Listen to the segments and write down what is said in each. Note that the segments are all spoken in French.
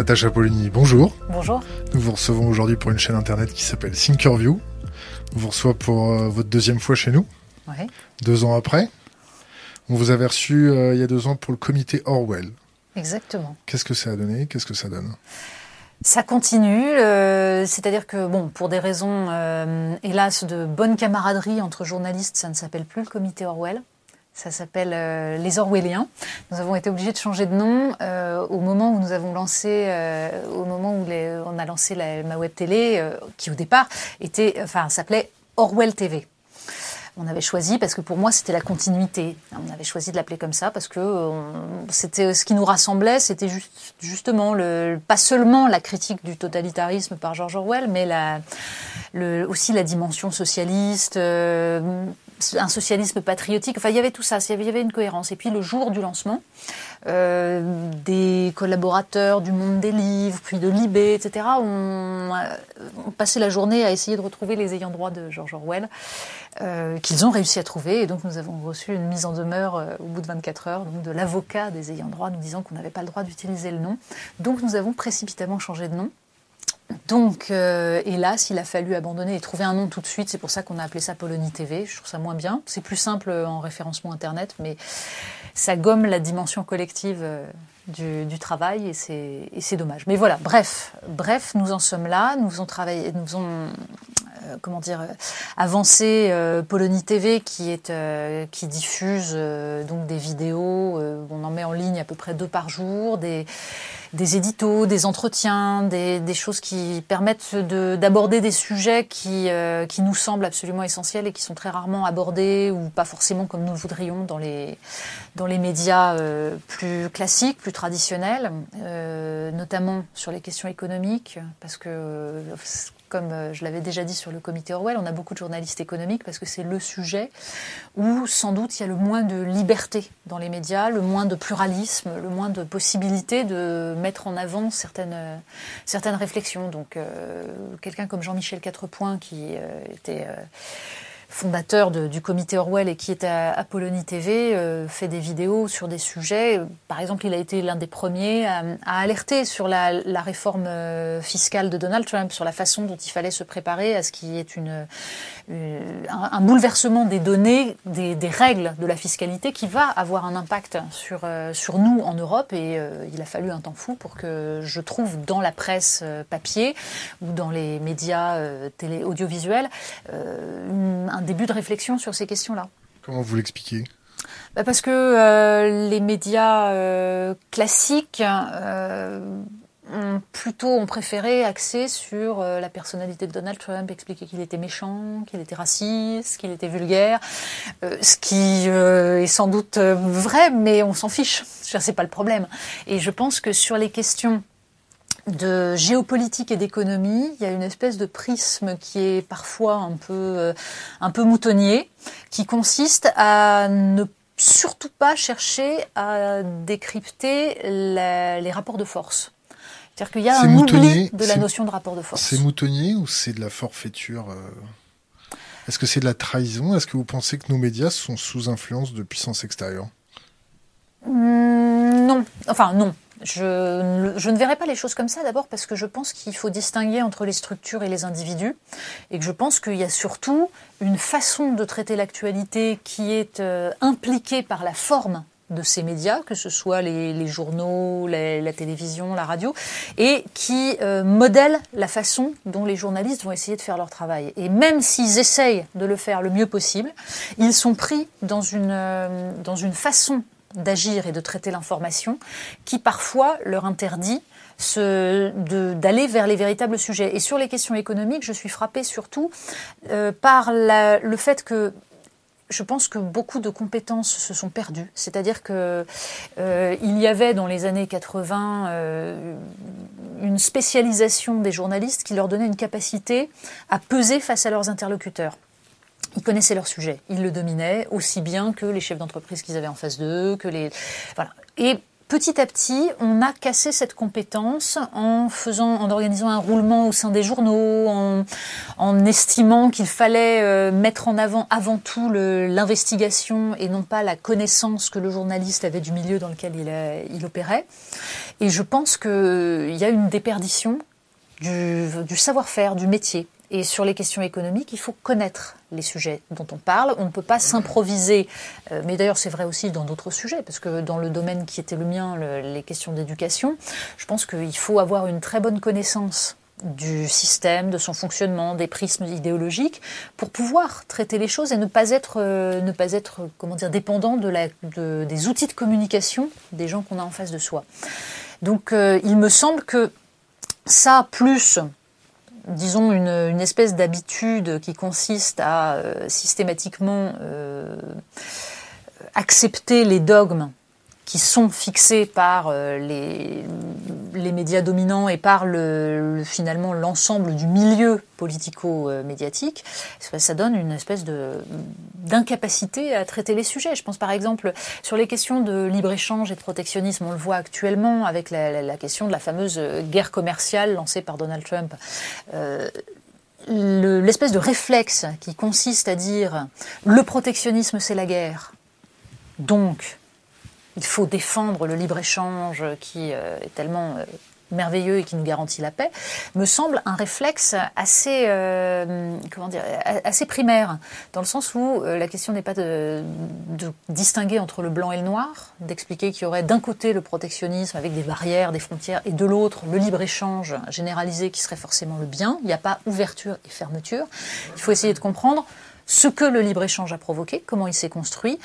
Natacha Polony, bonjour. Bonjour. Nous vous recevons aujourd'hui pour une chaîne internet qui s'appelle Thinkerview. On vous reçoit pour euh, votre deuxième fois chez nous, Oui. deux ans après. On vous avait reçu euh, il y a deux ans pour le comité Orwell. Exactement. Qu'est-ce que ça a donné? Qu'est-ce que ça donne? Ça continue, euh, c'est-à-dire que bon, pour des raisons, hélas, de bonne camaraderie entre journalistes, ça ne s'appelle plus le comité Orwell. Ça s'appelle euh, les Orwelliens. Nous avons été obligés de changer de nom euh, au moment où nous avons lancé, euh, au moment où on a lancé la, ma web télé, qui au départ était, enfin, s'appelait Orwell TV. On avait choisi parce que pour moi c'était la continuité. On avait choisi de l'appeler comme ça parce que c'était ce qui nous rassemblait, c'était juste, justement le, pas seulement la critique du totalitarisme par George Orwell, mais aussi la dimension socialiste, un socialisme patriotique. Enfin, il y avait tout ça, il y avait- une cohérence. Et puis le jour du lancement, euh, des collaborateurs du monde des livres, puis de Libé, etc., ont, euh, ont passé la journée à essayer de retrouver les ayants droit de George Orwell, euh, qu'ils ont réussi à trouver. Et donc nous avons reçu une mise en demeure au bout de 24 heures donc de l'avocat des ayants droit nous disant qu'on n'avait pas le droit d'utiliser le nom. Donc nous avons précipitamment changé de nom. Donc, euh, hélas, il a fallu abandonner et trouver un nom tout de suite. C'est pour ça qu'on a appelé ça Polonie TV. Je trouve ça moins bien. C'est plus simple en référencement Internet, mais ça gomme la dimension collective euh, du, du travail et c'est dommage. Mais voilà, bref, bref, nous en sommes là. Nous avons travaillé, nous avons euh, comment dire, euh, avancé euh, Polonie TV qui euh, diffuse euh, donc des vidéos. euh, on en met en ligne à peu près deux par jour, des des éditos, des entretiens, des, choses qui permettent de- d'aborder des sujets qui, euh, nous semblent absolument essentiels et qui sont très rarement abordés ou pas forcément comme nous le voudrions dans les, médias euh, plus classiques, plus traditionnels, euh, notamment sur les questions économiques, parce que, euh, comme euh, je l'avais déjà dit sur le comité Orwell, on a beaucoup de journalistes économiques parce que c'est le sujet où sans doute il y a le moins de liberté dans les médias, le moins de pluralisme, le moins de possibilité de mettre en avant certaines, euh, certaines réflexions. Donc euh, quelqu'un comme Jean-Michel Quatrepoint qui était... fondateur du comité Orwell et qui est à, Polonie TV, euh, fait des vidéos sur des sujets. Par exemple, il a été l'un des premiers à, alerter sur la, réforme euh, fiscale de Donald Trump, sur la façon dont il fallait se préparer à ce qui est une, une- un, un bouleversement des données, des, règles de la fiscalité qui va avoir un impact sur, euh, nous en Europe. Et euh, il a fallu un temps fou pour que je trouve dans la presse euh, papier ou dans les médias euh, télé audiovisuels euh, une- un début de réflexion sur ces questions-là. Comment vous l'expliquez? Bah, parce que euh, les médias euh, classiques euh, ont plutôt ont préféré axer sur la personnalité de Donald Trump, expliquer qu'il était méchant, qu'il était raciste, qu'il était vulgaire, euh, ce qui euh, est sans doute vrai, mais on s'en fiche. C'est pas le problème. Et je pense que sur les questions de géopolitique et d'économie, il y a une espèce de prisme qui est parfois un peu, euh, un peu moutonnier, qui consiste à ne surtout pas chercher à décrypter la- les rapports de force. C'est-à-dire qu'il y a C'est un moutonnier, oubli de la notion de rapport de force. C'est moutonnier ou c'est de la forfaiture euh Est-ce que c'est de la trahison? Est-ce que vous pensez que nos médias sont sous influence de puissances extérieures Hmm, Non, enfin non. Je, ne- verrai pas les choses comme ça d'abord parce que je pense qu'il faut distinguer entre les structures et les individus et que je pense qu'il y a surtout une façon de traiter l'actualité qui est euh, impliquée par la forme de ces médias, que ce soit les, journaux, la télévision, la radio, et qui euh, modèle la façon dont les journalistes vont essayer de faire leur travail. Et même s'ils essayent de le faire le mieux possible, ils sont pris dans une, euh, dans une façon d'agir et de traiter l'information qui parfois leur interdit d'aller vers les véritables sujets. Et sur les questions économiques, je suis frappée surtout euh, par le fait que je pense que beaucoup de compétences se sont perdues. C'est-à-dire que euh, il y avait dans les années 80 euh, une spécialisation des journalistes qui leur donnait une capacité à peser face à leurs interlocuteurs. Ils connaissaient leur sujet, ils le dominaient aussi bien que les chefs d'entreprise qu'ils avaient en face d'eux, que les voilà. Et petit à petit, on a cassé cette compétence en faisant, en organisant un roulement au sein des journaux, en, estimant qu'il fallait euh, mettre en avant avant tout l'investigation et non pas la connaissance que le journaliste avait du milieu dans lequel il, il opérait. Et je pense qu'il y a une déperdition du, du savoir-faire, du métier. Et sur les questions économiques, il faut connaître les sujets dont on parle. On ne peut pas s'improviser, euh, mais d'ailleurs c'est vrai aussi dans d'autres sujets, parce que dans le domaine qui était le mien, les questions d'éducation, je pense qu'il faut avoir une très bonne connaissance du système, de son fonctionnement, des prismes idéologiques, pour pouvoir traiter les choses et ne pas être, euh, ne pas être dépendant des outils de communication des gens qu'on a en face de soi. Donc euh, il me semble que ça, plus disons, une, espèce d'habitude qui consiste à euh, systématiquement euh, accepter les dogmes qui sont fixés par euh, les, les, médias dominants et par le, finalement l'ensemble du milieu politico-médiatique, ça donne une espèce de d'incapacité à traiter les sujets. Je pense par exemple sur les questions de libre-échange et de protectionnisme, on le voit actuellement avec la, question de la fameuse guerre commerciale lancée par Donald Trump. Euh, l'espèce de réflexe qui consiste à dire le protectionnisme c'est la guerre, donc il faut défendre le libre-échange qui euh, est tellement euh, merveilleux et qui nous garantit la paix, me semble un réflexe assez, euh, comment dire, assez primaire, dans le sens où la question n'est pas de, distinguer entre le blanc et le noir, d'expliquer qu'il y aurait d'un côté le protectionnisme avec des barrières, des frontières, et de l'autre le libre-échange généralisé qui serait forcément le bien. Il n'y a pas ouverture et fermeture. Il faut essayer de comprendre ce que le libre-échange a provoqué, comment il s'est construit,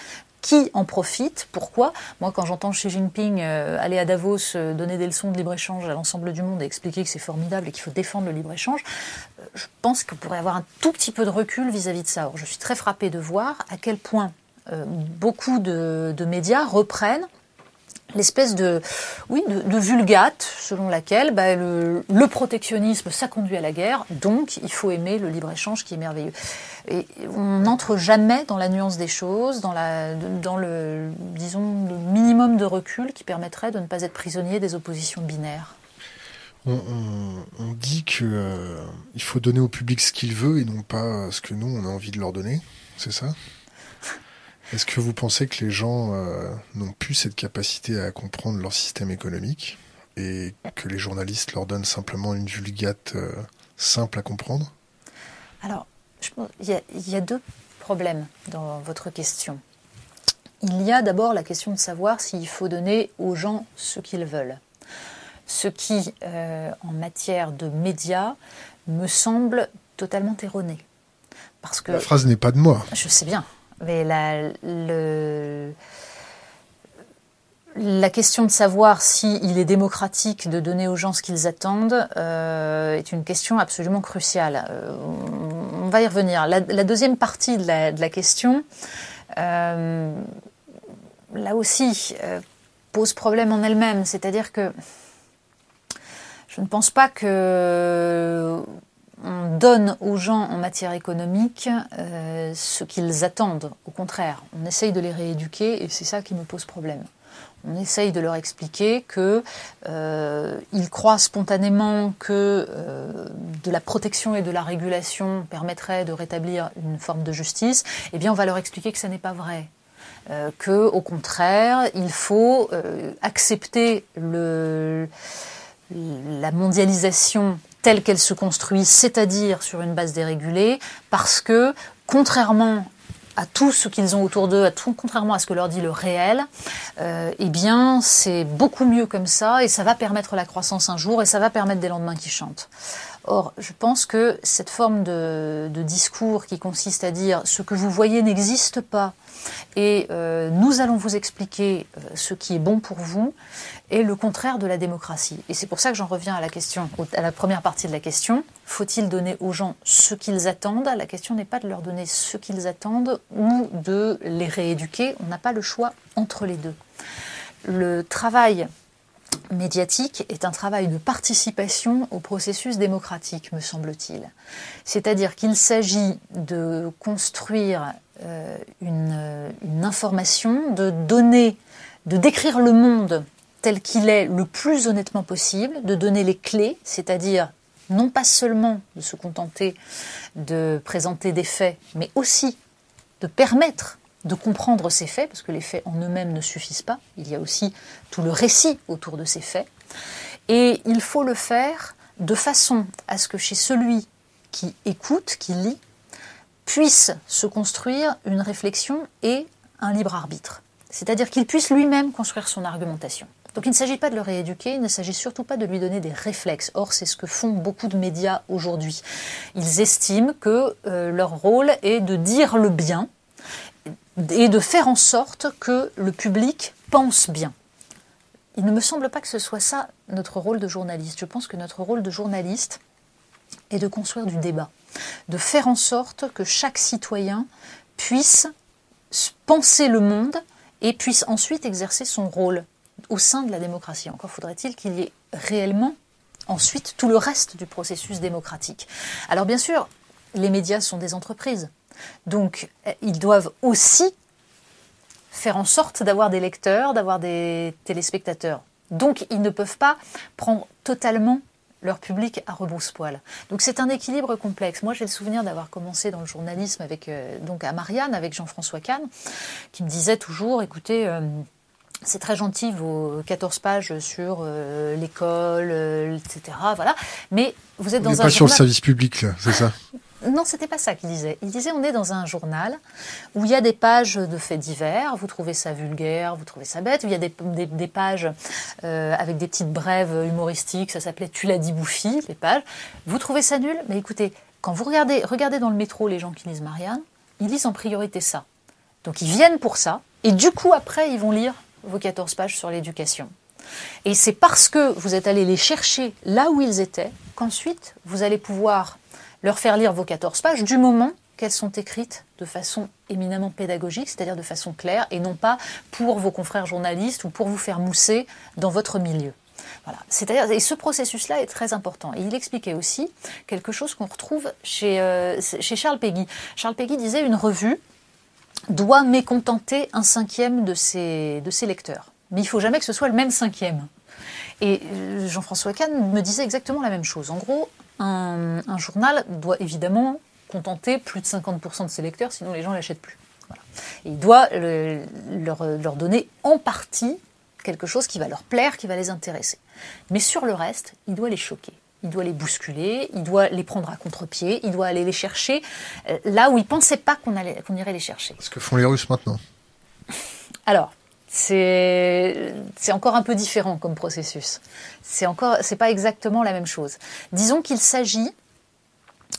qui en profite, pourquoi? Moi, quand j'entends Xi Jinping euh, aller à Davos euh, donner des leçons de libre-échange à l'ensemble du monde et expliquer que c'est formidable et qu'il faut défendre le libre-échange, euh, je pense qu'on pourrait avoir un tout petit peu de recul vis-à-vis de ça. je suis très frappée de voir à quel point beaucoup de, médias reprennent l'espèce de, oui, de, vulgate selon laquelle bah, le, protectionnisme, ça conduit à la guerre, donc il faut aimer le libre-échange qui est merveilleux. Et on n'entre jamais dans la nuance des choses, dans, la, dans le, disons, le minimum de recul qui permettrait de ne pas être prisonnier des oppositions binaires. On, dit qu'il euh, faut donner au public ce qu'il veut et non pas ce que nous, on a envie de leur donner, c'est ça? Est-ce que vous pensez que les gens euh, n'ont plus cette capacité à comprendre leur système économique et que les journalistes leur donnent simplement une vulgate euh, simple à comprendre? Alors, il y, a deux problèmes dans votre question. Il y a d'abord la question de savoir s'il faut donner aux gens ce qu'ils veulent. Ce qui, euh, en matière de médias, me semble totalement erroné. Parce que, la phrase n'est pas de moi. Je sais bien. Mais la, la question de savoir s'il est démocratique de donner aux gens ce qu'ils attendent euh, est une question absolument cruciale. Euh, on va y revenir. La, deuxième partie de la, question, euh, là aussi, pose problème en elle-même. C'est-à-dire que je ne pense pas que on donne aux gens en matière économique euh, ce qu'ils attendent. Au contraire, on essaye de les rééduquer et c'est ça qui me pose problème. On essaye de leur expliquer que euh, ils croient spontanément que euh, de la protection et de la régulation permettrait de rétablir une forme de justice. Eh bien, on va leur expliquer que ce n'est pas vrai. que, au contraire, il faut accepter la mondialisation telle qu'elle se construit, c'est-à-dire sur une base dérégulée, parce que, contrairement à tout ce qu'ils ont autour d'eux, à tout, contrairement à ce que leur dit le réel, euh, eh bien, c'est beaucoup mieux comme ça, et ça va permettre la croissance un jour, et ça va permettre des lendemains qui chantent. Or, je pense que cette forme de, discours qui consiste à dire ce que vous voyez n'existe pas et euh, nous allons vous expliquer euh, ce qui est bon pour vous est le contraire de la démocratie. Et c'est pour ça que j'en reviens à la question, à la première partie de la question. Faut-il donner aux gens ce qu'ils attendent? La question n'est pas de leur donner ce qu'ils attendent ou de les rééduquer. On n'a pas le choix entre les deux. Le travail médiatique est un travail de participation au processus démocratique, me semble-t-il. C'est-à-dire qu'il s'agit de construire euh, une, information, de donner, de décrire le monde tel qu'il est le plus honnêtement possible, de donner les clés, c'est-à-dire non pas seulement de se contenter de présenter des faits, mais aussi de permettre de comprendre ces faits, parce que les faits en eux-mêmes ne suffisent pas, il y a aussi tout le récit autour de ces faits, et il faut le faire de façon à ce que chez celui qui écoute, qui lit, puisse se construire une réflexion et un libre arbitre. C'est-à-dire qu'il puisse lui-même construire son argumentation. Donc il ne s'agit pas de le rééduquer, il ne s'agit surtout pas de lui donner des réflexes. Or, c'est ce que font beaucoup de médias aujourd'hui. Ils estiment que euh, leur rôle est de dire le bien et de faire en sorte que le public pense bien. Il ne me semble pas que ce soit ça notre rôle de journaliste. Je pense que notre rôle de journaliste est de construire du débat, de faire en sorte que chaque citoyen puisse penser le monde et puisse ensuite exercer son rôle au sein de la démocratie. Encore faudrait-il qu'il y ait réellement ensuite tout le reste du processus démocratique. Alors bien sûr, les médias sont des entreprises, donc eh, ils doivent aussi faire en sorte d'avoir des lecteurs, d'avoir des téléspectateurs. Donc ils ne peuvent pas prendre totalement leur public à rebrousse-poil. Donc c'est un équilibre complexe. Moi j'ai le souvenir d'avoir commencé dans le journalisme avec euh, donc à Marianne avec Jean-François Kahn qui me disait toujours écoutez euh, c'est très gentil vos 14 pages sur euh, l'école, euh, etc. Voilà. Mais vous êtes dans un pas sur journal... le service public, c'est ça? Non, c'était pas ça qu'il disait. Il disait on est dans un journal où il y a des pages de faits divers. Vous trouvez ça vulgaire, vous trouvez ça bête. Il y a des, des, des pages euh, avec des petites brèves humoristiques. Ça s'appelait Tu l'as dit bouffi, les pages. Vous trouvez ça nul? Mais écoutez, quand vous regardez, regardez dans le métro les gens qui lisent Marianne, ils lisent en priorité ça. Donc ils viennent pour ça. Et du coup, après, ils vont lire vos 14 pages sur l'éducation. Et c'est parce que vous êtes allé les chercher là où ils étaient qu'ensuite vous allez pouvoir leur faire lire vos 14 pages du moment qu'elles sont écrites de façon éminemment pédagogique, c'est-à-dire de façon claire, et non pas pour vos confrères journalistes ou pour vous faire mousser dans votre milieu. Voilà. C'est-à-dire, et ce processus-là est très important. Et il expliquait aussi quelque chose qu'on retrouve chez, euh, chez Charles Péguy. Charles Péguy disait une revue, doit mécontenter un cinquième de ses, de ses lecteurs. Mais il faut jamais que ce soit le même cinquième. Et Jean-François Kahn me disait exactement la même chose. En gros, un, journal doit évidemment contenter plus de 50% de ses lecteurs, sinon les gens ne l'achètent plus. Il doit le, leur, leur donner en partie quelque chose qui va leur plaire, qui va les intéresser. Mais sur le reste, il doit les choquer il doit les bousculer, il doit les prendre à contre-pied, il doit aller les chercher euh, là où il ne pensait pas qu'on qu'on irait les chercher. Ce que font les Russes maintenant. Alors, c'est encore un peu différent comme processus. C'est encore, c'est pas exactement la même chose. Disons qu'il s'agit,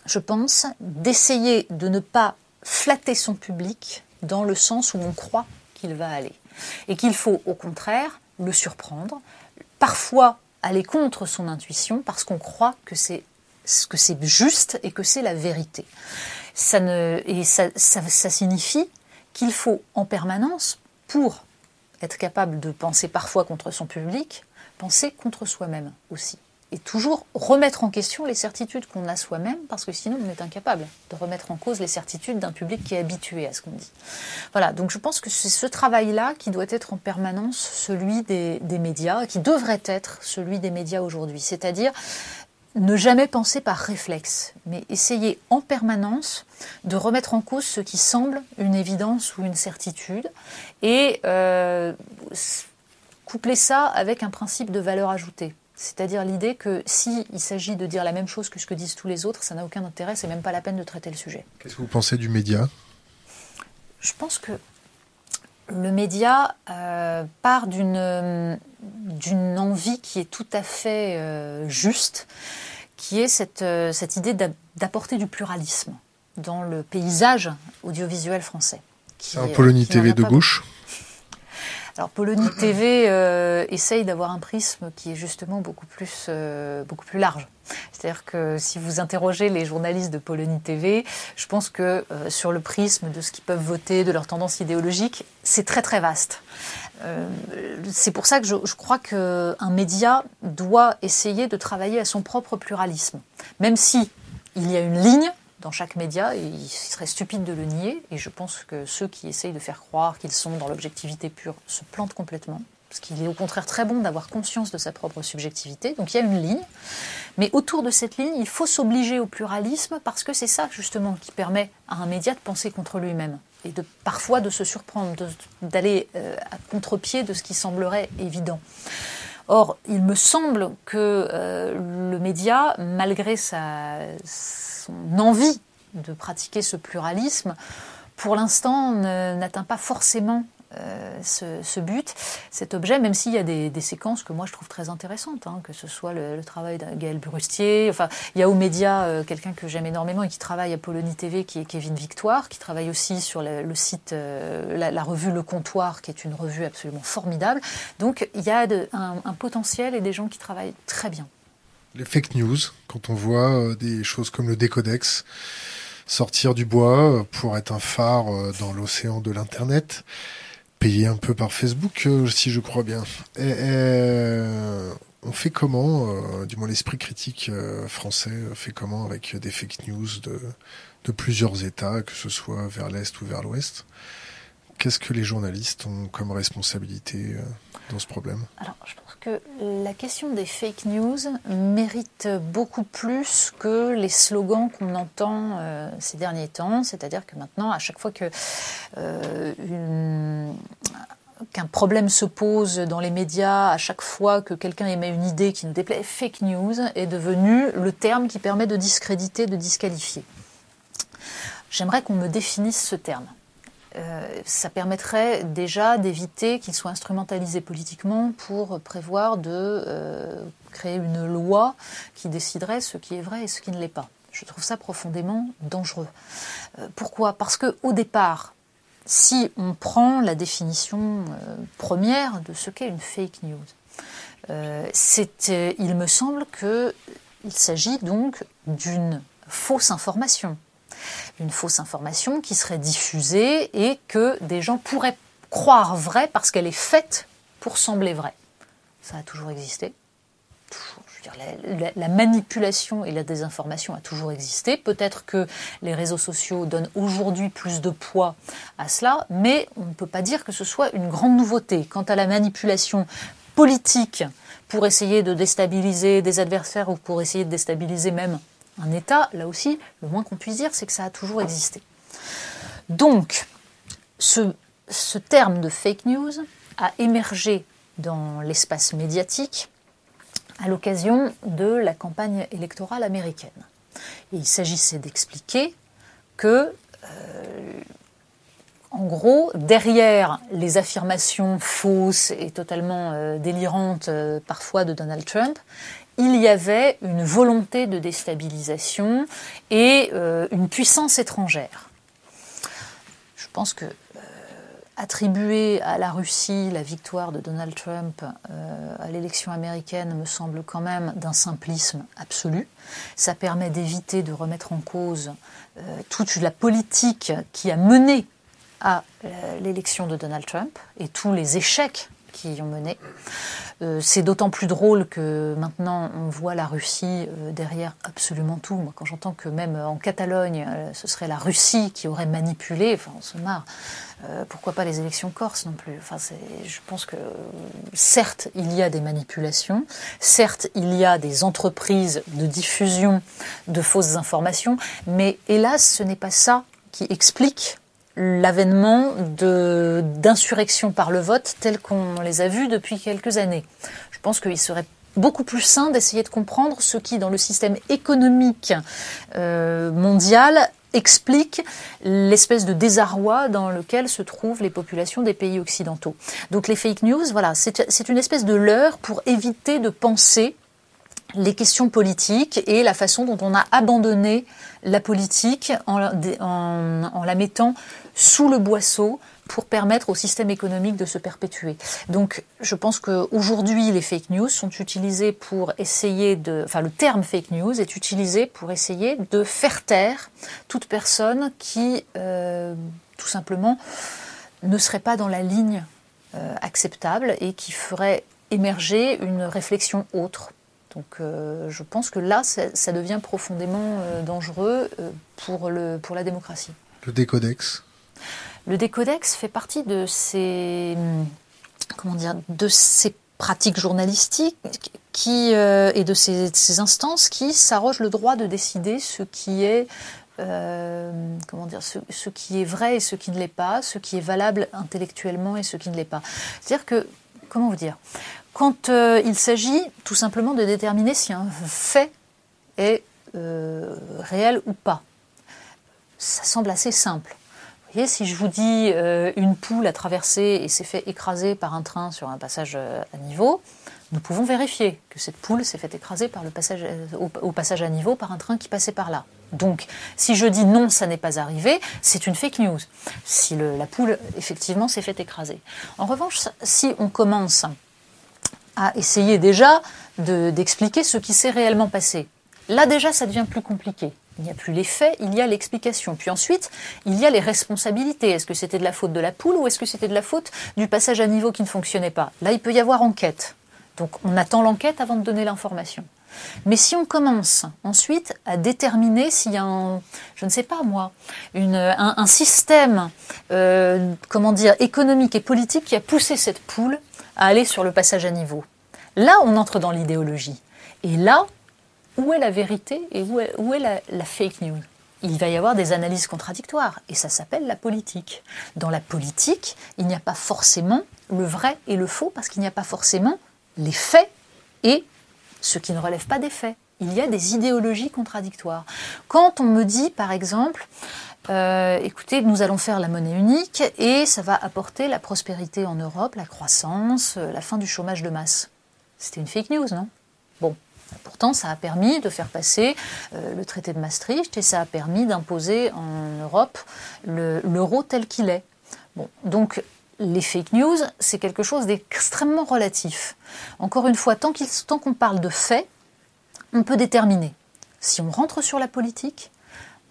je pense, d'essayer de ne pas flatter son public dans le sens où on croit qu'il va aller. Et qu'il faut, au contraire, le surprendre, parfois aller contre son intuition parce qu'on croit que c'est que c'est juste et que c'est la vérité. Ça ne, et ça, ça, ça signifie qu'il faut en permanence, pour être capable de penser parfois contre son public, penser contre soi-même aussi. Et toujours remettre en question les certitudes qu'on a soi-même, parce que sinon on est incapable de remettre en cause les certitudes d'un public qui est habitué à ce qu'on dit. Voilà, donc je pense que c'est ce travail-là qui doit être en permanence celui des, médias, qui devrait être celui des médias aujourd'hui. C'est-à-dire ne jamais penser par réflexe, mais essayer en permanence de remettre en cause ce qui semble une évidence ou une certitude et euh, coupler ça avec un principe de valeur ajoutée. C'est-à-dire l'idée que s'il s'agit de dire la même chose que ce que disent tous les autres, ça n'a aucun intérêt, c'est même pas la peine de traiter le sujet. Qu'est-ce que vous pensez du média? Je pense que le média euh, part d'une d'une envie qui est tout à fait euh, juste, qui est cette, euh, cette idée d'apporter du pluralisme dans le paysage audiovisuel français. C'est un Polonie TV de gauche? Alors Polonie TV euh, essaye d'avoir un prisme qui est justement beaucoup plus, euh, beaucoup plus large. C'est-à-dire que si vous interrogez les journalistes de Polonie TV, je pense que euh, sur le prisme de ce qu'ils peuvent voter, de leurs tendances idéologiques, c'est très très vaste. Euh, c'est pour ça que je, je crois qu'un média doit essayer de travailler à son propre pluralisme. Même si il y a une ligne dans chaque média, et il serait stupide de le nier, et je pense que ceux qui essayent de faire croire qu'ils sont dans l'objectivité pure se plantent complètement. parce qu'il est au contraire très bon d'avoir conscience de sa propre subjectivité. Donc il y a une ligne, mais autour de cette ligne, il faut s'obliger au pluralisme parce que c'est ça justement qui permet à un média de penser contre lui-même et de parfois de se surprendre, d'aller euh, à contre-pied de ce qui semblerait évident. Or, il me semble que euh, le média, malgré sa, son envie de pratiquer ce pluralisme, pour l'instant n'atteint pas forcément euh, ce, but, cet objet, même s'il y a des, séquences que moi je trouve très intéressantes, hein, que ce soit le, travail de Gaël Burustier, enfin il y a aux médias euh, quelqu'un que j'aime énormément et qui travaille à Polonie TV, qui est Kevin Victoire, qui travaille aussi sur le, site, euh, la, revue Le Comptoir, qui est une revue absolument formidable. Donc il y a un potentiel et des gens qui travaillent très bien. Les fake news, quand on voit des choses comme le décodex, sortir du bois pour être un phare dans l'océan de l'Internet payé un peu par Facebook, euh, si je crois bien. Euh, on fait comment, euh, du moins l'esprit critique français fait comment avec des fake news de, plusieurs États, que ce soit vers l'Est ou vers l'Ouest? Qu'est-ce que les journalistes ont comme responsabilité dans ce problème? La question des fake news mérite beaucoup plus que les slogans qu'on entend euh, ces derniers temps. C'est-à-dire que maintenant, à chaque fois euh, qu'un problème se pose dans les médias, à chaque fois que quelqu'un émet une idée qui nous déplaît, fake news est devenu le terme qui permet de discréditer, de disqualifier. J'aimerais qu'on me définisse ce terme. Euh, ça permettrait déjà d'éviter qu'il soit instrumentalisé politiquement pour prévoir de euh, créer une loi qui déciderait ce qui est vrai et ce qui ne l'est pas. Je trouve ça profondément dangereux. Euh, pourquoi? Parce que au départ, si on prend la définition première de ce qu'est une fake news, il me semble qu'il s'agit donc d'une fausse information une fausse information qui serait diffusée et que des gens pourraient croire vraie parce qu'elle est faite pour sembler vraie. Ça a toujours existé. la, manipulation et la désinformation a toujours existé. Peut-être que les réseaux sociaux donnent aujourd'hui plus de poids à cela, mais on ne peut pas dire que ce soit une grande nouveauté. Quant à la manipulation politique pour essayer de déstabiliser des adversaires ou pour essayer de déstabiliser même un État, là aussi, le moins qu'on puisse dire, c'est que ça a toujours existé. Donc, ce, terme de fake news a émergé dans l'espace médiatique à l'occasion de la campagne électorale américaine. il s'agissait d'expliquer que, euh, en gros, derrière les affirmations fausses et totalement euh, délirantes euh, parfois de Donald Trump, il y avait une volonté de déstabilisation et euh, une puissance étrangère. Je pense que euh, attribuer à la Russie la victoire de Donald Trump euh, à l'élection américaine me semble quand même d'un simplisme absolu. Ça permet d'éviter de remettre en cause toute la politique qui a mené à l'élection de Donald Trump et tous les échecs qui y ont mené. Euh, c'est d'autant plus drôle que maintenant on voit la Russie euh, derrière absolument tout. Moi, quand j'entends que même en Catalogne, euh, ce serait la Russie qui aurait manipulé, enfin, on se marre. pourquoi pas les élections corses non plus? Enfin, je pense que certes, il y a des manipulations, certes, il y a des entreprises de diffusion de fausses informations, mais hélas, ce n'est pas ça qui explique l'avènement d'insurrections par le vote telles qu'on les a vues depuis quelques années. Je pense qu'il serait beaucoup plus sain d'essayer de comprendre ce qui, dans le système économique euh, mondial, explique l'espèce de désarroi dans lequel se trouvent les populations des pays occidentaux. Donc les fake news, voilà, c'est une espèce de leurre pour éviter de penser les questions politiques et la façon dont on a abandonné la politique en, la mettant sous le boisseau pour permettre au système économique de se perpétuer. Donc, je pense qu'aujourd'hui, les fake news sont utilisés pour essayer de, enfin, le terme fake news est utilisé pour essayer de faire taire toute personne qui, euh, tout simplement, ne serait pas dans la ligne euh, acceptable et qui ferait émerger une réflexion autre donc euh, je pense que là, ça, devient profondément dangereux pour, le, pour la démocratie. Le décodex Le décodex fait partie de ces, comment dire, de ces pratiques journalistiques qui, euh, et de ces, instances qui s'arrogent le droit de décider ce qui est euh, comment dire, ce, qui est vrai et ce qui ne l'est pas, ce qui est valable intellectuellement et ce qui ne l'est pas. C'est-à-dire que, comment vous dire, quand euh, il s'agit tout simplement de déterminer si un fait est réel ou pas, ça semble assez simple si je vous dis euh, une poule a traversé et s'est fait écraser par un train sur un passage euh, à niveau, nous pouvons vérifier que cette poule s'est fait écraser par le passage, euh, au, passage à niveau par un train qui passait par là. Donc, si je dis non, ça n'est pas arrivé, c'est une fake news. Si la poule, effectivement, s'est fait écraser. En revanche, si on commence à essayer déjà d'expliquer ce qui s'est réellement passé, là déjà, ça devient plus compliqué. Il n'y a plus les faits, il y a l'explication. Puis ensuite, il y a les responsabilités. Est-ce que c'était de la faute de la poule ou est-ce que c'était de la faute du passage à niveau qui ne fonctionnait pas? Là, il peut y avoir enquête. Donc on attend l'enquête avant de donner l'information. Mais si on commence ensuite à déterminer s'il y a un, je ne sais pas moi, un, système, euh, comment dire, économique et politique qui a poussé cette poule à aller sur le passage à niveau, là on entre dans l'idéologie. Et là, où est la vérité et où est, la, fake news? Il va y avoir des analyses contradictoires et ça s'appelle la politique. Dans la politique, il n'y a pas forcément le vrai et le faux parce qu'il n'y a pas forcément les faits et ce qui ne relève pas des faits. Il y a des idéologies contradictoires. Quand on me dit, par exemple, euh, écoutez, nous allons faire la monnaie unique et ça va apporter la prospérité en Europe, la croissance, euh, la fin du chômage de masse. C'était une fake news, non? Bon, Pourtant, ça a permis de faire passer euh, le traité de Maastricht et ça a permis d'imposer en Europe l'euro tel qu'il est. Donc les fake news, c'est quelque chose d'extrêmement relatif. Encore une fois, tant qu'on parle de faits, on peut déterminer. Si on rentre sur la politique,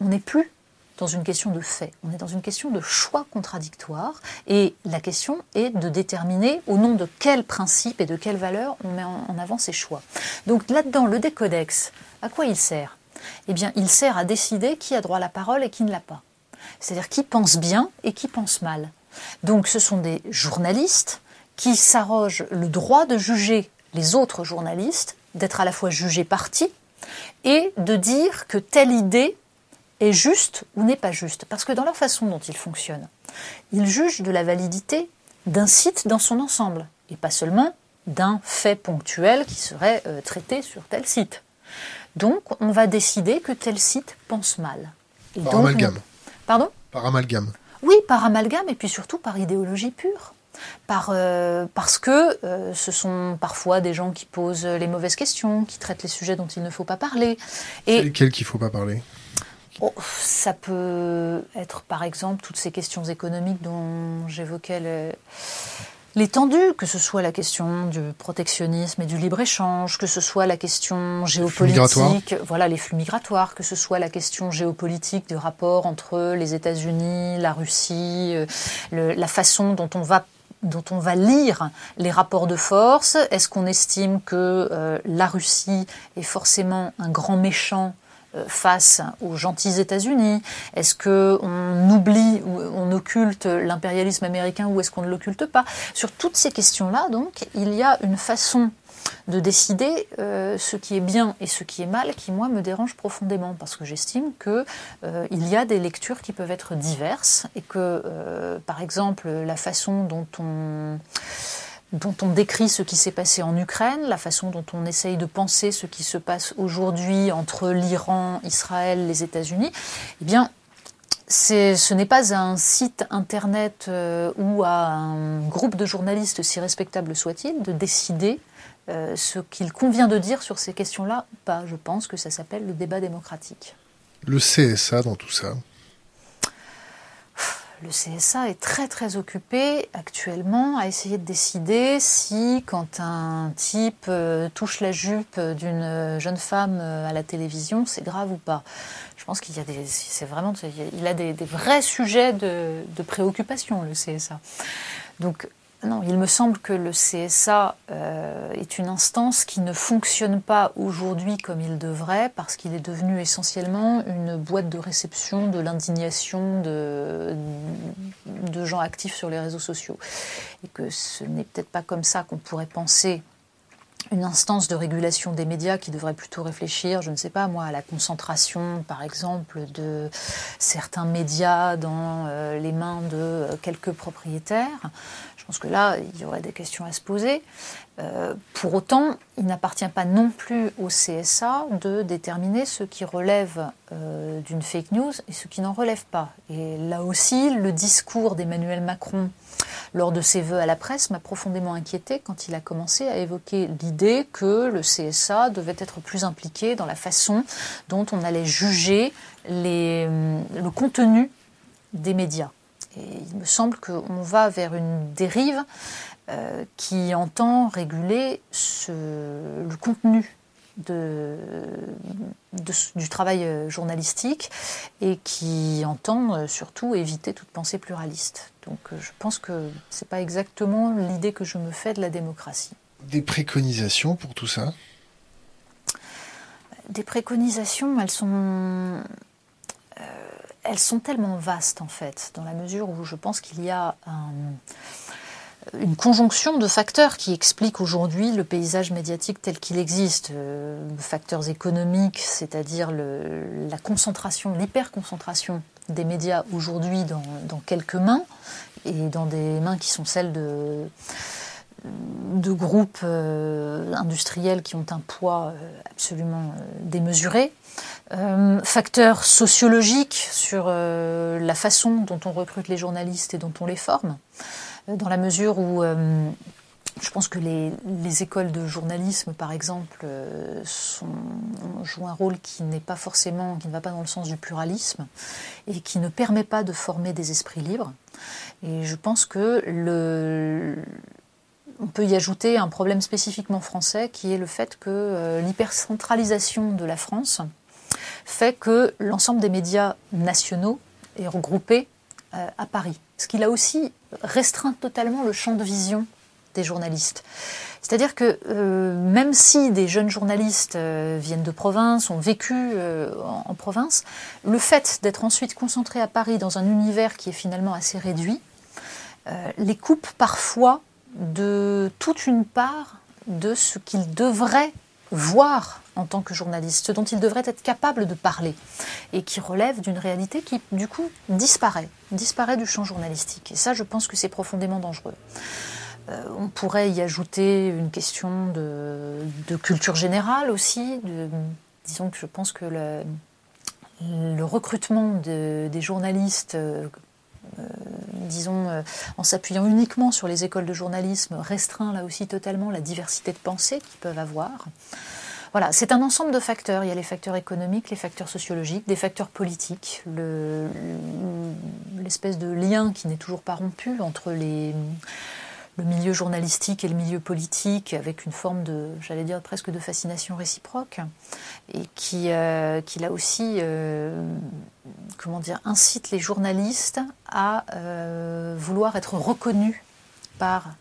on n'est plus dans une question de fait, on est dans une question de choix contradictoire et la question est de déterminer au nom de quels principes et de quelles valeurs on met en avant ces choix. Donc là-dedans, le décodex, à quoi il sert? Eh bien, il sert à décider qui a droit à la parole et qui ne l'a pas. C'est-à-dire qui pense bien et qui pense mal. Donc ce sont des journalistes qui s'arrogent le droit de juger les autres journalistes, d'être à la fois jugés partis et de dire que telle idée est juste ou n'est pas juste. Parce que dans leur façon dont ils fonctionnent, ils jugent de la validité d'un site dans son ensemble, et pas seulement d'un fait ponctuel qui serait euh, traité sur tel site. Donc, on va décider que tel site pense mal. par amalgame. Pardon? Par amalgame. Oui, par amalgame, et puis surtout par idéologie pure. Par, euh, parce que euh, ce sont parfois des gens qui posent les mauvaises questions, qui traitent les sujets dont il ne faut pas parler. Et lesquels qu'il ne faut pas parler? Oh, ça peut être par exemple toutes ces questions économiques dont j'évoquais l'étendue, que ce soit la question du protectionnisme et du libre-échange, que ce soit la question géopolitique, voilà les flux migratoires, que ce soit la question géopolitique du rapport entre les États-Unis, la Russie, euh, la façon dont on va dont on va lire les rapports de force. Est-ce qu'on estime que euh, la Russie est forcément un grand méchant face aux gentils États-Unis? Est-ce qu'on oublie ou on occulte l'impérialisme américain ou est-ce qu'on ne l'occulte pas? Sur toutes ces questions-là, donc, il y a une façon de décider euh, ce qui est bien et ce qui est mal qui, moi, me dérange profondément parce que j'estime qu'il euh, y a des lectures qui peuvent être diverses et que, par exemple, la façon dont on dont on décrit ce qui s'est passé en Ukraine, la façon dont on essaye de penser ce qui se passe aujourd'hui entre l'Iran, Israël, les États-Unis, eh bien, ce n'est pas un site internet euh, ou à un groupe de journalistes, si respectable soit-il, de décider euh, ce qu'il convient de dire sur ces questions-là ou pas. Je pense que ça s'appelle le débat démocratique. Le CSA dans tout ça le CSA est très très occupé actuellement à essayer de décider si quand un type euh, touche la jupe d'une jeune femme euh, à la télévision, c'est grave ou pas. Je pense qu'il y a des, c'est vraiment, il a des, vrais sujets de, préoccupation le CSA. Donc non, il me semble que le CSA euh, est une instance qui ne fonctionne pas aujourd'hui comme il devrait parce qu'il est devenu essentiellement une boîte de réception de l'indignation de, de gens actifs sur les réseaux sociaux. Et que ce n'est peut-être pas comme ça qu'on pourrait penser une instance de régulation des médias qui devrait plutôt réfléchir, je ne sais pas moi, à la concentration, par exemple, de certains médias dans euh, les mains de euh, quelques propriétaires. Je pense que là, il y aurait des questions à se poser. Euh, pour autant, il n'appartient pas non plus au CSA de déterminer ce qui relève d'une fake news et ce qui n'en relève pas. Et là aussi, le discours d'Emmanuel Macron lors de ses vœux à la presse m'a profondément inquiété quand il a commencé à évoquer l'idée que le CSA devait être plus impliqué dans la façon dont on allait juger euh, le contenu des médias. Et il me semble qu'on va vers une dérive euh, qui entend réguler le contenu de, du travail euh, journalistique et qui entend euh, surtout éviter toute pensée pluraliste. Donc euh, je pense que ce n'est pas exactement l'idée que je me fais de la démocratie. Des préconisations pour tout ça? Des préconisations, elles sont, elles sont tellement vastes en fait, dans la mesure où je pense qu'il y a un une conjonction de facteurs qui expliquent aujourd'hui le paysage médiatique tel qu'il existe. Euh, facteurs économiques, c'est-à-dire la concentration, l'hyperconcentration des médias aujourd'hui dans, quelques mains, et dans des mains qui sont celles de, de groupes euh, industriels qui ont un poids euh, absolument démesuré. facteurs sociologiques sur la façon dont on recrute les journalistes et dont on les forme dans la mesure où euh, je pense que les, écoles de journalisme, par exemple, euh, jouent un rôle qui n'est pas forcément, qui ne va pas dans le sens du pluralisme et qui ne permet pas de former des esprits libres. Et je pense que le, on peut y ajouter un problème spécifiquement français qui est le fait que euh, l'hypercentralisation de la France fait que l'ensemble des médias nationaux est regroupé à Paris. Ce qui a aussi restreint totalement le champ de vision des journalistes. C'est-à-dire que euh, même si des jeunes journalistes euh, viennent de province, ont vécu euh, en, province, le fait d'être ensuite concentrés à Paris dans un univers qui est finalement assez réduit, les coupe parfois de toute une part de ce qu'ils devraient voir en tant que journaliste, ce dont il devrait être capable de parler, et qui relève d'une réalité qui, du coup, disparaît, disparaît du champ journalistique. Et ça, je pense que c'est profondément dangereux. Euh, on pourrait y ajouter une question de, culture générale aussi. disons que je pense que le, recrutement des journalistes, euh, disons, en s'appuyant uniquement sur les écoles de journalisme, restreint là aussi totalement la diversité de pensée qu'ils peuvent avoir. Voilà, c'est un ensemble de facteurs. Il y a les facteurs économiques, les facteurs sociologiques, des facteurs politiques, l'espèce de lien qui n'est toujours pas rompu entre les, le milieu journalistique et le milieu politique, avec une forme de, j'allais dire presque de fascination réciproque, et qui, euh, qui là aussi, euh, comment dire, incite les journalistes à euh, vouloir être reconnus par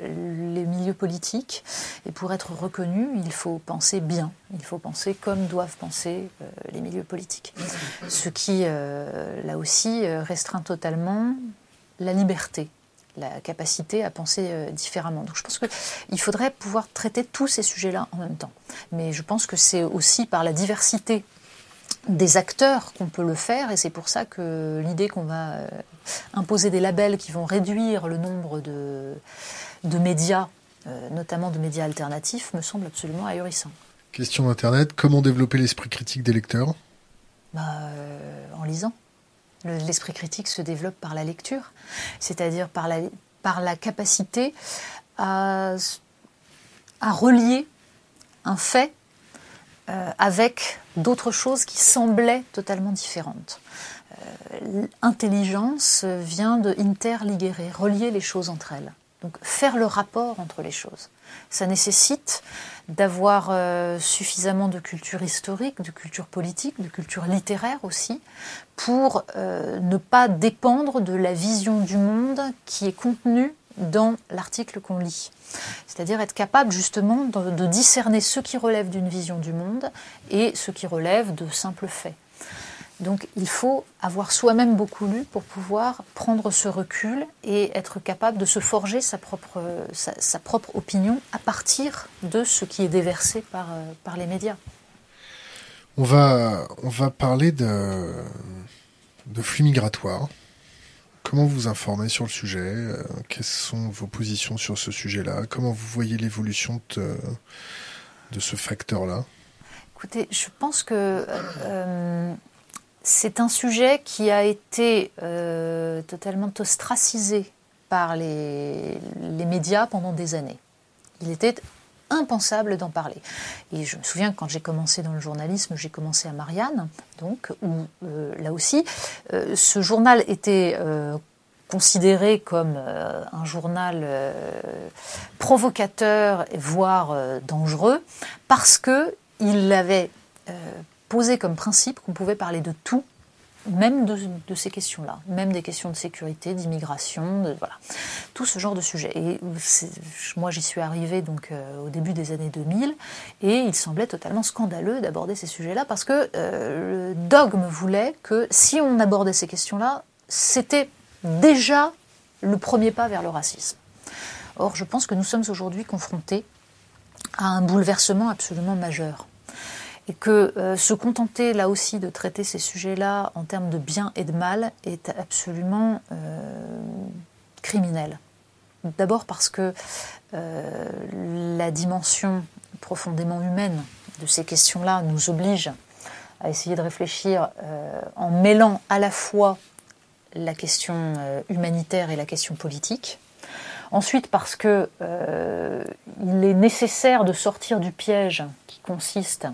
les milieux politiques. Et pour être reconnu, il faut penser bien, il faut penser comme doivent penser les milieux politiques. Ce qui, là aussi, restreint totalement la liberté, la capacité à penser différemment. Donc je pense qu'il faudrait pouvoir traiter tous ces sujets-là en même temps. Mais je pense que c'est aussi par la diversité des acteurs qu'on peut le faire et c'est pour ça que l'idée qu'on va imposer des labels qui vont réduire le nombre de de médias, euh, notamment de médias alternatifs, me semble absolument ahurissant. Question d'Internet, comment développer l'esprit critique des lecteurs? Bah, euh, En lisant. L'esprit critique se développe par la lecture, c'est-à-dire par la, capacité à, relier un fait euh, avec d'autres choses qui semblaient totalement différentes. L'intelligence vient de interligere, relier les choses entre elles. Donc faire le rapport entre les choses. Ça nécessite d'avoir euh, suffisamment de culture historique, de culture politique, de culture littéraire aussi, pour euh, ne pas dépendre de la vision du monde qui est contenue dans l'article qu'on lit. C'est-à-dire être capable justement de, discerner ce qui relève d'une vision du monde et ce qui relève de simples faits. Donc il faut avoir soi-même beaucoup lu pour pouvoir prendre ce recul et être capable de se forger sa propre, sa, propre opinion à partir de ce qui est déversé par, euh, par les médias. On va, on va parler de, de flux migratoires. Comment vous informez sur le sujet? Euh, Quelles sont vos positions sur ce sujet-là? Comment vous voyez l'évolution de, de, ce facteur-là? Écoutez, je pense que euh, c'est un sujet qui a été euh, totalement ostracisé par les, médias pendant des années. Il était impensable d'en parler. Et je me souviens quand j'ai commencé dans le journalisme, j'ai commencé à Marianne, donc où euh, là aussi, euh, ce journal était considéré comme un journal provocateur, voire dangereux, parce que il avait posé comme principe qu'on pouvait parler de tout, même de, ces questions-là, même des questions de sécurité, d'immigration, voilà, tout ce genre de sujets. Et moi, j'y suis arrivée donc euh, au début des années 2000, et il semblait totalement scandaleux d'aborder ces sujets-là parce que euh, le dogme voulait que si on abordait ces questions-là, c'était déjà le premier pas vers le racisme. Or, je pense que nous sommes aujourd'hui confrontés à un bouleversement absolument majeur et que euh, se contenter là aussi de traiter ces sujets-là en termes de bien et de mal est absolument euh, criminel. D'abord parce que euh, la dimension profondément humaine de ces questions-là nous oblige à essayer de réfléchir en mêlant à la fois la question humanitaire et la question politique. Ensuite, parce que il est nécessaire de sortir du piège qui consiste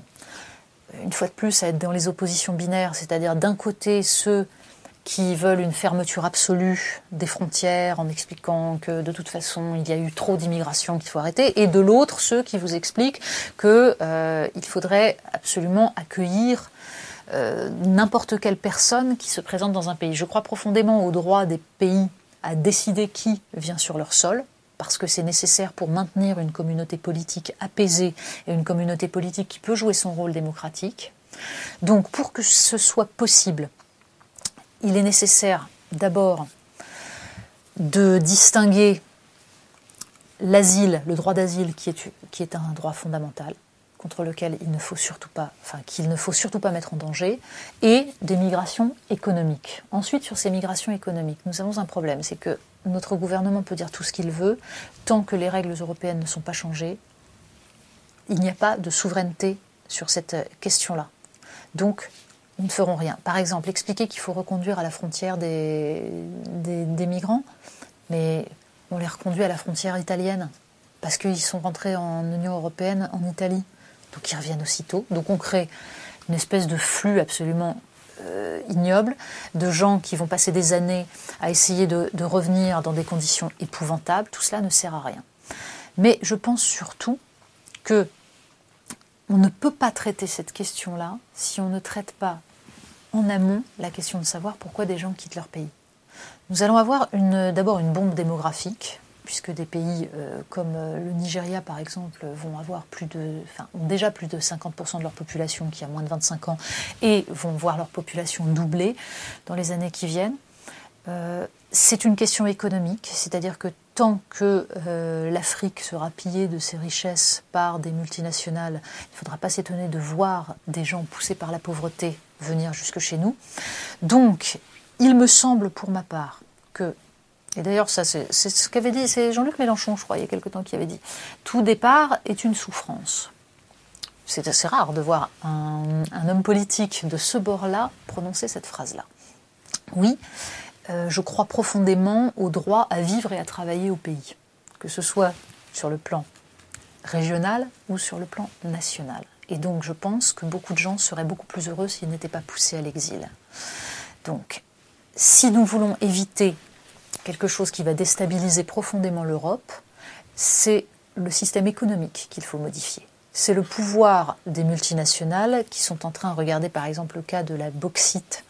une fois de plus, à être dans les oppositions binaires, c'est-à-dire d'un côté ceux qui veulent une fermeture absolue des frontières en expliquant que de toute façon il y a eu trop d'immigration qu'il faut arrêter, et de l'autre ceux qui vous expliquent qu'il euh, faudrait absolument accueillir euh, n'importe quelle personne qui se présente dans un pays. Je crois profondément au droit des pays à décider qui vient sur leur sol, parce que c'est nécessaire pour maintenir une communauté politique apaisée et une communauté politique qui peut jouer son rôle démocratique. Donc pour que ce soit possible, il est nécessaire d'abord de distinguer l'asile, le droit d'asile qui est, qui est un droit fondamental, contre lequel il ne faut surtout pas, enfin, qu'il ne faut surtout pas mettre en danger, et des migrations économiques. Ensuite, sur ces migrations économiques, nous avons un problème, c'est que notre gouvernement peut dire tout ce qu'il veut, tant que les règles européennes ne sont pas changées, il n'y a pas de souveraineté sur cette question-là. Donc, nous ne ferons rien. Par exemple, expliquer qu'il faut reconduire à la frontière des, des, des migrants, mais on les reconduit à la frontière italienne, parce qu'ils sont rentrés en Union européenne en Italie donc ils reviennent aussitôt. Donc on crée une espèce de flux absolument euh, ignoble de gens qui vont passer des années à essayer de, revenir dans des conditions épouvantables. Tout cela ne sert à rien. Mais je pense surtout que on ne peut pas traiter cette question-là si on ne traite pas en amont la question de savoir pourquoi des gens quittent leur pays. Nous allons avoir d'abord une bombe démographique puisque des pays euh, comme euh, le Nigeria, par exemple, vont avoir plus de, enfin, ont déjà plus de 50% de leur population qui a moins de 25 ans et vont voir leur population doubler dans les années qui viennent. Euh, c'est une question économique, c'est-à-dire que tant que l'Afrique sera pillée de ses richesses par des multinationales, il ne faudra pas s'étonner de voir des gens poussés par la pauvreté venir jusque chez nous. Donc, il me semble pour ma part que et d'ailleurs, ça, c'est ce qu'avait dit, c'est Jean-Luc Mélenchon, je crois, il y a quelque temps, qui avait dit Tout départ est une souffrance. C'est assez rare de voir un, homme politique de ce bord-là prononcer cette phrase-là. Oui, euh, je crois profondément au droit à vivre et à travailler au pays, que ce soit sur le plan régional ou sur le plan national. Et donc, je pense que beaucoup de gens seraient beaucoup plus heureux s'ils n'étaient pas poussés à l'exil. Donc, si nous voulons éviter quelque chose qui va déstabiliser profondément l'Europe, c'est le système économique qu'il faut modifier. c'est le pouvoir des multinationales qui sont en train, regardez par exemple le cas de la bauxite,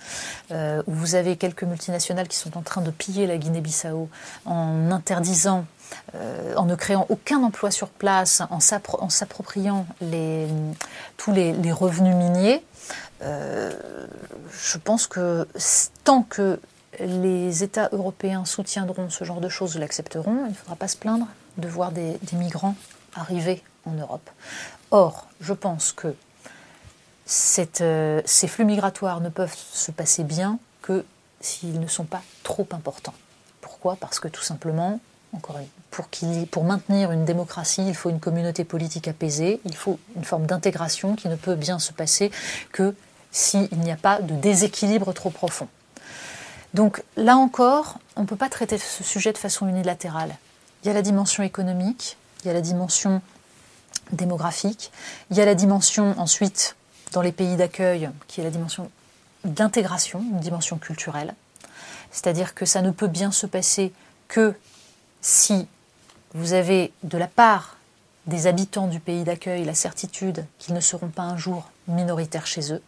euh, où vous avez quelques multinationales qui sont en train de piller la Guinée-Bissau en interdisant, euh, en ne créant aucun emploi sur place, en s'appropriant tous les, revenus miniers. Euh, je pense que tant que les États européens soutiendront ce genre de choses, l'accepteront, il ne faudra pas se plaindre de voir des migrants arriver en Europe. Or, je pense que euh, ces flux migratoires ne peuvent se passer bien que s'ils ne sont pas trop importants. Pourquoi? Parce que tout simplement, encore pour, pour maintenir une démocratie, il faut une communauté politique apaisée, il faut une forme d'intégration qui ne peut bien se passer que s'il n'y a pas de déséquilibre trop profond. Donc là encore, on ne peut pas traiter ce sujet de façon unilatérale. Il y a la dimension économique, il y a la dimension démographique. Il y a la dimension ensuite dans les pays d'accueil qui est la dimension d'intégration, une dimension culturelle. C'est-à-dire que ça ne peut bien se passer que si vous avez de la part des habitants du pays d'accueil la certitude qu'ils ne seront pas un jour minoritaires chez eux.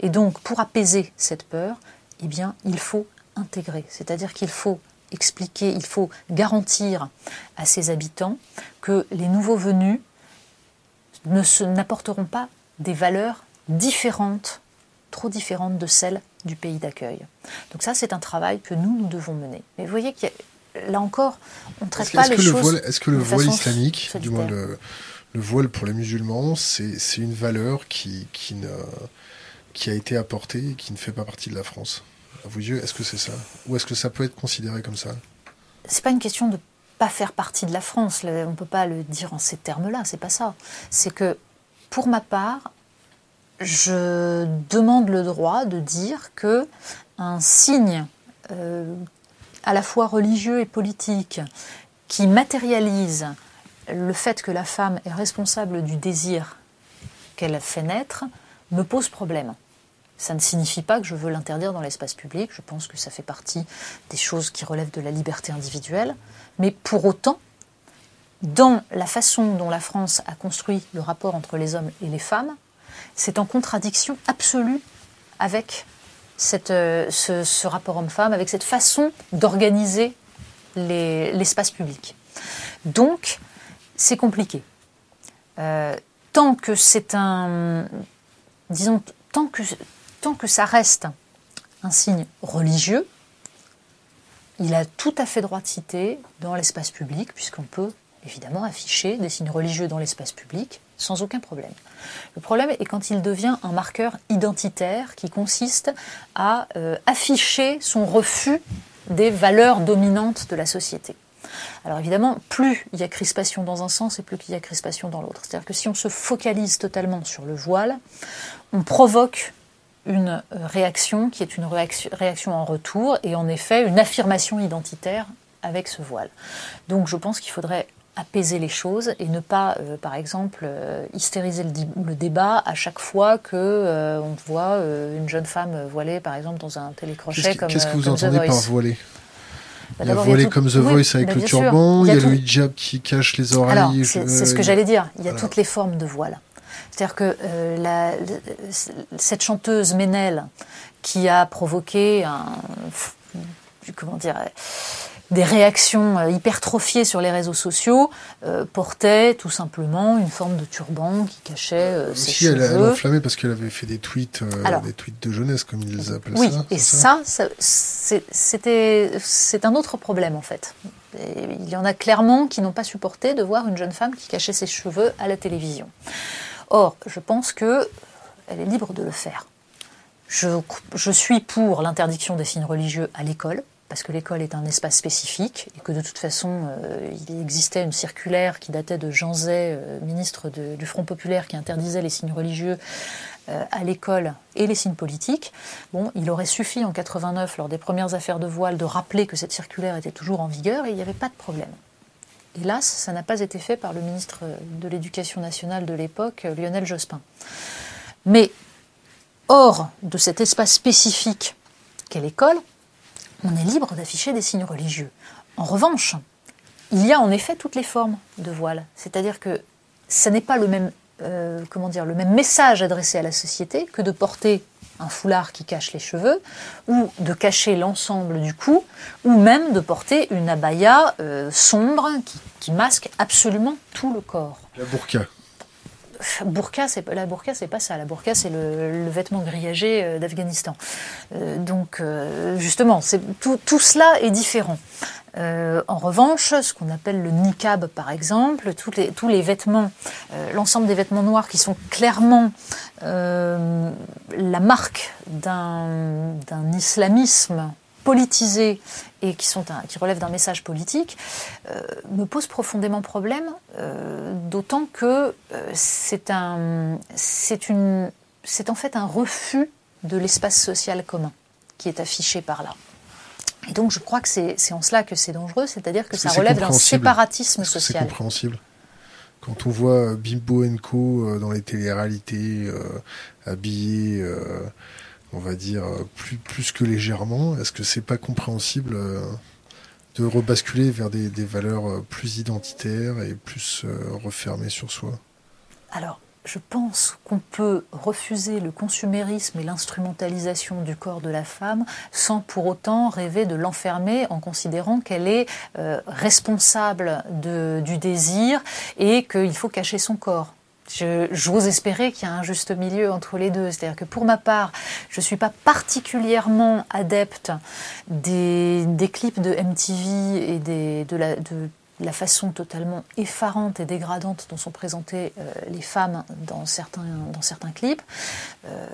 Et donc, pour apaiser cette peur, eh bien, il faut intégrer. C'est-à-dire qu'il faut expliquer, il faut garantir à ces habitants que les nouveaux venus n'apporteront pas des valeurs différentes, trop différentes de celles du pays d'accueil. Donc ça, c'est un travail que nous, nous devons mener. Mais vous voyez que là encore, on ne traite pas les choses. Est-ce que le voile islamique, du moins le, voile pour les musulmans, c'est une valeur qui, qui, ne, qui a été apportée et qui ne fait pas partie de la France? À vos yeux, est-ce que c'est ça Ou est-ce que ça peut être considéré comme ça C'est pas une question de faire partie de la France. On ne peut pas le dire en ces termes-là, c'est pas ça. C'est que, pour ma part, je demande le droit de dire que un signe euh, à la fois religieux et politique qui matérialise le fait que la femme est responsable du désir qu'elle fait naître me pose problème. Ça ne signifie pas que je veux l'interdire dans l'espace public. Je pense que ça fait partie des choses qui relèvent de la liberté individuelle. Mais pour autant, dans la façon dont la France a construit le rapport entre les hommes et les femmes, c'est en contradiction absolue avec euh, ce, rapport homme-femme, avec cette façon d'organiser l'espace public. Donc, c'est compliqué. Euh, tant que c'est un. Disons, tant que tant que ça reste un signe religieux, il a tout à fait droit de citer dans l'espace public, puisqu'on peut évidemment afficher des signes religieux dans l'espace public sans aucun problème. Le problème est quand il devient un marqueur identitaire qui consiste à euh, afficher son refus des valeurs dominantes de la société. Alors évidemment, plus il y a crispation dans un sens et plus il y a crispation dans l'autre. C'est-à-dire que si on se focalise totalement sur le voile, on provoque une réaction qui est une réaction, en retour et en effet une affirmation identitaire avec ce voile. Donc je pense qu'il faudrait apaiser les choses et ne pas, euh, par exemple, euh, hystériser le, débat à chaque fois que euh, on voit une jeune femme voilée, par exemple, dans un télécrochet comme Qu'est-ce que vous entendez par voilée? Bah, il y a voilé comme The Voice avec le turban, il y a, le hijab qui cache les oreilles. c'est ce que j'allais dire, il y a toutes les formes de voile. C'est-à-dire que euh, cette chanteuse Ménel qui a provoqué comment dire, des réactions euh, hypertrophiées sur les réseaux sociaux euh, portait tout simplement une forme de turban qui cachait ses cheveux. Elle, a enflammé parce qu'elle avait fait des tweets, des tweets de jeunesse comme ils les appellent oui, ça. et ça, c'était c'est un autre problème en fait. il y en a clairement qui n'ont pas supporté de voir une jeune femme qui cachait ses cheveux à la télévision. Or, je pense qu'elle est libre de le faire. Je, suis pour l'interdiction des signes religieux à l'école, parce que l'école est un espace spécifique et que de toute façon, euh, il existait une circulaire qui datait de Jean Zay, euh, ministre du Front populaire, qui interdisait les signes religieux euh, à l'école et les signes politiques. Bon, il aurait suffi en 89, lors des premières affaires de voile, de rappeler que cette circulaire était toujours en vigueur et il n'y avait pas de problème. Hélas, ça n'a pas été fait par le ministre de l'Éducation nationale de l'époque, Lionel Jospin. Mais hors de cet espace spécifique qu'est l'école, on est libre d'afficher des signes religieux. En revanche, il y a en effet toutes les formes de voile. C'est-à-dire que ce n'est pas le même euh, comment dire, le même message adressé à la société que de porter un foulard qui cache les cheveux, ou de cacher l'ensemble du cou, ou même de porter une abaya euh, sombre qui, masque absolument tout le corps. Burqa, la burqa, c'est pas ça. La burqa, c'est le, vêtement grillagé euh, d'Afghanistan. Euh, donc, euh, justement, tout, cela est différent. En revanche, ce qu'on appelle le niqab, par exemple, tous les, vêtements, l'ensemble des vêtements noirs qui sont clairement la marque d'un islamisme politisé et qui, sont un, qui relèvent d'un message politique, euh, me pose profondément problème, euh, d'autant que euh, c'est un, c'est une, c'est en fait un refus de l'espace social commun qui est affiché par là. Et donc je crois que c'est, c'est en cela que c'est dangereux, c'est-à-dire que ça que relève d'un séparatisme social. C'est compréhensible. Quand on voit Bimbo Co dans les téléréalités habillés on va dire, plus, plus que légèrement Est-ce que c'est pas compréhensible euh, de rebasculer vers des, valeurs euh, plus identitaires et plus euh, refermées sur soi? Alors, je pense qu'on peut refuser le consumérisme et l'instrumentalisation du corps de la femme sans pour autant rêver de l'enfermer en considérant qu'elle est euh, responsable du désir et qu'il faut cacher son corps. J'ose espérer qu'il y a un juste milieu entre les deux. C'est-à-dire que pour ma part, je ne suis pas particulièrement adepte des, clips de MTV et de, la, façon totalement effarante et dégradante dont sont présentées euh, les femmes dans certains, dans certains clips. Euh,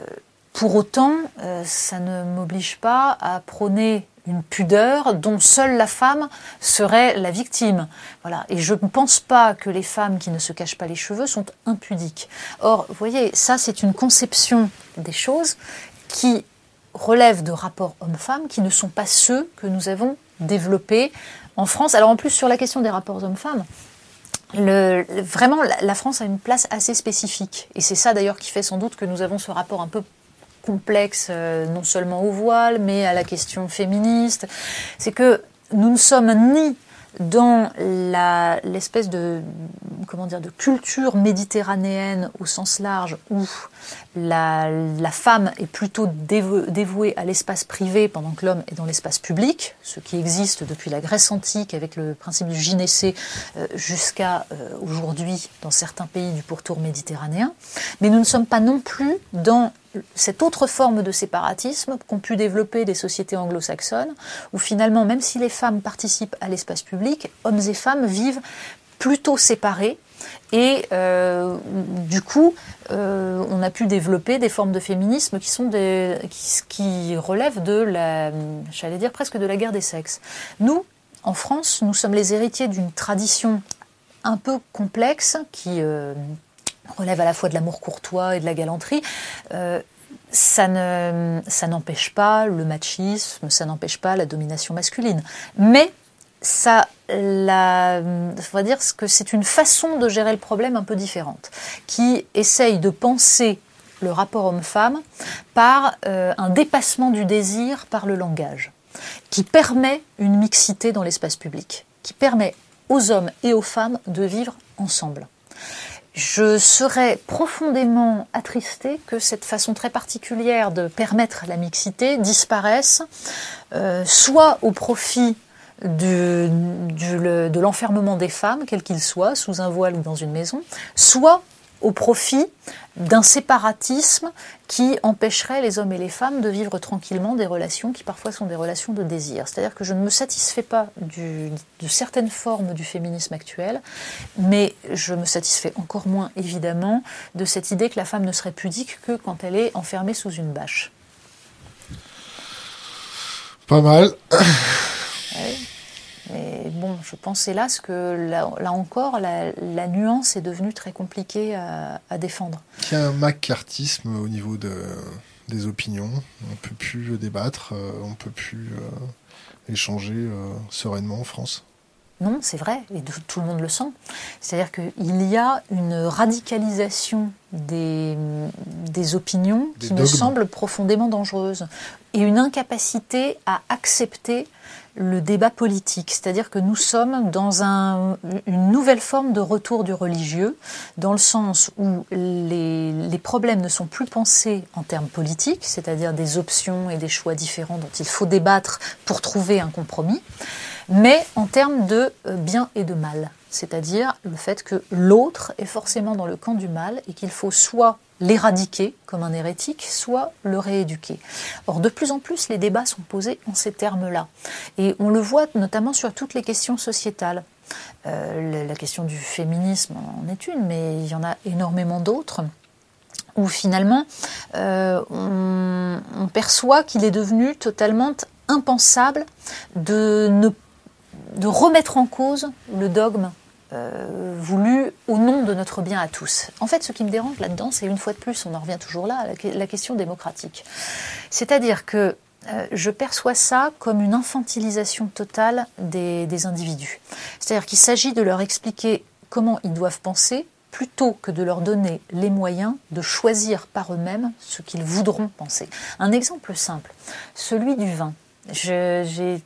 pour autant, euh, ça ne m'oblige pas à prôner une pudeur dont seule la femme serait la victime. Voilà. Et je ne pense pas que les femmes qui ne se cachent pas les cheveux sont impudiques. Or, vous voyez, ça c'est une conception des choses qui relève de rapports hommes-femmes qui ne sont pas ceux que nous avons développés en France. Alors en plus sur la question des rapports hommes-femmes, vraiment la France a une place assez spécifique. Et c'est ça d'ailleurs qui fait sans doute que nous avons ce rapport un peu complexe, euh, non seulement au voile, mais à la question féministe, c'est que nous ne sommes ni dans l'espèce de comment dire de culture méditerranéenne au sens large où la, femme est plutôt dévouée à l'espace privé pendant que l'homme est dans l'espace public, ce qui existe depuis la Grèce antique avec le principe du gynécée euh, jusqu'à euh, aujourd'hui dans certains pays du pourtour méditerranéen. Mais nous ne sommes pas non plus dans cette autre forme de séparatisme qu'ont pu développer les sociétés anglo-saxonnes, où finalement, même si les femmes participent à l'espace public, hommes et femmes vivent plutôt séparés. Et euh, du coup, euh, on a pu développer des formes de féminisme qui sont des, qui, qui relèvent de la, j'allais dire presque de la guerre des sexes. Nous, en France, nous sommes les héritiers d'une tradition un peu complexe qui euh, relève à la fois de l'amour courtois et de la galanterie. Euh, ça ne, ça n'empêche pas le machisme, ça n'empêche pas la domination masculine. Mais ça, la, va dire que c'est une façon de gérer le problème un peu différente, qui essaye de penser le rapport homme-femme par euh, un dépassement du désir par le langage, qui permet une mixité dans l'espace public, qui permet aux hommes et aux femmes de vivre ensemble je serais profondément attristée que cette façon très particulière de permettre la mixité disparaisse, euh, soit au profit de l'enfermement des femmes, quel qu'il soit, sous un voile ou dans une maison, soit au profit d'un séparatisme qui empêcherait les hommes et les femmes de vivre tranquillement des relations qui parfois sont des relations de désir. C'est-à-dire que je ne me satisfais pas du, de certaines formes du féminisme actuel, mais je me satisfais encore moins évidemment de cette idée que la femme ne serait pudique que quand elle est enfermée sous une bâche. Pas mal. Ouais. Mais bon, je pense hélas que là, là encore, la, la, nuance est devenue très compliquée à, à défendre. Il y a un macartisme au niveau de, des opinions. On ne peut plus débattre, euh, on ne peut plus euh, échanger euh, sereinement en France. Non, c'est vrai, et tout le monde le sent. C'est-à-dire qu'il y a une radicalisation des, des opinions qui me semble profondément dangereuse, et une incapacité à accepter le débat politique. C'est-à-dire que nous sommes dans un, une nouvelle forme de retour du religieux, dans le sens où les, les problèmes ne sont plus pensés en termes politiques, c'est-à-dire des options et des choix différents dont il faut débattre pour trouver un compromis, mais en termes de euh, bien et de mal, c'est-à-dire le fait que l'autre est forcément dans le camp du mal et qu'il faut soit l'éradiquer comme un hérétique, soit le rééduquer. Or, de plus en plus, les débats sont posés en ces termes-là. Et on le voit notamment sur toutes les questions sociétales. Euh, la question du féminisme en est une, mais il y en a énormément d'autres où finalement euh, on, perçoit qu'il est devenu totalement impensable de remettre en cause le dogme euh, voulu au nom de notre bien à tous. En fait, ce qui me dérange là-dedans, c'est une fois de plus, on en revient toujours là, la, question démocratique. C'est-à-dire que euh, je perçois ça comme une infantilisation totale des, des individus. C'est-à-dire qu'il s'agit de leur expliquer comment ils doivent penser plutôt que de leur donner les moyens de choisir par eux-mêmes ce qu'ils voudront penser. Un exemple simple, celui du vin. J'ai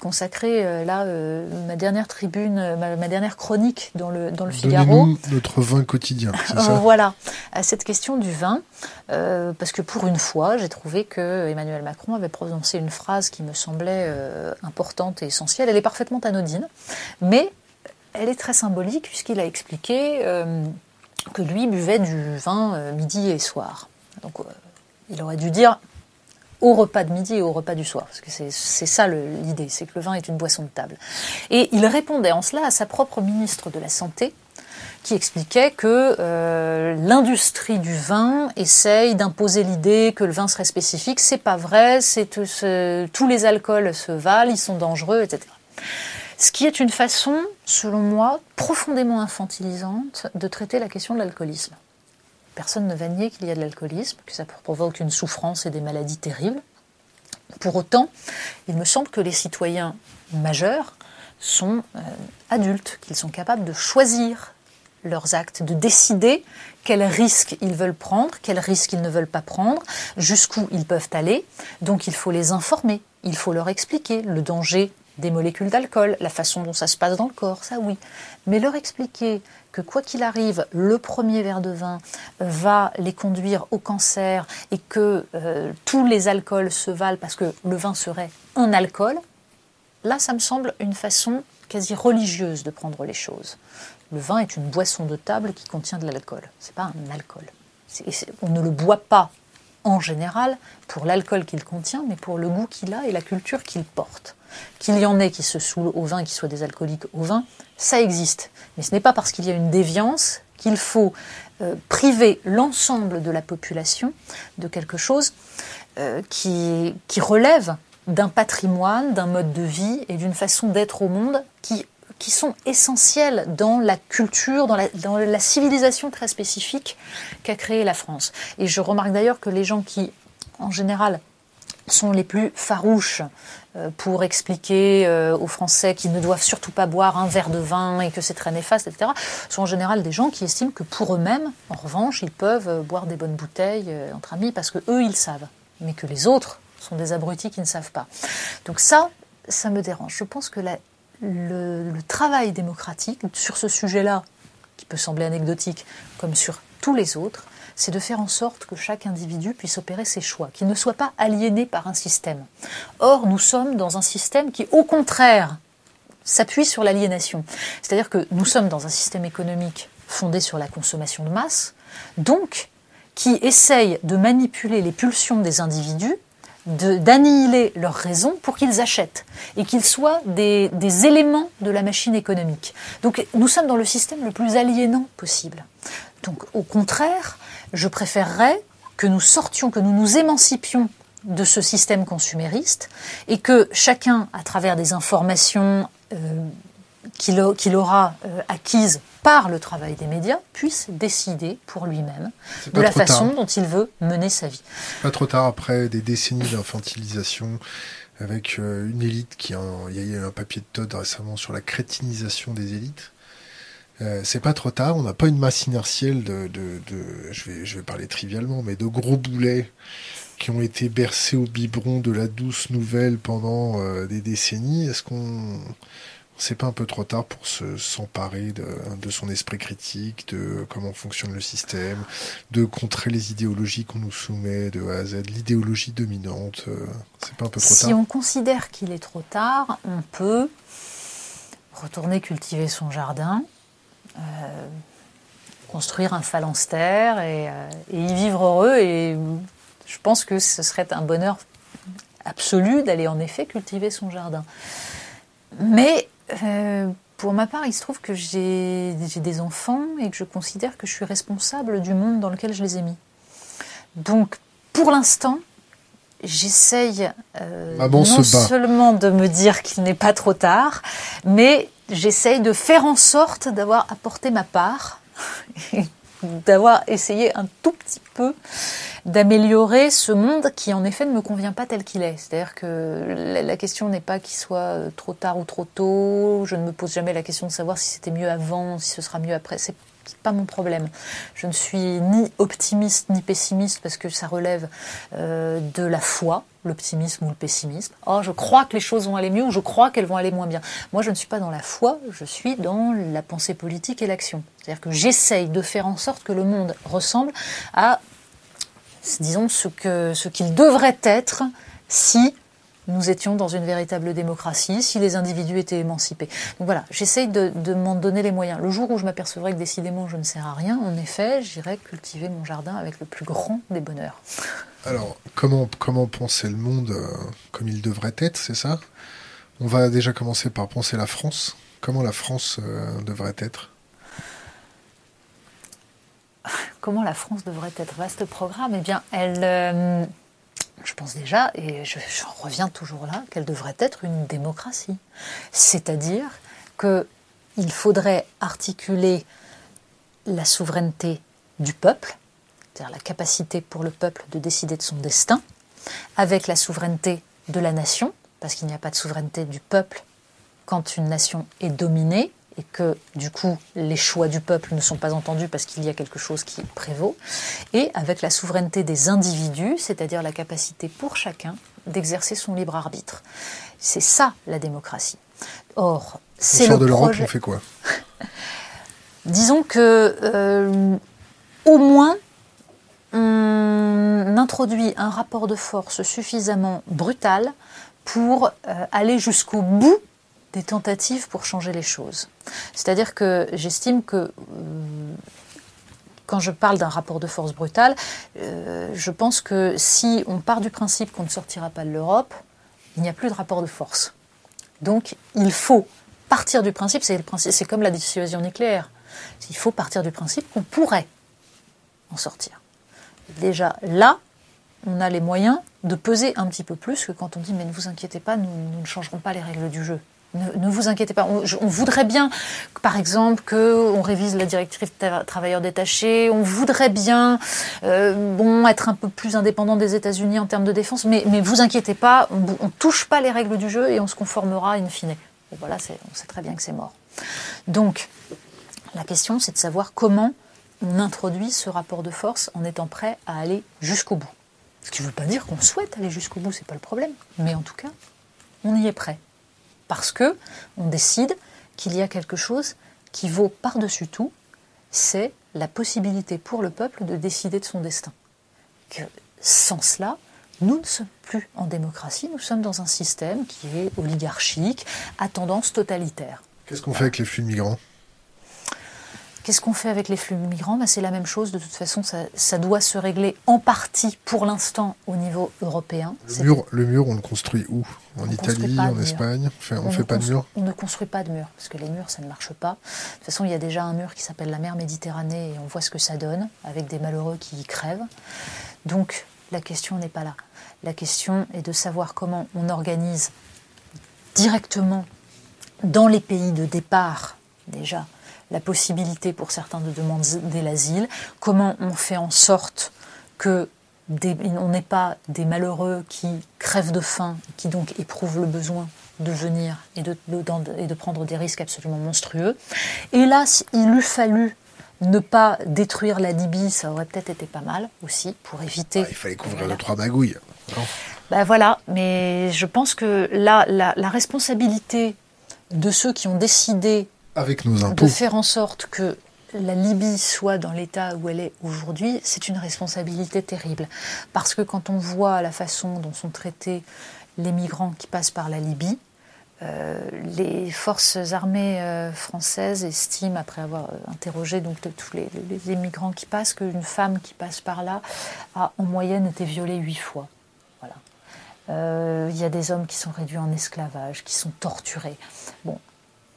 consacré euh, là euh, ma dernière tribune, euh, ma, dernière chronique dans le, dans le Figaro. notre vin quotidien, c'est ça? Voilà, à cette question du vin, parce que pour une fois, j'ai trouvé que Emmanuel Macron avait prononcé une phrase qui me semblait importante et essentielle. Elle est parfaitement anodine, mais elle est très symbolique puisqu'il a expliqué que lui buvait du vin midi et soir. Donc, il aurait dû dire au repas de midi et au repas du soir. Parce que c'est ça l'idée, c'est que le vin est une boisson de table. Et il répondait en cela à sa propre ministre de la Santé, qui expliquait que euh, l'industrie du vin essaye d'imposer l'idée que le vin serait spécifique. C'est pas vrai, tous les alcools se valent, ils sont dangereux, etc. Ce qui est une façon, selon moi, profondément infantilisante de traiter la question de l'alcoolisme. Personne ne va nier qu'il y a de l'alcoolisme, que ça provoque une souffrance et des maladies terribles. Pour autant, il me semble que les citoyens majeurs sont euh, adultes, qu'ils sont capables de choisir leurs actes, de décider quels risques ils veulent prendre, quels risques ils ne veulent pas prendre, jusqu'où ils peuvent aller. Donc il faut les informer, il faut leur expliquer le danger des molécules d'alcool, la façon dont ça se passe dans le corps, ça oui. Mais leur expliquer que quoi qu'il arrive, le premier verre de vin va les conduire au cancer et que euh, tous les alcools se valent parce que le vin serait un alcool, là ça me semble une façon quasi religieuse de prendre les choses. Le vin est une boisson de table qui contient de l'alcool. C'est pas un alcool. on ne le boit pas en général pour l'alcool qu'il contient, mais pour le goût qu'il a et la culture qu'il porte. Qu'il y en ait qui se saoulent au vin, qui soient des alcooliques au vin, ça existe. Mais ce n'est pas parce qu'il y a une déviance qu'il faut euh, priver l'ensemble de la population de quelque chose euh, qui, relève d'un patrimoine, d'un mode de vie et d'une façon d'être au monde qui sont essentiels dans la culture, dans la civilisation très spécifique qu'a créée la France. Et je remarque d'ailleurs que les gens qui, en général, sont les plus farouches euh, pour expliquer euh, aux Français qu'ils ne doivent surtout pas boire un verre de vin et que c'est très néfaste, etc., sont en général des gens qui estiment que pour eux-mêmes, en revanche, ils peuvent euh, boire des bonnes bouteilles entre amis parce que eux, ils savent, mais que les autres sont des abrutis qui ne savent pas. Donc ça, ça me dérange. Je pense que le, travail démocratique sur ce sujet-là, qui peut sembler anecdotique, comme sur tous les autres, c'est de faire en sorte que chaque individu puisse opérer ses choix, qu'il ne soit pas aliéné par un système. Or, nous sommes dans un système qui, au contraire, s'appuie sur l'aliénation. C'est-à-dire que nous sommes dans un système économique fondé sur la consommation de masse, donc qui essaye de manipuler les pulsions des individus d'annihiler leurs raisons pour qu'ils achètent et qu'ils soient des, des, éléments de la machine économique. Donc nous sommes dans le système le plus aliénant possible. Donc au contraire, je préférerais que nous sortions, que nous nous émancipions de ce système consumériste et que chacun, à travers des informations euh, qu'il aura euh, acquise par le travail des médias, puisse décider pour lui-même de la façon dont il veut mener sa vie. Pas trop tard après des décennies d'infantilisation avec euh, une élite qui il y a eu un papier de Todd récemment sur la crétinisation des élites. Euh, c'est pas trop tard, on n'a pas une masse inertielle de, de, de, je, vais, je vais parler trivialement, mais de gros boulets qui ont été bercés au biberon de la douce nouvelle pendant euh, des décennies. Est-ce qu'on c'est pas un peu trop tard pour se s'emparer de, de, son esprit critique, de comment fonctionne le système, de contrer les idéologies qu'on nous soumet de A à Z, l'idéologie dominante euh, C'est pas un peu trop tard? Si on considère qu'il est trop tard, on peut retourner cultiver son jardin, construire un phalanstère et, euh, et, y vivre heureux. Et je pense que ce serait un bonheur absolu d'aller en effet cultiver son jardin. Mais euh, pour ma part, il se trouve que j'ai des enfants et que je considère que je suis responsable du monde dans lequel je les ai mis. Donc, pour l'instant, j'essaye euh, non seulement de me dire qu'il n'est pas trop tard, mais j'essaye de faire en sorte d'avoir apporté ma part, d'avoir essayé un tout petit peu d'améliorer ce monde qui en effet ne me convient pas tel qu'il est. C'est-à-dire que la question n'est pas qu'il soit euh, trop tard ou trop tôt. Je ne me pose jamais la question de savoir si c'était mieux avant, si ce sera mieux après. C'est pas mon problème. Je ne suis ni optimiste ni pessimiste parce que ça relève euh, de la foi, l'optimisme ou le pessimisme. Oh, je crois que les choses vont aller mieux ou je crois qu'elles vont aller moins bien. Moi, je ne suis pas dans la foi, je suis dans la pensée politique et l'action. C'est-à-dire que j'essaye de faire en sorte que le monde ressemble à disons, ce qu'il ce qu'il devrait être si nous étions dans une véritable démocratie, si les individus étaient émancipés. Donc voilà, j'essaye de, de m'en donner les moyens. Le jour où je m'apercevrai que décidément je ne sers à rien, en effet, j'irai cultiver mon jardin avec le plus grand des bonheurs. Alors, comment, comment penser le monde euh, comme il devrait être, c'est ça? On va déjà commencer par penser la France. Comment la France euh, devrait être? Comment la France devrait être? Vaste programme. Eh bien, elle, euh, je pense déjà, et je, reviens toujours là, qu'elle devrait être une démocratie. C'est-à-dire qu'il faudrait articuler la souveraineté du peuple, c'est-à-dire la capacité pour le peuple de décider de son destin, avec la souveraineté de la nation, parce qu'il n'y a pas de souveraineté du peuple quand une nation est dominée, et que du coup les choix du peuple ne sont pas entendus parce qu'il y a quelque chose qui prévaut, et avec la souveraineté des individus, c'est-à-dire la capacité pour chacun d'exercer son libre arbitre. C'est ça la démocratie. Or, c'est le de l'Europe, on fait quoi? Disons que euh, au moins on introduit un rapport de force suffisamment brutal pour euh, aller jusqu'au bout des tentatives pour changer les choses. C'est-à-dire que j'estime que euh, quand je parle d'un rapport de force brutal, euh, je pense que si on part du principe qu'on ne sortira pas de l'Europe, il n'y a plus de rapport de force. Donc il faut partir du principe, c'est comme la dissuasion nucléaire, il faut partir du principe qu'on pourrait en sortir. Déjà là, on a les moyens de peser un petit peu plus que quand on dit mais ne vous inquiétez pas, nous ne changerons pas les règles du jeu. Ne, vous inquiétez pas. On, voudrait bien, par exemple, qu'on révise la directive travailleurs détachés. On voudrait bien, euh, bon, être un peu plus indépendant des États-Unis en termes de défense. Mais, mais vous inquiétez pas, on, ne touche pas les règles du jeu et on se conformera in fine. Voilà, on sait très bien que c'est mort. Donc, la question, c'est de savoir comment on introduit ce rapport de force en étant prêt à aller jusqu'au bout. Ce qui ne veut pas dire qu'on souhaite aller jusqu'au bout, c'est pas le problème. Mais en tout cas, on y est prêt parce que on décide qu'il y a quelque chose qui vaut par-dessus tout, c'est la possibilité pour le peuple de décider de son destin. Que sans cela, nous ne sommes plus en démocratie, nous sommes dans un système qui est oligarchique, à tendance totalitaire. Qu'est-ce qu'on fait avec les flux migrants? Qu'est-ce qu'on fait avec les flux migrants? Ben, C'est la même chose. De toute façon, ça, doit se régler en partie pour l'instant au niveau européen. Le mur, le mur, on le construit où? En Italie, en Espagne? On ne fait pas de mur? On ne construit pas de mur, parce que les murs, ça ne marche pas. De toute façon, il y a déjà un mur qui s'appelle la mer Méditerranée et on voit ce que ça donne, avec des malheureux qui y crèvent. Donc, la question n'est pas là. La question est de savoir comment on organise directement dans les pays de départ déjà la possibilité pour certains de demander l'asile, comment on fait en sorte que on n'ait pas des malheureux qui crèvent de faim, qui donc éprouvent le besoin de venir et de, et de prendre des risques absolument monstrueux. Hélas, il eût fallu ne pas détruire la Libye, ça aurait peut-être été pas mal aussi pour éviter. Ah, il fallait couvrir le trois magouilles. Ben voilà, mais je pense que là, la, la responsabilité de ceux qui ont décidé avec nos impôts. de faire en sorte que la Libye soit dans l'état où elle est aujourd'hui, c'est une responsabilité terrible. Parce que quand on voit la façon dont sont traités les migrants qui passent par la Libye, euh, les forces armées euh, françaises estiment, après avoir euh, interrogé donc tous les, les, migrants qui passent, qu'une femme qui passe par là a en moyenne été violée huit fois. Voilà. Il y a des hommes qui sont réduits en esclavage, qui sont torturés. Bon,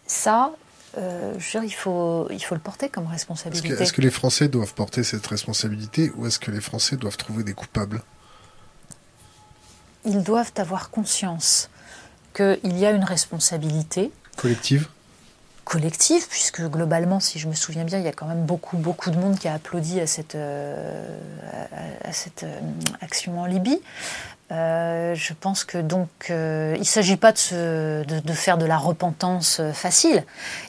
ça, euh, je veux dire, il faut, il faut le porter comme responsabilité. Est-ce que, les Français doivent porter cette responsabilité ou est-ce que les Français doivent trouver des coupables? Ils doivent avoir conscience qu'il y a une responsabilité. Collective? Collective, puisque globalement, si je me souviens bien, il y a quand même beaucoup, beaucoup de monde qui a applaudi à cette, euh, à, cette euh, action en Libye. Euh, je pense que donc euh, il ne s'agit pas de, faire de la repentance euh, facile.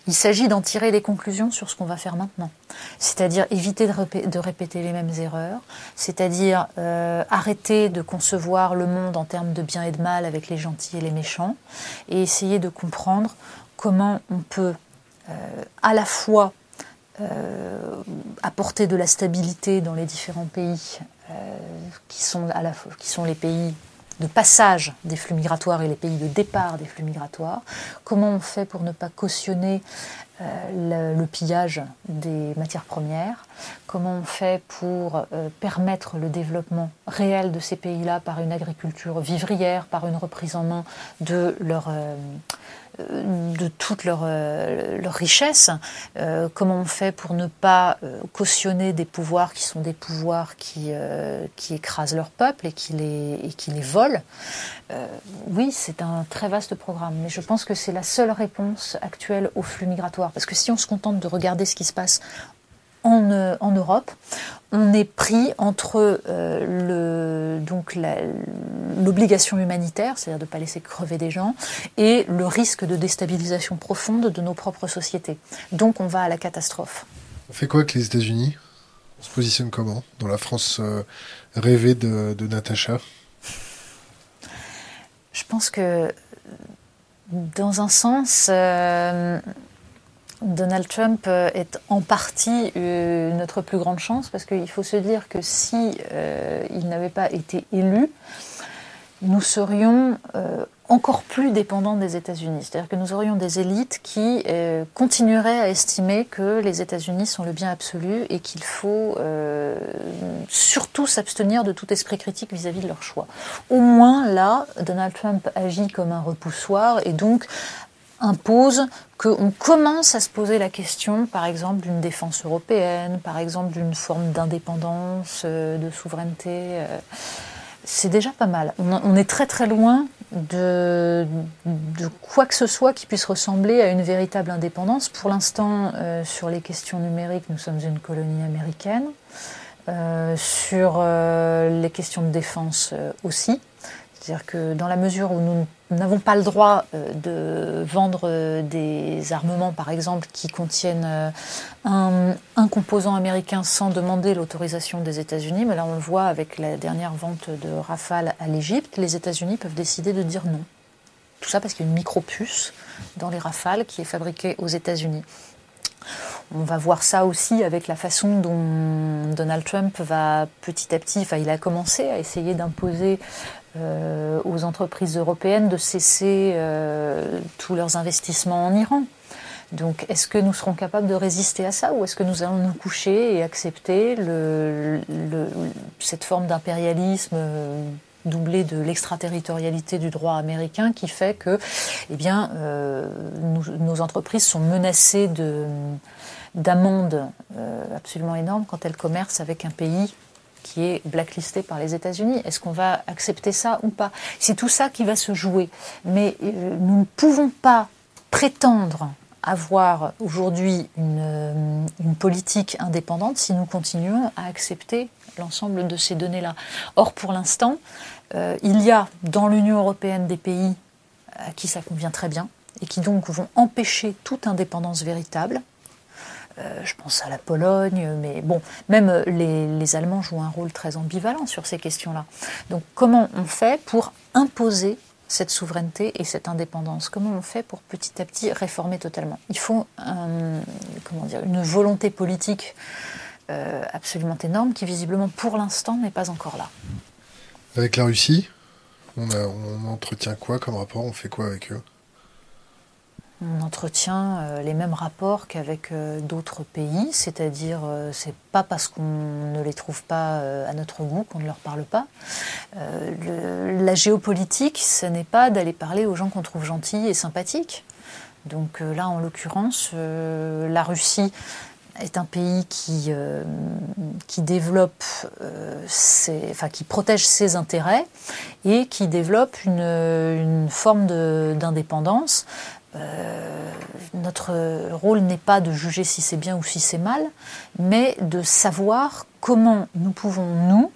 Il s'agit d'en tirer des conclusions sur ce qu'on va faire maintenant. C'est-à-dire éviter de, répéter les mêmes erreurs. C'est-à-dire arrêter de concevoir le monde en termes de bien et de mal avec les gentils et les méchants, et essayer de comprendre comment on peut à la fois apporter de la stabilité dans les différents pays qui, sont à la, qui sont les pays de passage des flux migratoires et les pays de départ des flux migratoires. Comment on fait pour ne pas cautionner euh, le, pillage des matières premières? Comment on fait pour euh, permettre le développement réel de ces pays-là par une agriculture vivrière, par une reprise en main de leur de toute leur, euh, richesse. Euh, comment on fait pour ne pas euh, cautionner des pouvoirs qui sont des pouvoirs qui, qui écrasent leur peuple et qui les, qui les volent? Oui, c'est un très vaste programme, mais je pense que c'est la seule réponse actuelle au flux migratoire. Parce que si on se contente de regarder ce qui se passe en, euh, en, Europe, on est pris entre euh, l'obligation humanitaire, c'est-à-dire de ne pas laisser crever des gens, et le risque de déstabilisation profonde de nos propres sociétés. Donc on va à la catastrophe. On fait quoi avec les États-Unis? On se positionne comment? Dans la France euh, rêvée de, de Natacha? Je pense que, dans un sens, Donald Trump euh, est en partie euh, notre plus grande chance parce qu'il faut se dire que si euh, il n'avait pas été élu, nous serions encore plus dépendants des États-Unis. C'est-à-dire que nous aurions des élites qui continueraient à estimer que les États-Unis sont le bien absolu et qu'il faut surtout s'abstenir de tout esprit critique vis-à-vis -vis de leur choix. Au moins là, Donald Trump agit comme un repoussoir et donc impose qu'on commence à se poser la question, par exemple, d'une défense européenne, par exemple, d'une forme d'indépendance, euh, de souveraineté. Euh, c'est déjà pas mal. On est très très loin de, quoi que ce soit qui puisse ressembler à une véritable indépendance. Pour l'instant, euh, sur les questions numériques, nous sommes une colonie américaine. sur les questions de défense aussi. C'est-à-dire que dans la mesure où nous n'avons pas le droit euh, de vendre euh, des armements, par exemple, qui contiennent euh, un, composant américain sans demander l'autorisation des États-Unis, mais là on le voit avec la dernière vente de Rafale à l'Égypte, les États-Unis peuvent décider de dire non. Tout ça parce qu'il y a une micropuce dans les Rafales qui est fabriquée aux États-Unis. On va voir ça aussi avec la façon dont Donald Trump va petit à petit, enfin il a commencé à essayer d'imposer euh, aux entreprises européennes de cesser euh, tous leurs investissements en Iran. Donc, est-ce que nous serons capables de résister à ça ou est-ce que nous allons nous coucher et accepter cette forme d'impérialisme euh, doublé de l'extraterritorialité du droit américain qui fait que eh bien, nos entreprises sont menacées d'amendes absolument énormes quand elles commercent avec un pays est blacklisté par les États-Unis. Est-ce qu'on va accepter ça ou pas? C'est tout ça qui va se jouer. Mais euh, nous ne pouvons pas prétendre avoir aujourd'hui une, une, politique indépendante si nous continuons à accepter l'ensemble de ces données-là. Or, pour l'instant, euh, il y a dans l'Union européenne des pays à qui ça convient très bien et qui donc vont empêcher toute indépendance véritable. Euh, je pense à la Pologne, mais bon, même les, les, Allemands jouent un rôle très ambivalent sur ces questions-là. Donc comment on fait pour imposer cette souveraineté et cette indépendance? Comment on fait pour petit à petit réformer totalement? Il faut comment dire, une volonté politique euh, absolument énorme qui visiblement pour l'instant n'est pas encore là. Avec la Russie, on entretient quoi comme rapport? On fait quoi avec eux? On entretient euh, les mêmes rapports qu'avec euh, d'autres pays, c'est-à-dire euh, c'est pas parce qu'on ne les trouve pas à notre goût qu'on ne leur parle pas. la géopolitique, ce n'est pas d'aller parler aux gens qu'on trouve gentils et sympathiques. Donc là, en l'occurrence, la Russie est un pays qui, qui développe, ses, enfin qui protège ses intérêts et qui développe une, une forme d'indépendance euh, notre rôle n'est pas de juger si c'est bien ou si c'est mal, mais de savoir comment nous pouvons, nous,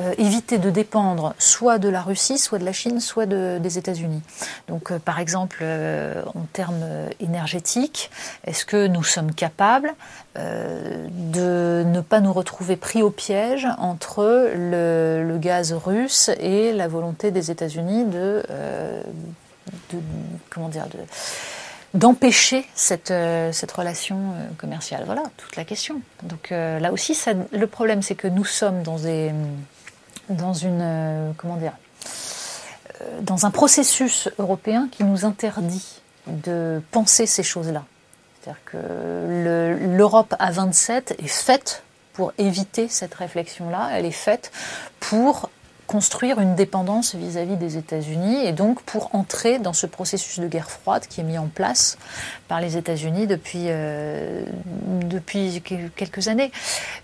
euh, éviter de dépendre soit de la Russie, soit de la Chine, soit des États-Unis. Donc, euh, par exemple, en termes énergétiques, est-ce que nous sommes capables de ne pas nous retrouver pris au piège entre le, le gaz russe et la volonté des États-Unis de comment dire, de, d'empêcher cette, euh, cette relation euh, commerciale. Voilà toute la question. Donc euh, là aussi, le problème, c'est que nous sommes dans, des, comment dire, dans un processus européen qui nous interdit de penser ces choses-là. C'est-à-dire que l'Europe à 27 est faite pour éviter cette réflexion-là. Elle est faite pour construire une dépendance vis-à-vis des États-Unis et donc pour entrer dans ce processus de guerre froide qui est mis en place par les États-Unis depuis, euh, depuis quelques années.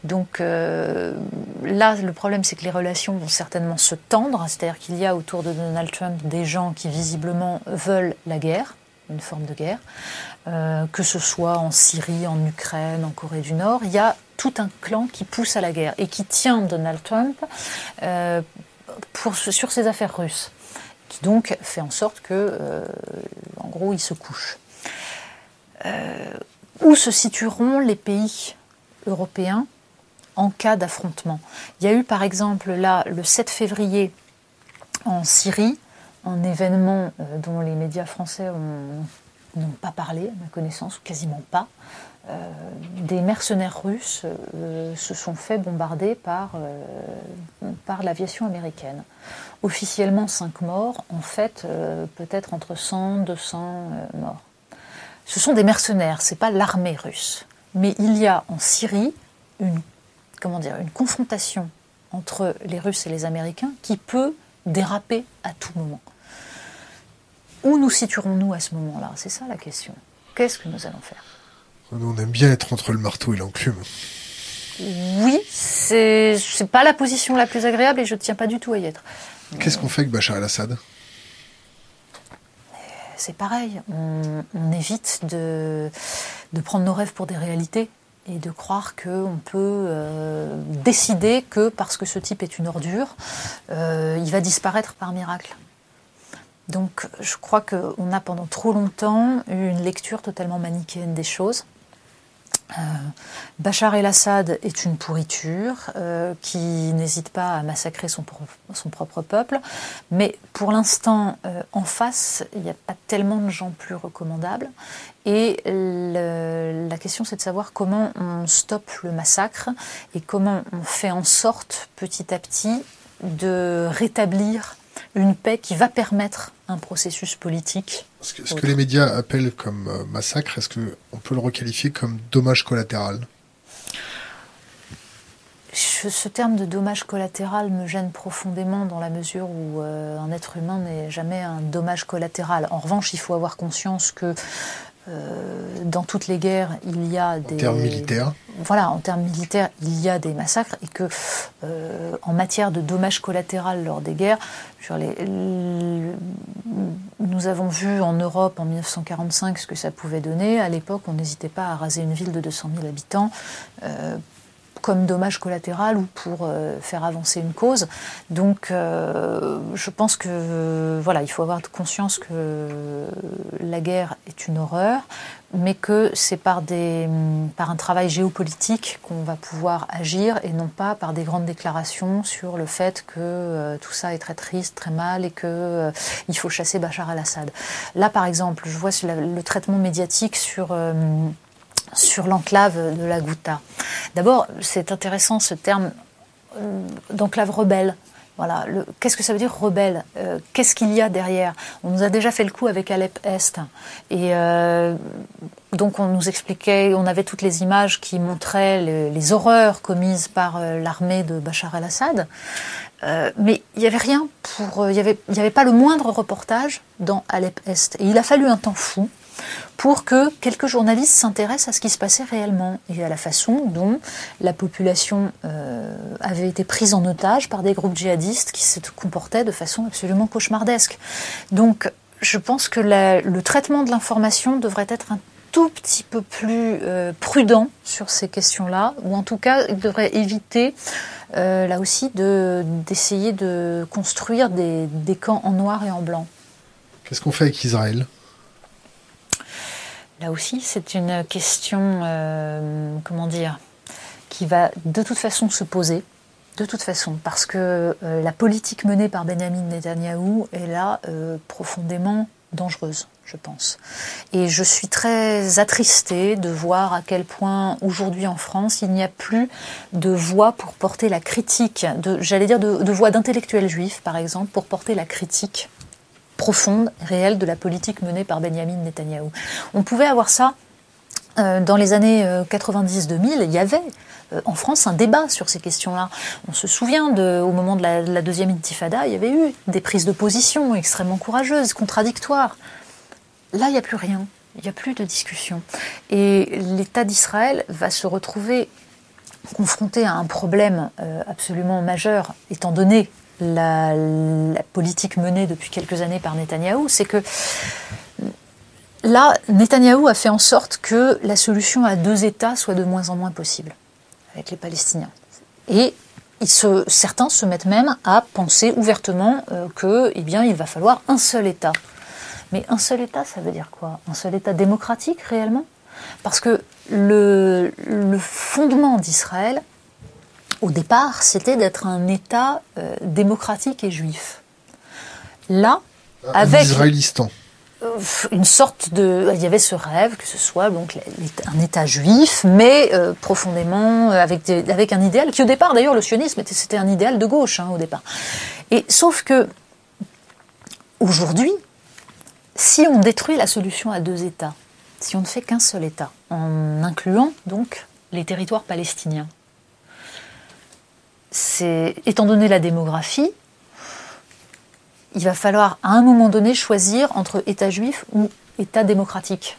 Donc euh, là, le problème, c'est que les relations vont certainement se tendre, c'est-à-dire qu'il y a autour de Donald Trump des gens qui visiblement veulent la guerre une forme de guerre, euh, que ce soit en Syrie, en Ukraine, en Corée du Nord, il y a tout un clan qui pousse à la guerre et qui tient Donald Trump sur ces affaires russes, qui donc fait en sorte que, euh, en gros, il se couche. Euh, où se situeront les pays européens en cas d'affrontement? Il y a eu par exemple là, le 7 février, en Syrie, un événement euh, dont les médias français n'ont pas parlé, à ma connaissance, quasiment pas, des mercenaires russes euh, se sont fait bombarder par, euh, l'aviation américaine. Officiellement 5 morts, en fait peut-être entre 100 200 morts. Ce sont des mercenaires, c'est pas l'armée russe. Mais il y a en Syrie une, comment dire, une confrontation entre les Russes et les Américains qui peut déraper à tout moment. Où nous situerons-nous à ce moment-là? C'est ça la question. Qu'est-ce que nous allons faire? On aime bien être entre le marteau et l'enclume. Oui, c'est pas la position la plus agréable et je ne tiens pas du tout à y être. Qu'est-ce qu'on fait avec Bachar el-Assad? C'est pareil, on, évite de, prendre nos rêves pour des réalités et de croire qu'on peut euh, décider que parce que ce type est une ordure, euh, il va disparaître par miracle. Donc je crois qu'on a pendant trop longtemps eu une lecture totalement manichéenne des choses. Euh, Bachar el-Assad est une pourriture euh, qui n'hésite pas à massacrer son, propre peuple, mais pour l'instant, euh, en face, il n'y a pas tellement de gens plus recommandables. Et la question, c'est de savoir comment on stoppe le massacre et comment on fait en sorte, petit à petit, de rétablir une paix qui va permettre un processus politique. Ce que, les médias appellent comme euh, massacre, est-ce qu'on peut le requalifier comme dommage collatéral? Ce terme de dommage collatéral me gêne profondément dans la mesure où euh, un être humain n'est jamais un dommage collatéral. En revanche, il faut avoir conscience que euh, dans toutes les guerres, il y a des. En termes militaires Voilà, en termes militaires, il y a des massacres et que, euh, en matière de dommages collatéraux lors des guerres, les, nous nous avons vu en Europe en 1945 ce que ça pouvait donner. À l'époque, on n'hésitait pas à raser une ville de 200 000 habitants comme dommage collatéral ou pour euh, faire avancer une cause. Donc, euh, je pense que voilà, il faut avoir conscience que la guerre est une horreur, mais que c'est par par un travail géopolitique qu'on va pouvoir agir et non pas par des grandes déclarations sur le fait que euh, tout ça est très triste, très mal et que il faut chasser Bachar al-Assad. Là, par exemple, je vois le traitement médiatique sur sur l'enclave de la Ghouta. D'abord, c'est intéressant ce terme euh, d'enclave rebelle. Voilà, qu'est-ce que ça veut dire rebelle euh, Qu'est-ce qu'il y a derrière? On nous a déjà fait le coup avec Alep Est, et euh, donc on nous expliquait, on avait toutes les images qui montraient les, horreurs commises par l'armée de Bachar el-Assad, mais il n'y avait rien pour, il n'y avait, avait pas le moindre reportage dans Alep Est, et il a fallu un temps fou pour que quelques journalistes s'intéressent à ce qui se passait réellement et à la façon dont la population euh, avait été prise en otage par des groupes djihadistes qui se comportaient de façon absolument cauchemardesque. Donc je pense que le traitement de l'information devrait être un tout petit peu plus euh, prudent sur ces questions-là, ou en tout cas, il devrait éviter, euh, là aussi, d'essayer de, construire des, des camps en noir et en blanc. Qu'est-ce qu'on fait avec Israël? Là aussi, c'est une question, euh, comment dire, qui va de toute façon se poser, de toute façon, parce que euh, la politique menée par Benjamin Netanyahou est là euh, profondément dangereuse, je pense. Et je suis très attristée de voir à quel point aujourd'hui en France, il n'y a plus de voix pour porter la critique, j'allais dire de, de voix d'intellectuels juifs, par exemple, pour porter la critique profonde, réelle de la politique menée par Benjamin Netanyahou. On pouvait avoir ça euh, dans les années 90-2000, euh, il y avait euh, en France un débat sur ces questions-là. On se souvient de, au moment de la, deuxième intifada, il y avait eu des prises de position extrêmement courageuses, contradictoires. Là, il n'y a plus rien, il n'y a plus de discussion. Et l'État d'Israël va se retrouver confronté à un problème absolument majeur, étant donné la, politique menée depuis quelques années par Netanyahou, c'est que là, Netanyahou a fait en sorte que la solution à deux États soit de moins en moins possible avec les Palestiniens. Et certains se mettent même à penser ouvertement euh, que, eh bien, il va falloir un seul État. Mais un seul État, ça veut dire quoi? Un seul État démocratique réellement? Parce que le fondement d'Israël, au départ, c'était d'être un État euh, démocratique et juif. Là, avec Israélistan. Euh, une sorte de, il y avait ce rêve que ce soit donc un État juif, mais euh, profondément avec avec un idéal qui au départ d'ailleurs le sionisme c'était un idéal de gauche hein, au départ. Et sauf que aujourd'hui, si on détruit la solution à deux États, si on ne fait qu'un seul État, en incluant donc les territoires palestiniens, étant donné la démographie, il va falloir à un moment donné choisir entre État juif ou État démocratique.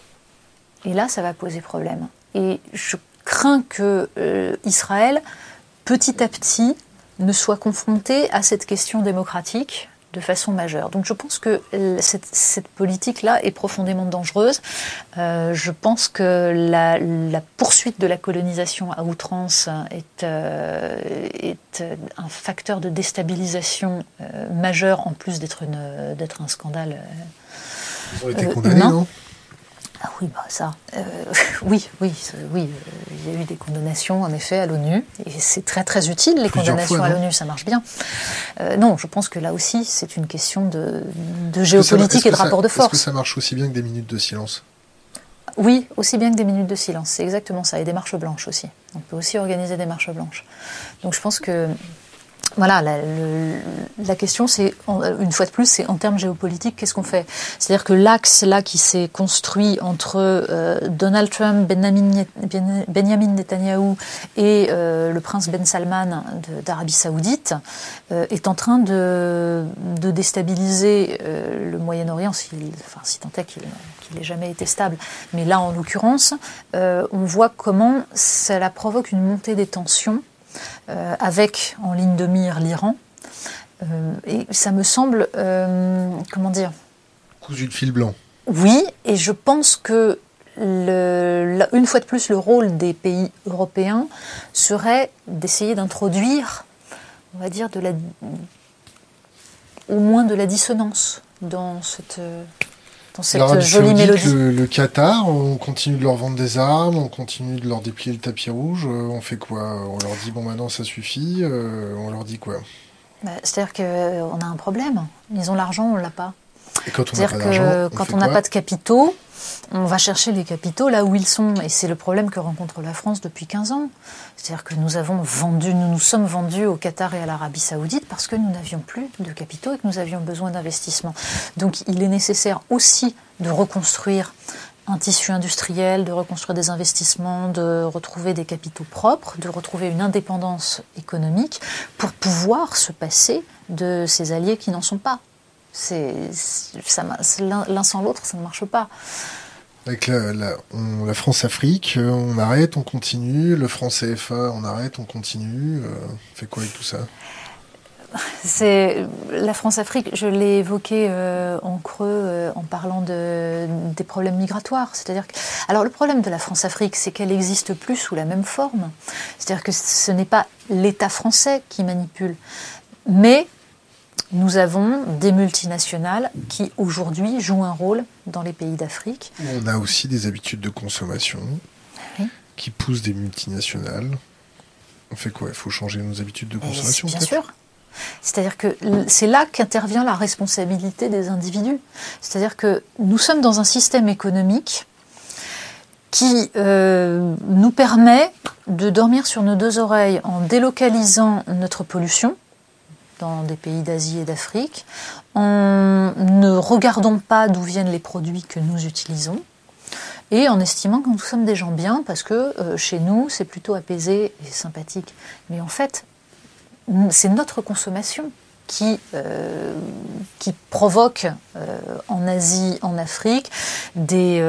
Et là, ça va poser problème. Et je crains que euh, Israël, petit à petit, ne soit confronté à cette question démocratique de façon majeure. Donc je pense que cette, politique-là est profondément dangereuse. Euh, je pense que la, poursuite de la colonisation à outrance est, euh, est un facteur de déstabilisation euh, majeur en plus d'être un scandale. Ils ont été condamnés, non? Ah oui, bah ça. Euh, oui, oui, oui. Euh, il y a eu des condamnations, en effet, à l'ONU. Et c'est très, très utile, les condamnations à l'ONU, ça marche bien. Euh, non, je pense que là aussi, c'est une question de, géopolitique et de rapport de force. Est-ce que ça marche aussi bien que des minutes de silence Oui, aussi bien que des minutes de silence. C'est exactement ça. Et des marches blanches aussi. On peut aussi organiser des marches blanches. Donc je pense que voilà, la, question, c'est une fois de plus, c'est en termes géopolitiques, qu'est-ce qu'on fait? C'est-à-dire que l'axe là qui s'est construit entre euh, Donald Trump, Benjamin, Benjamin Netanyahu et euh, le prince Ben Salman d'Arabie Saoudite euh, est en train de, déstabiliser le Moyen-Orient, si, enfin, si tant est qu'il n'ait jamais été stable. Mais là, en l'occurrence, on voit comment cela provoque une montée des tensions euh, avec en ligne de mire l'Iran. Euh, et ça me semble, euh, comment dire, cousu de fil blanc. Oui, et je pense que le, une fois de plus, le rôle des pays européens serait d'essayer d'introduire, on va dire, de la, au moins de la dissonance dans cette, dans cette jolie mélodie. Le, le, Qatar, on continue de leur vendre des armes, on continue de leur déplier le tapis rouge. Euh, on fait quoi? On leur dit bon maintenant ça suffit. Euh, on leur dit quoi? Bah, C'est-à-dire qu'on a un problème. Ils ont l'argent, on l'a pas. Et quand on n'a pas d'argent, quand on n'a pas de capitaux, on va chercher les capitaux là où ils sont. Et c'est le problème que rencontre la France depuis 15 ans. C'est-à-dire que nous avons vendu, nous nous sommes vendus au Qatar et à l'Arabie Saoudite parce que nous n'avions plus de capitaux et que nous avions besoin d'investissement. Donc il est nécessaire aussi de reconstruire un tissu industriel, de reconstruire des investissements, de retrouver des capitaux propres, de retrouver une indépendance économique pour pouvoir se passer de ces alliés qui n'en sont pas. L'un sans l'autre, ça ne marche pas. Avec la, France-Afrique, euh, on arrête, on continue. Le France-CFA, on arrête, on continue. Euh, on fait quoi avec tout ça? C'est la France-Afrique, je l'ai évoqué euh, en creux en parlant de, des problèmes migratoires. C'est-à-dire alors le problème de la France-Afrique, c'est qu'elle n'existe plus sous la même forme. C'est-à-dire que ce n'est pas l'État français qui manipule, mais nous avons des multinationales qui aujourd'hui jouent un rôle dans les pays d'Afrique. On a aussi des habitudes de consommation qui poussent des multinationales. On fait quoi? Il faut changer nos habitudes de consommation Bien sûr. C'est-à-dire que c'est là qu'intervient la responsabilité des individus. C'est-à-dire que nous sommes dans un système économique qui euh, nous permet de dormir sur nos deux oreilles en délocalisant notre pollution, dans des pays d'Asie et d'Afrique, en ne regardant pas d'où viennent les produits que nous utilisons, et en estimant que nous sommes des gens bien parce que euh, chez nous c'est plutôt apaisé et sympathique. Mais en fait, c'est notre consommation qui, euh, qui provoque euh, en Asie, en Afrique, des,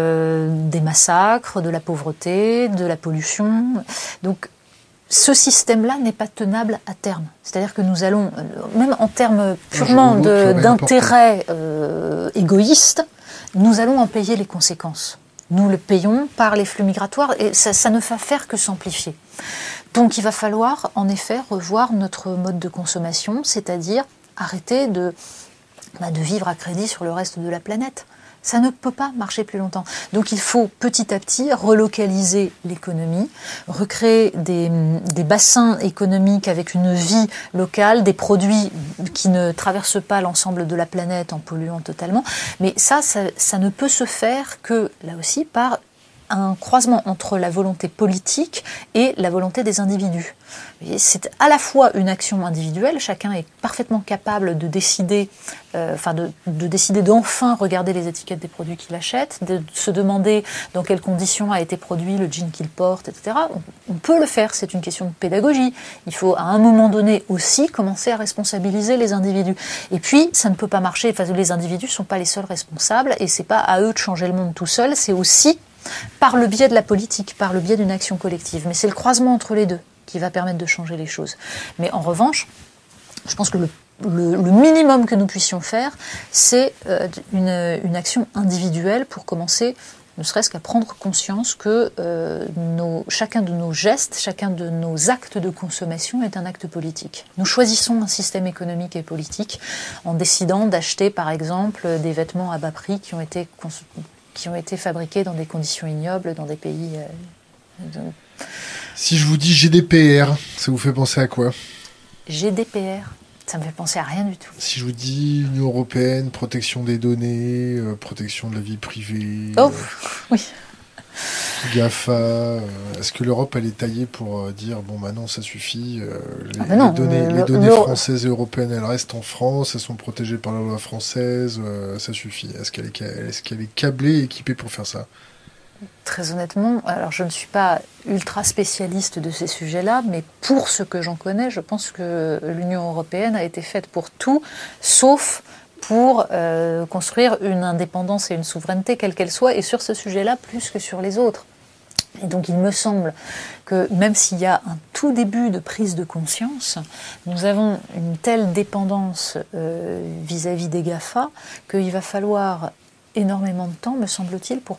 des massacres, de la pauvreté, de la pollution. Donc ce système-là n'est pas tenable à terme. C'est-à-dire que nous allons, euh, même en termes purement d'intérêt euh, égoïste, nous allons en payer les conséquences. Nous le payons par les flux migratoires et ça, ne va faire que s'amplifier. Donc il va falloir en effet revoir notre mode de consommation, c'est-à-dire arrêter de, bah, de vivre à crédit sur le reste de la planète. Ça ne peut pas marcher plus longtemps. Donc il faut petit à petit relocaliser l'économie, recréer des, bassins économiques avec une vie locale, des produits qui ne traversent pas l'ensemble de la planète en polluant totalement. Mais ça, ça ne peut se faire que, là aussi, par un croisement entre la volonté politique et la volonté des individus. C'est à la fois une action individuelle, chacun est parfaitement capable de décider, euh, enfin de, décider d'enfin regarder les étiquettes des produits qu'il achète, de se demander dans quelles conditions a été produit le jean qu'il porte, etc. On, peut le faire, c'est une question de pédagogie. Il faut à un moment donné aussi commencer à responsabiliser les individus. Et puis, ça ne peut pas marcher, les individus ne sont pas les seuls responsables, et c'est pas à eux de changer le monde tout seul, c'est aussi par le biais de la politique, par le biais d'une action collective. Mais c'est le croisement entre les deux qui va permettre de changer les choses. Mais en revanche, je pense que le, minimum que nous puissions faire, c'est euh, une, action individuelle pour commencer ne serait-ce qu'à prendre conscience que euh, chacun de nos gestes, chacun de nos actes de consommation est un acte politique. Nous choisissons un système économique et politique en décidant d'acheter, par exemple, des vêtements à bas prix qui ont été qui ont été fabriqués dans des conditions ignobles dans des pays. Euh, si je vous dis GDPR, ça vous fait penser à quoi? GDPR ça me fait penser à rien du tout. Si je vous dis Union européenne, protection des données, euh, protection de la vie privée. Oh, oui. GAFA, euh, est-ce que l'Europe elle est taillée pour euh, dire bon maintenant ça suffit, euh, les, ah données, les données françaises et européennes elles restent en France, elles sont protégées par la loi française, ça suffit. Est-ce qu'elle est, est, qu'elle est câblée et équipée pour faire ça? Très honnêtement, alors je ne suis pas ultra spécialiste de ces sujets-là, mais pour ce que j'en connais, je pense que l'Union européenne a été faite pour tout, sauf pour euh, construire une indépendance et une souveraineté, quelle qu'elle soit, et sur ce sujet-là, plus que sur les autres. Et donc il me semble que même s'il y a un tout début de prise de conscience, nous avons une telle dépendance euh, vis-à-vis des GAFA qu'il va falloir énormément de temps, me semble-t-il, pour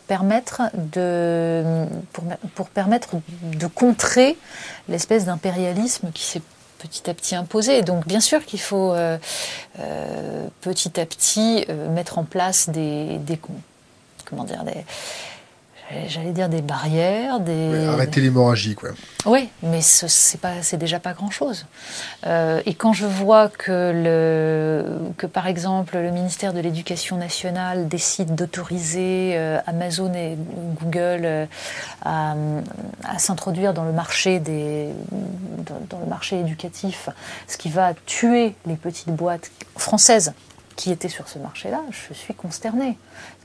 pour permettre de contrer l'espèce d'impérialisme qui s'est petit à petit imposé. Donc bien sûr qu'il faut euh, euh, petit à petit euh, mettre en place des, des comment dire des j'allais dire des barrières, des... arrêter l'hémorragie, quoi. Oui, mais ce c'est c'est déjà pas grand-chose. Euh, et quand je vois que, le, que, par exemple, le ministère de l'Éducation nationale décide d'autoriser euh, Amazon et Google euh, à, à s'introduire dans le marché des, dans, dans le marché éducatif, ce qui va tuer les petites boîtes françaises qui étaient sur ce marché-là, je suis consternée.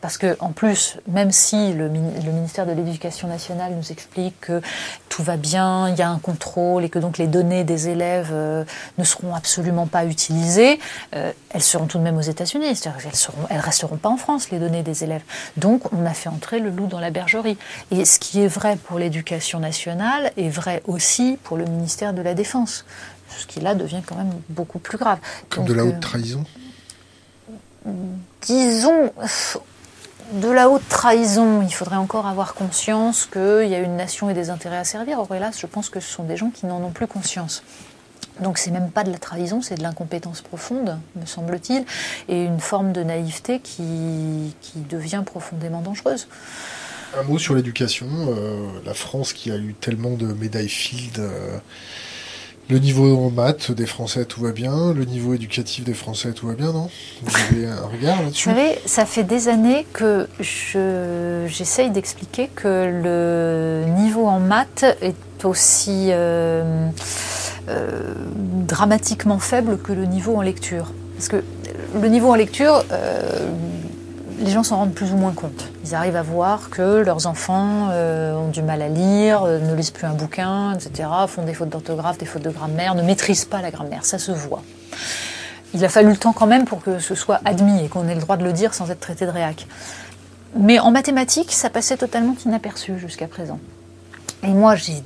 Parce que, en plus, même si le, ministère de l'Éducation nationale nous explique que tout va bien, il y a un contrôle et que donc les données des élèves euh, ne seront absolument pas utilisées, euh, elles seront tout de même aux États-Unis. C'est-à-dire qu'elles ne resteront pas en France, les données des élèves. Donc, on a fait entrer le loup dans la bergerie. Et ce qui est vrai pour l'éducation nationale est vrai aussi pour le ministère de la Défense. Ce qui là devient quand même beaucoup plus grave. Comme de la haute trahison? Disons, de la haute trahison, il faudrait encore avoir conscience qu'il y a une nation et des intérêts à servir. Or, hélas, je pense que ce sont des gens qui n'en ont plus conscience. Donc c'est même pas de la trahison, c'est de l'incompétence profonde, me semble-t-il, et une forme de naïveté qui, devient profondément dangereuse. Un mot sur l'éducation. Euh, la France qui a eu tellement de médailles Field. Euh, le niveau en maths des Français, tout va bien. Le niveau éducatif des Français, tout va bien, non? Vous avez un regard là-dessus? Vous savez, ça fait des années que j'essaye d'expliquer que le niveau en maths est aussi euh, euh, dramatiquement faible que le niveau en lecture. Parce que le niveau en lecture, euh, les gens s'en rendent plus ou moins compte. Ils arrivent à voir que leurs enfants euh, ont du mal à lire, euh, ne lisent plus un bouquin, etc., font des fautes d'orthographe, des fautes de grammaire, ne maîtrisent pas la grammaire. Ça se voit. Il a fallu le temps quand même pour que ce soit admis et qu'on ait le droit de le dire sans être traité de réac. Mais en mathématiques, ça passait totalement inaperçu jusqu'à présent. Et moi, j'ai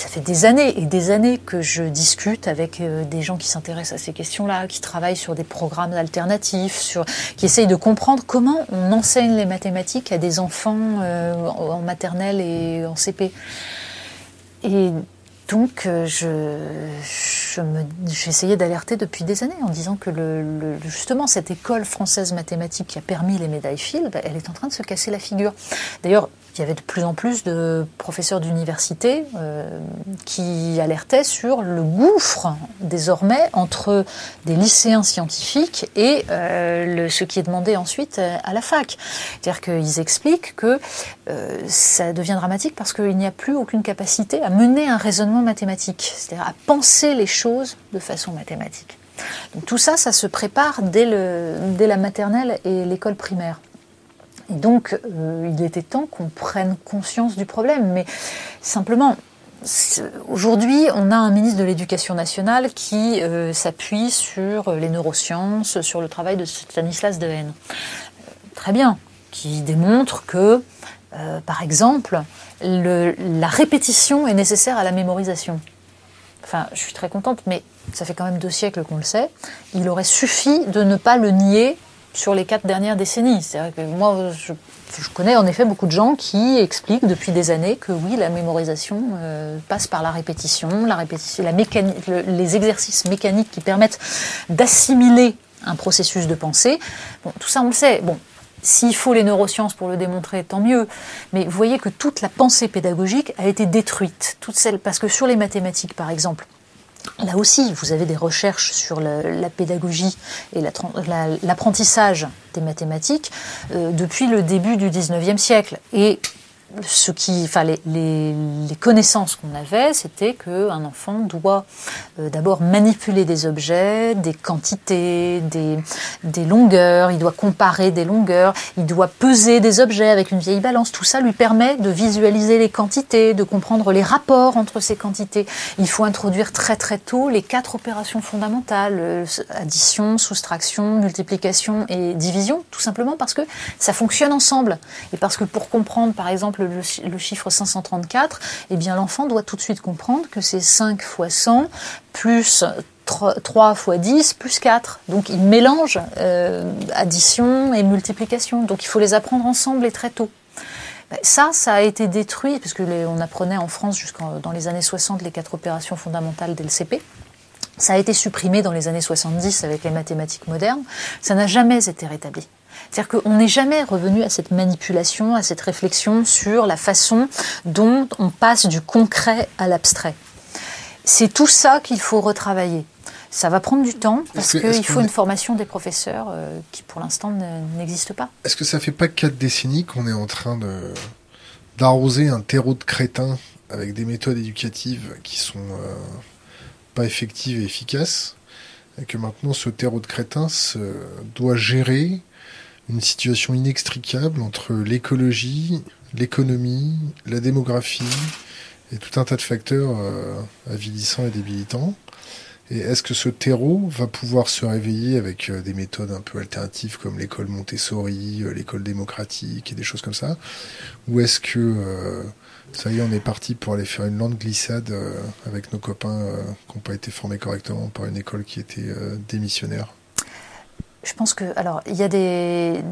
ça fait des années et des années que je discute avec euh, des gens qui s'intéressent à ces questions-là, qui travaillent sur des programmes alternatifs, sur, qui essayent de comprendre comment on enseigne les mathématiques à des enfants euh, en maternelle et en CP. Et donc, euh, je, essayé d'alerter depuis des années en disant que justement cette école française mathématique qui a permis les médailles Field, elle est en train de se casser la figure. D'ailleurs, il y avait de plus en plus de professeurs d'université euh, qui alertaient sur le gouffre désormais entre des lycéens scientifiques et euh, ce qui est demandé ensuite à la fac. C'est-à-dire qu'ils expliquent que euh, ça devient dramatique parce qu'il n'y a plus aucune capacité à mener un raisonnement mathématique, c'est-à-dire à penser les choses de façon mathématique. Tout ça, ça se prépare dès la maternelle et l'école primaire. Et donc, euh, il était temps qu'on prenne conscience du problème. Mais simplement, Aujourd'hui, on a un ministre de l'Éducation nationale qui euh, s'appuie sur les neurosciences, sur le travail de Stanislas Dehaene. Très bien, qui démontre que, euh, par exemple, la répétition est nécessaire à la mémorisation. Enfin, je suis très contente, mais ça fait quand même deux siècles qu'on le sait. Il aurait suffi de ne pas le nier sur les quatre dernières décennies. C'est-à-dire que moi, je, connais en effet beaucoup de gens qui expliquent depuis des années que oui, la mémorisation euh, passe par la répétition, la répétition, les exercices mécaniques qui permettent d'assimiler un processus de pensée. Bon, tout ça, on le sait. Bon, s'il faut les neurosciences pour le démontrer, tant mieux. Mais vous voyez que toute la pensée pédagogique a été détruite. Toute celle, parce que sur les mathématiques, par exemple, Là aussi, vous avez des recherches sur la, pédagogie et l'apprentissage des mathématiques euh, depuis le début du 19e siècle. Et ce qui, enfin, les, les, les connaissances qu'on avait, c'était qu'un enfant doit euh, d'abord manipuler des objets, des quantités, des, longueurs, il doit comparer des longueurs, il doit peser des objets avec une vieille balance. Tout ça lui permet de visualiser les quantités, de comprendre les rapports entre ces quantités. Il faut introduire très très tôt les quatre opérations fondamentales, addition, soustraction, multiplication et division, tout simplement parce que ça fonctionne ensemble. Et parce que pour comprendre, par exemple, le, chiffre 534, eh bien l'enfant doit tout de suite comprendre que c'est 5 fois 100 plus 3 fois 10 plus 4. Donc ils mélangent euh, addition et multiplication. Donc il faut les apprendre ensemble et très tôt. Ben, ça, ça a été détruit, parce que on apprenait en France jusqu'en dans les années 60 les quatre opérations fondamentales dès. Ça a été supprimé dans les années 70 avec les mathématiques modernes. Ça n'a jamais été rétabli. C'est-à-dire qu'on n'est jamais revenu à cette manipulation, à cette réflexion sur la façon dont on passe du concret à l'abstrait. C'est tout ça qu'il faut retravailler. Ça va prendre du temps parce qu'il faut une formation des professeurs euh, qui pour l'instant n'existe pas. Est-ce que ça fait pas quatre décennies qu'on est en train d'arroser un terreau de crétins avec des méthodes éducatives qui sont euh, pas effectives et efficaces et que maintenant ce terreau de crétins doit gérer une situation inextricable entre l'écologie, l'économie, la démographie et tout un tas de facteurs euh, avilissants et débilitants. Et est-ce que ce terreau va pouvoir se réveiller avec euh, des méthodes un peu alternatives comme l'école Montessori, euh, l'école démocratique et des choses comme ça? Ou est-ce que ça y est, on est parti pour aller faire une lente glissade avec nos copains qui n'ont pas été formés correctement par une école qui était démissionnaire? Je pense que, alors, il y a des,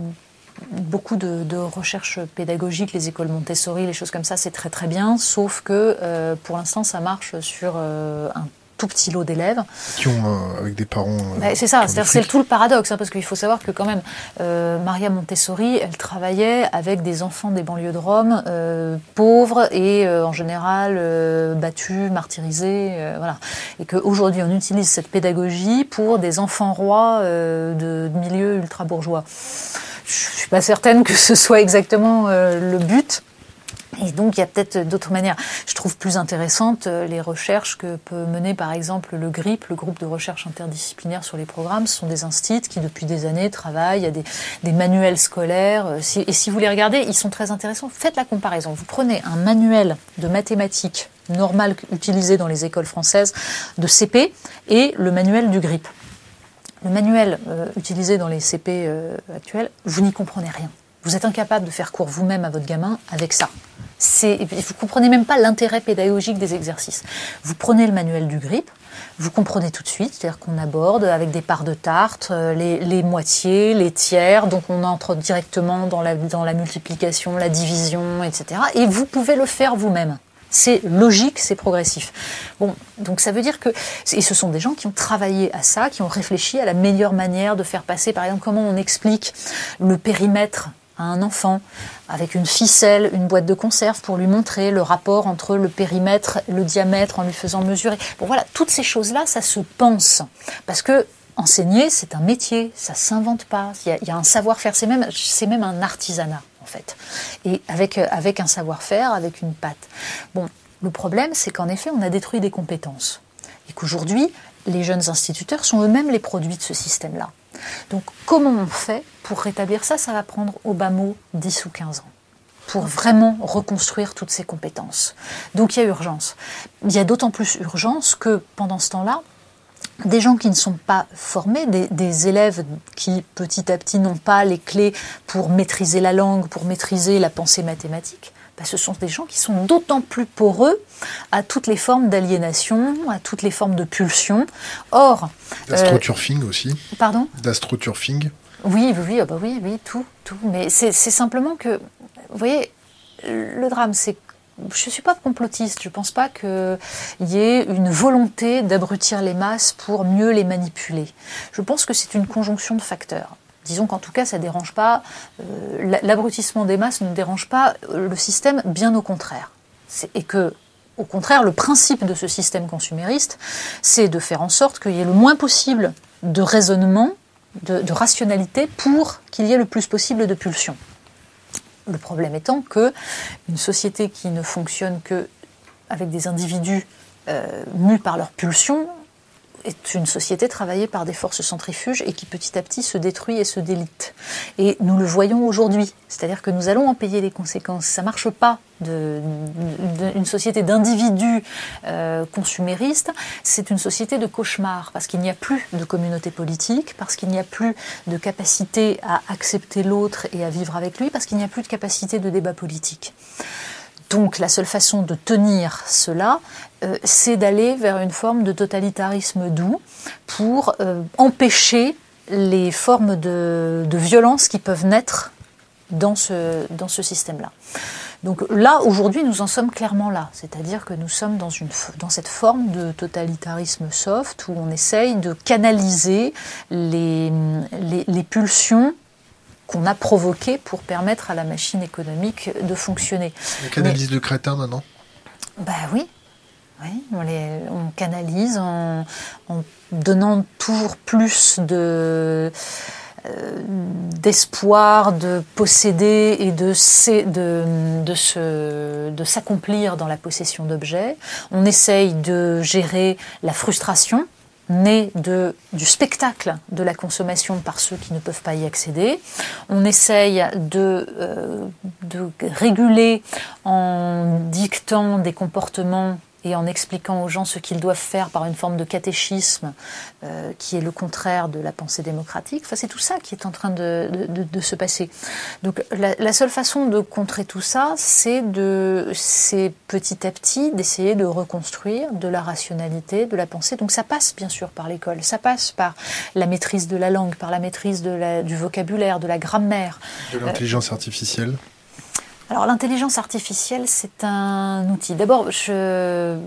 beaucoup de, recherches pédagogiques, les écoles Montessori, les choses comme ça, c'est très très bien, sauf que euh, pour l'instant, ça marche sur euh, un tout petit lot d'élèves. Qui ont, euh, avec des parents. Euh, c'est ça, c'est tout le paradoxe, hein, parce qu'il faut savoir que quand même, euh, Maria Montessori, elle travaillait avec des enfants des banlieues de Rome, pauvres et en général battus, martyrisés, voilà. Et qu'aujourd'hui, on utilise cette pédagogie pour des enfants rois de, de milieux ultra-bourgeois. Je suis pas certaine que ce soit exactement le but. Et donc, il y a peut-être d'autres manières. Je trouve plus intéressantes euh, les recherches que peut mener, par exemple, le GRIP, le groupe de recherche interdisciplinaire sur les programmes. Ce sont des instituts qui, depuis des années, travaillent. A des, manuels scolaires. Euh, et si vous les regardez, ils sont très intéressants. Faites la comparaison. Vous prenez un manuel de mathématiques normal utilisé dans les écoles françaises de CP et le manuel du GRIP. Le manuel euh, utilisé dans les CP actuels, vous n'y comprenez rien. Vous êtes incapable de faire cours vous-même à votre gamin avec ça. Vous comprenez même pas l'intérêt pédagogique des exercices. Vous prenez le manuel du GRIP, vous comprenez tout de suite, c'est-à-dire qu'on aborde avec des parts de tarte, euh, les, moitiés, les tiers, donc on entre directement dans la, dans la multiplication, la division, etc. Et vous pouvez le faire vous-même. C'est logique, c'est progressif. Bon, donc ça veut dire que et ce sont des gens qui ont travaillé à ça, qui ont réfléchi à la meilleure manière de faire passer, par exemple, comment on explique le périmètre à un enfant avec une ficelle, une boîte de conserve pour lui montrer le rapport entre le périmètre, le diamètre en lui faisant mesurer. Bon voilà, toutes ces choses-là, ça se pense parce que enseigner, c'est un métier, ça s'invente pas. Il y, a, un savoir-faire, c'est même, c'est même un artisanat en fait, et avec avec un savoir-faire, avec une patte. Bon, le problème, c'est qu'en effet, on a détruit des compétences et qu'aujourd'hui, les jeunes instituteurs sont eux-mêmes les produits de ce système-là. Donc comment on fait pour rétablir ça? Ça va prendre au bas mot 10 ou 15 ans pour vraiment reconstruire toutes ces compétences. Donc il y a urgence. Il y a d'autant plus urgence que pendant ce temps-là, des gens qui ne sont pas formés, des, élèves qui petit à petit n'ont pas les clés pour maîtriser la langue, pour maîtriser la pensée mathématique, bah, ce sont des gens qui sont d'autant plus poreux à toutes les formes d'aliénation, à toutes les formes de pulsion. Or. Euh, D'astroturfing aussi. Pardon? D'astroturfing. Oui, oui, oui, ah bah oui, oui, tout, tout. Mais c'est simplement que, vous voyez, le drame, c'est je ne suis pas complotiste, je ne pense pas qu'il y ait une volonté d'abrutir les masses pour mieux les manipuler. Je pense que c'est une conjonction de facteurs. Disons qu'en tout cas, ça dérange pas. Euh, l'abrutissement des masses ne dérange pas le système, bien au contraire. Et que, au contraire, le principe de ce système consumériste, c'est de faire en sorte qu'il y ait le moins possible de raisonnement, de, de rationalité, pour qu'il y ait le plus possible de pulsions. Le problème étant que une société qui ne fonctionne que avec des individus euh, mus par leurs pulsions est une société travaillée par des forces centrifuges et qui petit à petit se détruit et se délite. Et nous le voyons aujourd'hui, c'est-à-dire que nous allons en payer les conséquences. Ça marche pas de, une société d'individus euh, consuméristes, c'est une société de cauchemar parce qu'il n'y a plus de communauté politique, parce qu'il n'y a plus de capacité à accepter l'autre et à vivre avec lui, parce qu'il n'y a plus de capacité de débat politique. Donc la seule façon de tenir cela, c'est d'aller vers une forme de totalitarisme doux pour empêcher les formes de, de, violence qui peuvent naître dans ce, dans ce système-là. Donc là, aujourd'hui, nous en sommes clairement là. C'est-à-dire que nous sommes dans, une, dans cette forme de totalitarisme soft où on essaye de canaliser les, les, les pulsions qu'on a provoquées pour permettre à la machine économique de fonctionner. On canalise de crétins maintenant? Ben oui. oui on, les, on canalise en, en donnant toujours plus de euh, d'espoir de posséder et de, de, de, de s'accomplir dans la possession d'objets. On essaye de gérer la frustration née de, du spectacle de la consommation par ceux qui ne peuvent pas y accéder. On essaye de, euh, de réguler en dictant des comportements et en expliquant aux gens ce qu'ils doivent faire par une forme de catéchisme euh, qui est le contraire de la pensée démocratique. Enfin, c'est tout ça qui est en train de, se passer. Donc la, seule façon de contrer tout ça, c'est petit à petit d'essayer de reconstruire de la rationalité, de la pensée. Donc ça passe bien sûr par l'école, ça passe par la maîtrise de la langue, par la maîtrise du vocabulaire, de la grammaire. De l'intelligence artificielle alors l'intelligence artificielle, c'est un outil. D'abord, je,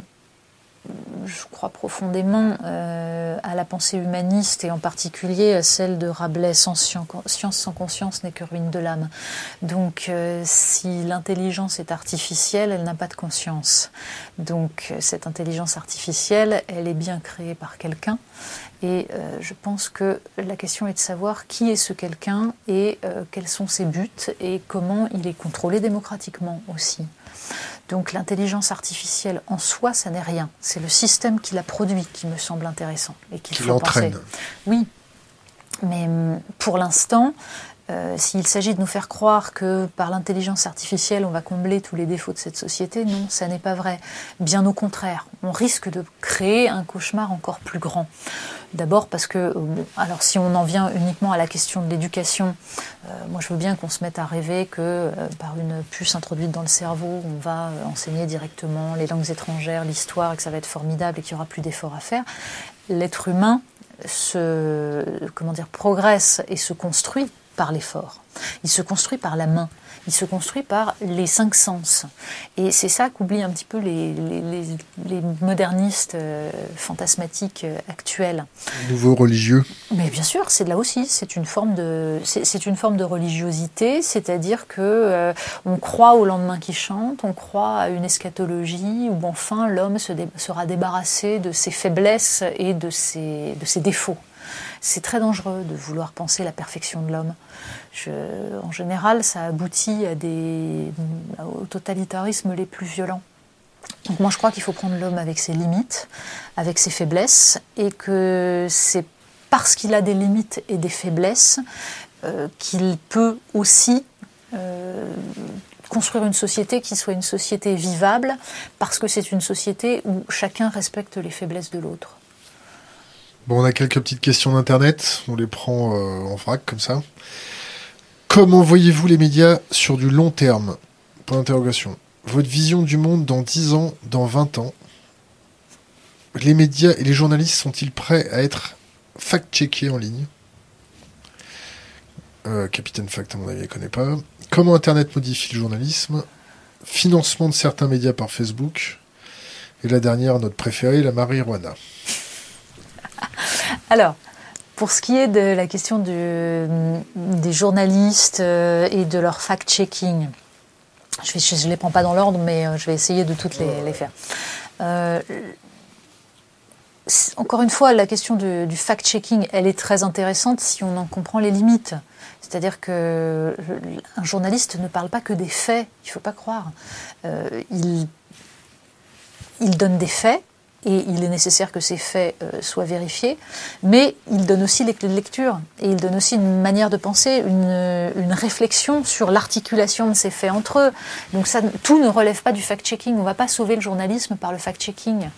je crois profondément euh, à la pensée humaniste et en particulier à celle de Rabelais sans science sans conscience n'est que ruine de l'âme. Donc euh, si l'intelligence est artificielle, elle n'a pas de conscience. Donc cette intelligence artificielle, elle est bien créée par quelqu'un et euh, je pense que la question est de savoir qui est ce quelqu'un et euh, quels sont ses buts et comment il est contrôlé démocratiquement aussi. Donc l'intelligence artificielle en soi, ça n'est rien. C'est le système qui la produit qui me semble intéressant et qu'il faut penser. Oui, mais hum, pour l'instant, euh, s'il s'agit de nous faire croire que par l'intelligence artificielle on va combler tous les défauts de cette société, non, ça n'est pas vrai. Bien au contraire, on risque de créer un cauchemar encore plus grand. D'abord parce que, euh, alors si on en vient uniquement à la question de l'éducation, euh, moi je veux bien qu'on se mette à rêver que par une puce introduite dans le cerveau, on va enseigner directement les langues étrangères, l'histoire, et que ça va être formidable et qu'il n'y aura plus d'efforts à faire. L'être humain se, comment dire, progresse et se construit par l'effort. Il se construit par la main il se construit par les cinq sens. Et c'est ça qu'oublient un petit peu les, les, les modernistes euh, fantasmatiques euh, actuels. Nouveau religieux Mais bien sûr, c'est là aussi, c'est une forme de, c'est une forme de religiosité, c'est-à-dire que euh, on croit au lendemain qui chante, on croit à une eschatologie où enfin l'homme se dé sera débarrassé de ses faiblesses et de ses, de ses défauts. C'est très dangereux de vouloir penser la perfection de l'homme. en général, ça aboutit à des, au totalitarisme les plus violents. Donc moi, je crois qu'il faut prendre l'homme avec ses limites, avec ses faiblesses, et que c'est parce qu'il a des limites et des faiblesses euh, qu'il peut aussi euh, construire une société qui soit une société vivable, parce que c'est une société où chacun respecte les faiblesses de l'autre. Bon, on a quelques petites questions d'internet, on les prend euh, en vrac comme ça. Comment voyez-vous les médias sur du long terme? Point d'interrogation. Votre vision du monde dans 10 ans, dans 20 ans? Les médias et les journalistes sont-ils prêts à être fact-checkés en ligne? Euh, Capitaine Fact, à mon avis, ne connaît pas. Comment Internet modifie le journalisme? Financement de certains médias par Facebook. Et la dernière, notre préférée, la marijuana. Alors, pour ce qui est de la question du, des journalistes euh, et de leur fact-checking, je ne les prends pas dans l'ordre, mais euh, je vais essayer de toutes les, faire. Euh, encore une fois, la question du, fact-checking, elle est très intéressante si on en comprend les limites. C'est-à-dire que un journaliste ne parle pas que des faits, il ne faut pas croire. Il donne des faits, et il est nécessaire que ces faits euh, soient vérifiés, mais il donne aussi les clés lecture et il donne aussi une manière de penser, une, une réflexion sur l'articulation de ces faits entre eux. Donc ça, tout ne relève pas du fact-checking. On ne va pas sauver le journalisme par le fact-checking.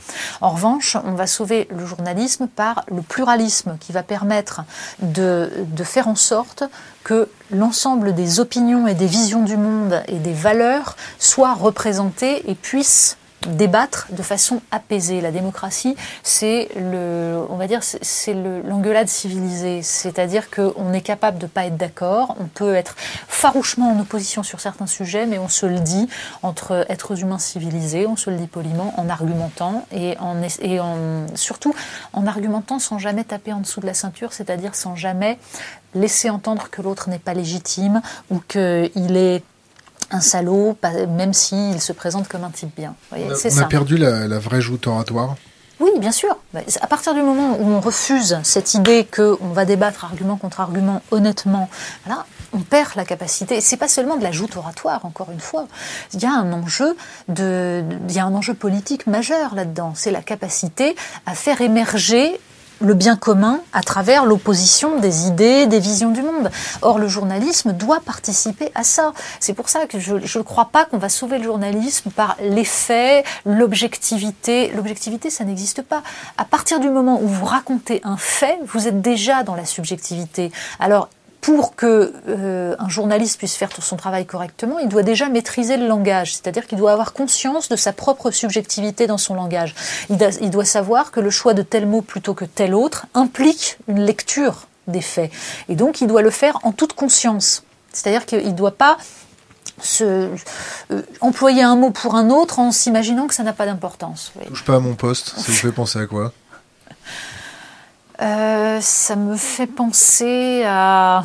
En revanche, on va sauver le journalisme par le pluralisme qui va permettre de, de faire en sorte que l'ensemble des opinions et des visions du monde et des valeurs soient représentées et puissent débattre de façon apaisée. La démocratie, c'est le, on va dire, c'est l'engueulade civilisée. C'est-à-dire qu'on est capable de pas être d'accord, on peut être farouchement en opposition sur certains sujets, mais on se le dit entre êtres humains civilisés, on se le dit poliment, en argumentant et en, et en surtout en argumentant sans jamais taper en dessous de la ceinture, c'est-à-dire sans jamais laisser entendre que l'autre n'est pas légitime ou qu'il est un salaud, même s'il se présente comme un type bien. on a, perdu la, vraie joute oratoire oui, bien sûr. Bah, à partir du moment où on refuse cette idée qu'on va débattre argument contre argument honnêtement, là, on perd la capacité. C'est pas seulement de la joute oratoire, encore une fois. Il y a un enjeu de, il y a un enjeu politique majeur là-dedans. C'est la capacité à faire émerger le bien commun à travers l'opposition des idées, des visions du monde. Or, le journalisme doit participer à ça. C'est pour ça que je ne crois pas qu'on va sauver le journalisme par les faits, l'objectivité. L'objectivité, ça n'existe pas. À partir du moment où vous racontez un fait, vous êtes déjà dans la subjectivité. Alors, pour que euh, un journaliste puisse faire son travail correctement, il doit déjà maîtriser le langage, c'est-à-dire qu'il doit avoir conscience de sa propre subjectivité dans son langage. Il, doit savoir que le choix de tel mot plutôt que tel autre implique une lecture des faits, et donc il doit le faire en toute conscience. C'est-à-dire qu'il ne doit pas se, euh, employer un mot pour un autre en s'imaginant que ça n'a pas d'importance. Touche pas à mon poste, ça vous fait penser à quoi? Euh, ça me fait penser à.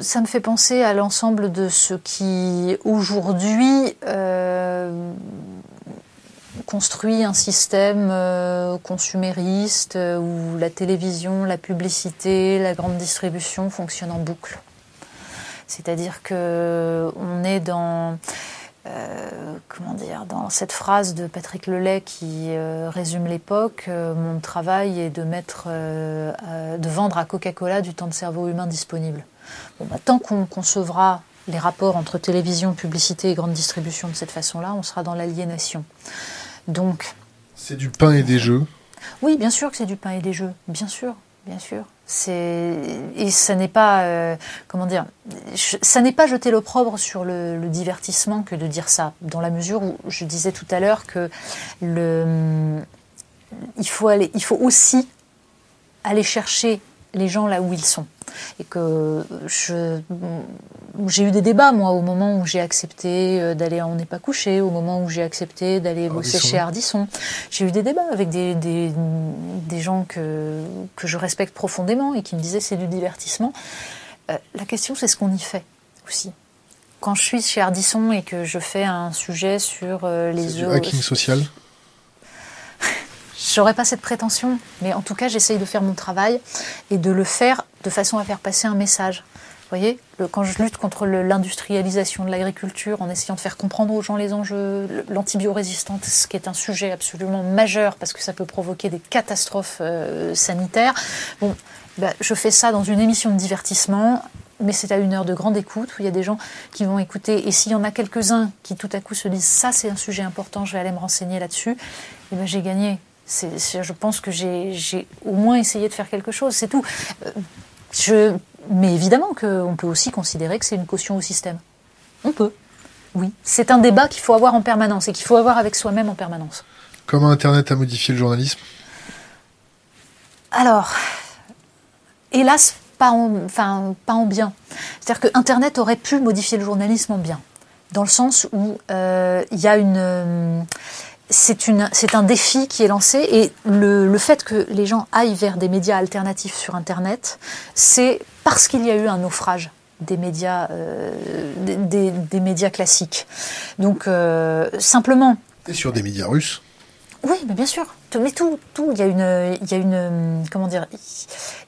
Ça me fait penser à l'ensemble de ce qui aujourd'hui euh, construit un système euh, consumériste où la télévision, la publicité, la grande distribution fonctionnent en boucle. C'est-à-dire que on est dans euh, comment dire, dans cette phrase de Patrick Lelay qui euh, résume l'époque, euh, mon travail est de mettre, de vendre à Coca-Cola du temps de cerveau humain disponible. Bon, bah, tant qu'on concevra les rapports entre télévision, publicité et grande distribution de cette façon-là, on sera dans l'aliénation. Donc. C'est du pain et des jeux? Oui, bien sûr que c'est du pain et des jeux, bien sûr, bien sûr. Et ça n'est pas euh, comment dire, ça n'est pas jeter l'opprobre sur le, divertissement que de dire ça, dans la mesure où je disais tout à l'heure que le il faut aller, il faut aussi aller chercher les gens là où ils sont. Et que j'ai eu des débats, moi, au moment où j'ai accepté euh, d'aller On n'est pas couché, au moment où j'ai accepté d'aller bosser chez Ardisson. J'ai eu des débats avec des, des, des, gens que, que je respecte profondément et qui me disaient c'est du divertissement. Euh, la question, c'est ce qu'on y fait aussi quand je suis chez Ardisson et que je fais un sujet sur euh, les du hacking social? J'aurais pas cette prétention, mais en tout cas, j'essaye de faire mon travail et de le faire de façon à faire passer un message. Vous voyez, quand je lutte contre l'industrialisation de l'agriculture, en essayant de faire comprendre aux gens les enjeux, l'antibiorésistance, qui est un sujet absolument majeur parce que ça peut provoquer des catastrophes euh, sanitaires. Bon, bah, je fais ça dans une émission de divertissement, mais c'est à une heure de grande écoute où il y a des gens qui vont écouter. Et s'il y en a quelques-uns qui tout à coup se disent ça, c'est un sujet important, je vais aller me renseigner là-dessus, et eh ben j'ai gagné je pense que j'ai au moins essayé de faire quelque chose, c'est tout. Euh, je, mais évidemment qu'on peut aussi considérer que c'est une caution au système. On peut, oui. C'est un débat qu'il faut avoir en permanence et qu'il faut avoir avec soi-même en permanence. Comment Internet a modifié le journalisme? Alors, hélas, pas en, enfin, pas en bien. C'est-à-dire que Internet aurait pu modifier le journalisme en bien, dans le sens où euh, il y a une c'est un défi qui est lancé et le, fait que les gens aillent vers des médias alternatifs sur Internet, c'est parce qu'il y a eu un naufrage des médias, euh, des, médias classiques. Donc euh, simplement. Et sur des médias russes. Oui, mais bien sûr. Mais tout, tout, il y a une, il y a une, comment dire,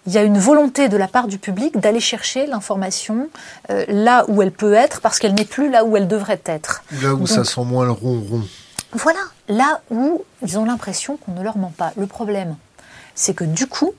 il y a une volonté de la part du public d'aller chercher l'information euh, là où elle peut être, parce qu'elle n'est plus là où elle devrait être. Là où ça sent moins le ronron. Voilà, là où ils ont l'impression qu'on ne leur ment pas. Le problème, c'est que du coup,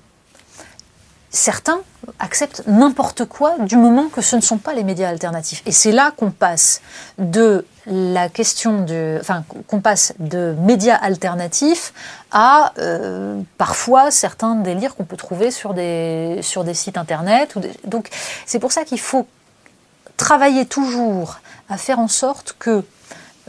certains acceptent n'importe quoi du moment que ce ne sont pas les médias alternatifs. Et c'est là qu'on passe de la question de, enfin, qu'on passe de médias alternatifs à euh, parfois certains délires qu'on peut trouver sur des sites internet. Donc c'est pour ça qu'il faut travailler toujours à faire en sorte que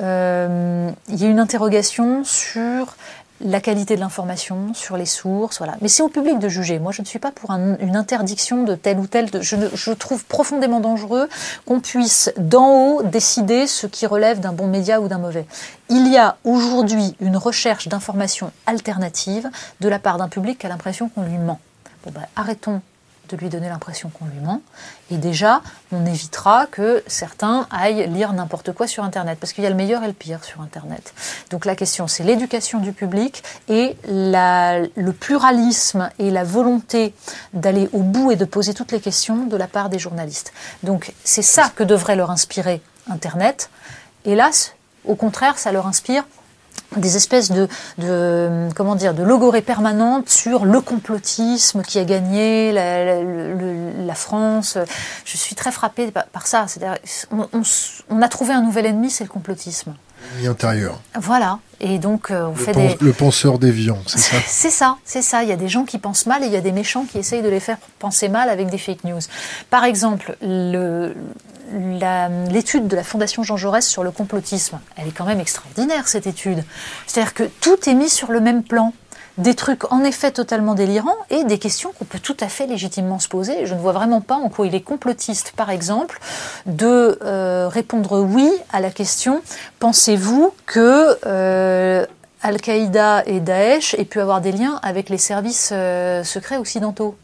il y ait une interrogation sur la qualité de l'information, sur les sources, voilà. Mais c'est au public de juger. Moi, je ne suis pas pour une interdiction de tel ou tel. je, je, trouve profondément dangereux qu'on puisse d'en haut décider ce qui relève d'un bon média ou d'un mauvais. Il y a aujourd'hui une recherche d'informations alternatives de la part d'un public qui a l'impression qu'on lui ment. Bon, ben, arrêtons de lui donner l'impression qu'on lui ment. Et déjà, on évitera que certains aillent lire n'importe quoi sur Internet, parce qu'il y a le meilleur et le pire sur Internet. Donc la question, c'est l'éducation du public et le pluralisme et la volonté d'aller au bout et de poser toutes les questions de la part des journalistes. Donc c'est ça que devrait leur inspirer Internet. Hélas, au contraire, ça leur inspire des espèces de, de, comment dire de logorées permanentes sur le complotisme qui a gagné la, France. Je suis très frappée par, ça. On, on, a trouvé un nouvel ennemi, c'est le complotisme. Intérieur. Voilà. Et donc euh, on le fait des le penseur déviant, c'est ça. C'est ça, c'est ça. Il y a des gens qui pensent mal et il y a des méchants qui essayent de les faire penser mal avec des fake news. Par exemple, le, l'étude de la Fondation Jean Jaurès sur le complotisme, elle est quand même extraordinaire, cette étude. C'est-à-dire que tout est mis sur le même plan. Des trucs en effet totalement délirants et des questions qu'on peut tout à fait légitimement se poser. Je ne vois vraiment pas en quoi il est complotiste, par exemple, de euh, répondre oui à la question pensez-vous que euh, Al-Qaïda et Daesh aient pu avoir des liens avec les services euh, secrets occidentaux?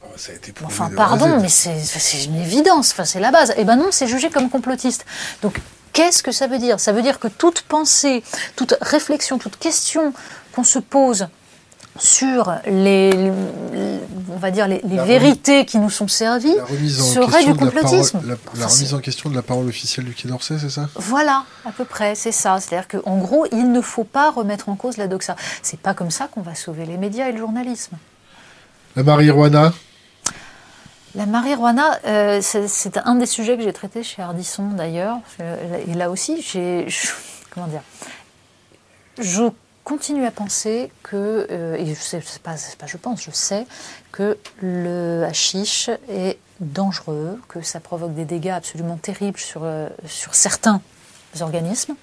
Enfin, pardon, mais c'est une évidence, enfin, c'est la base. Eh ben non, c'est jugé comme complotiste. Donc, qu'est-ce que ça veut dire? Ça veut dire que toute pensée, toute réflexion, toute question qu'on se pose sur les, on va dire les, vérités qui nous sont servies serait du complotisme. La, remise en question de la parole officielle du Quai d'Orsay, c'est ça Voilà, à peu près, c'est ça. C'est-à-dire qu'en gros, il ne faut pas remettre en cause la doxa. C'est pas comme ça qu'on va sauver les médias et le journalisme. La marijuana la marijuana, euh, c'est un des sujets que j'ai traité chez Ardisson d'ailleurs. Et là aussi, j'ai. Comment dire Je continue à penser que. Euh, et je sais, pas, pas je pense, je sais que le hashish est dangereux, que ça provoque des dégâts absolument terribles sur, euh, sur certains organismes,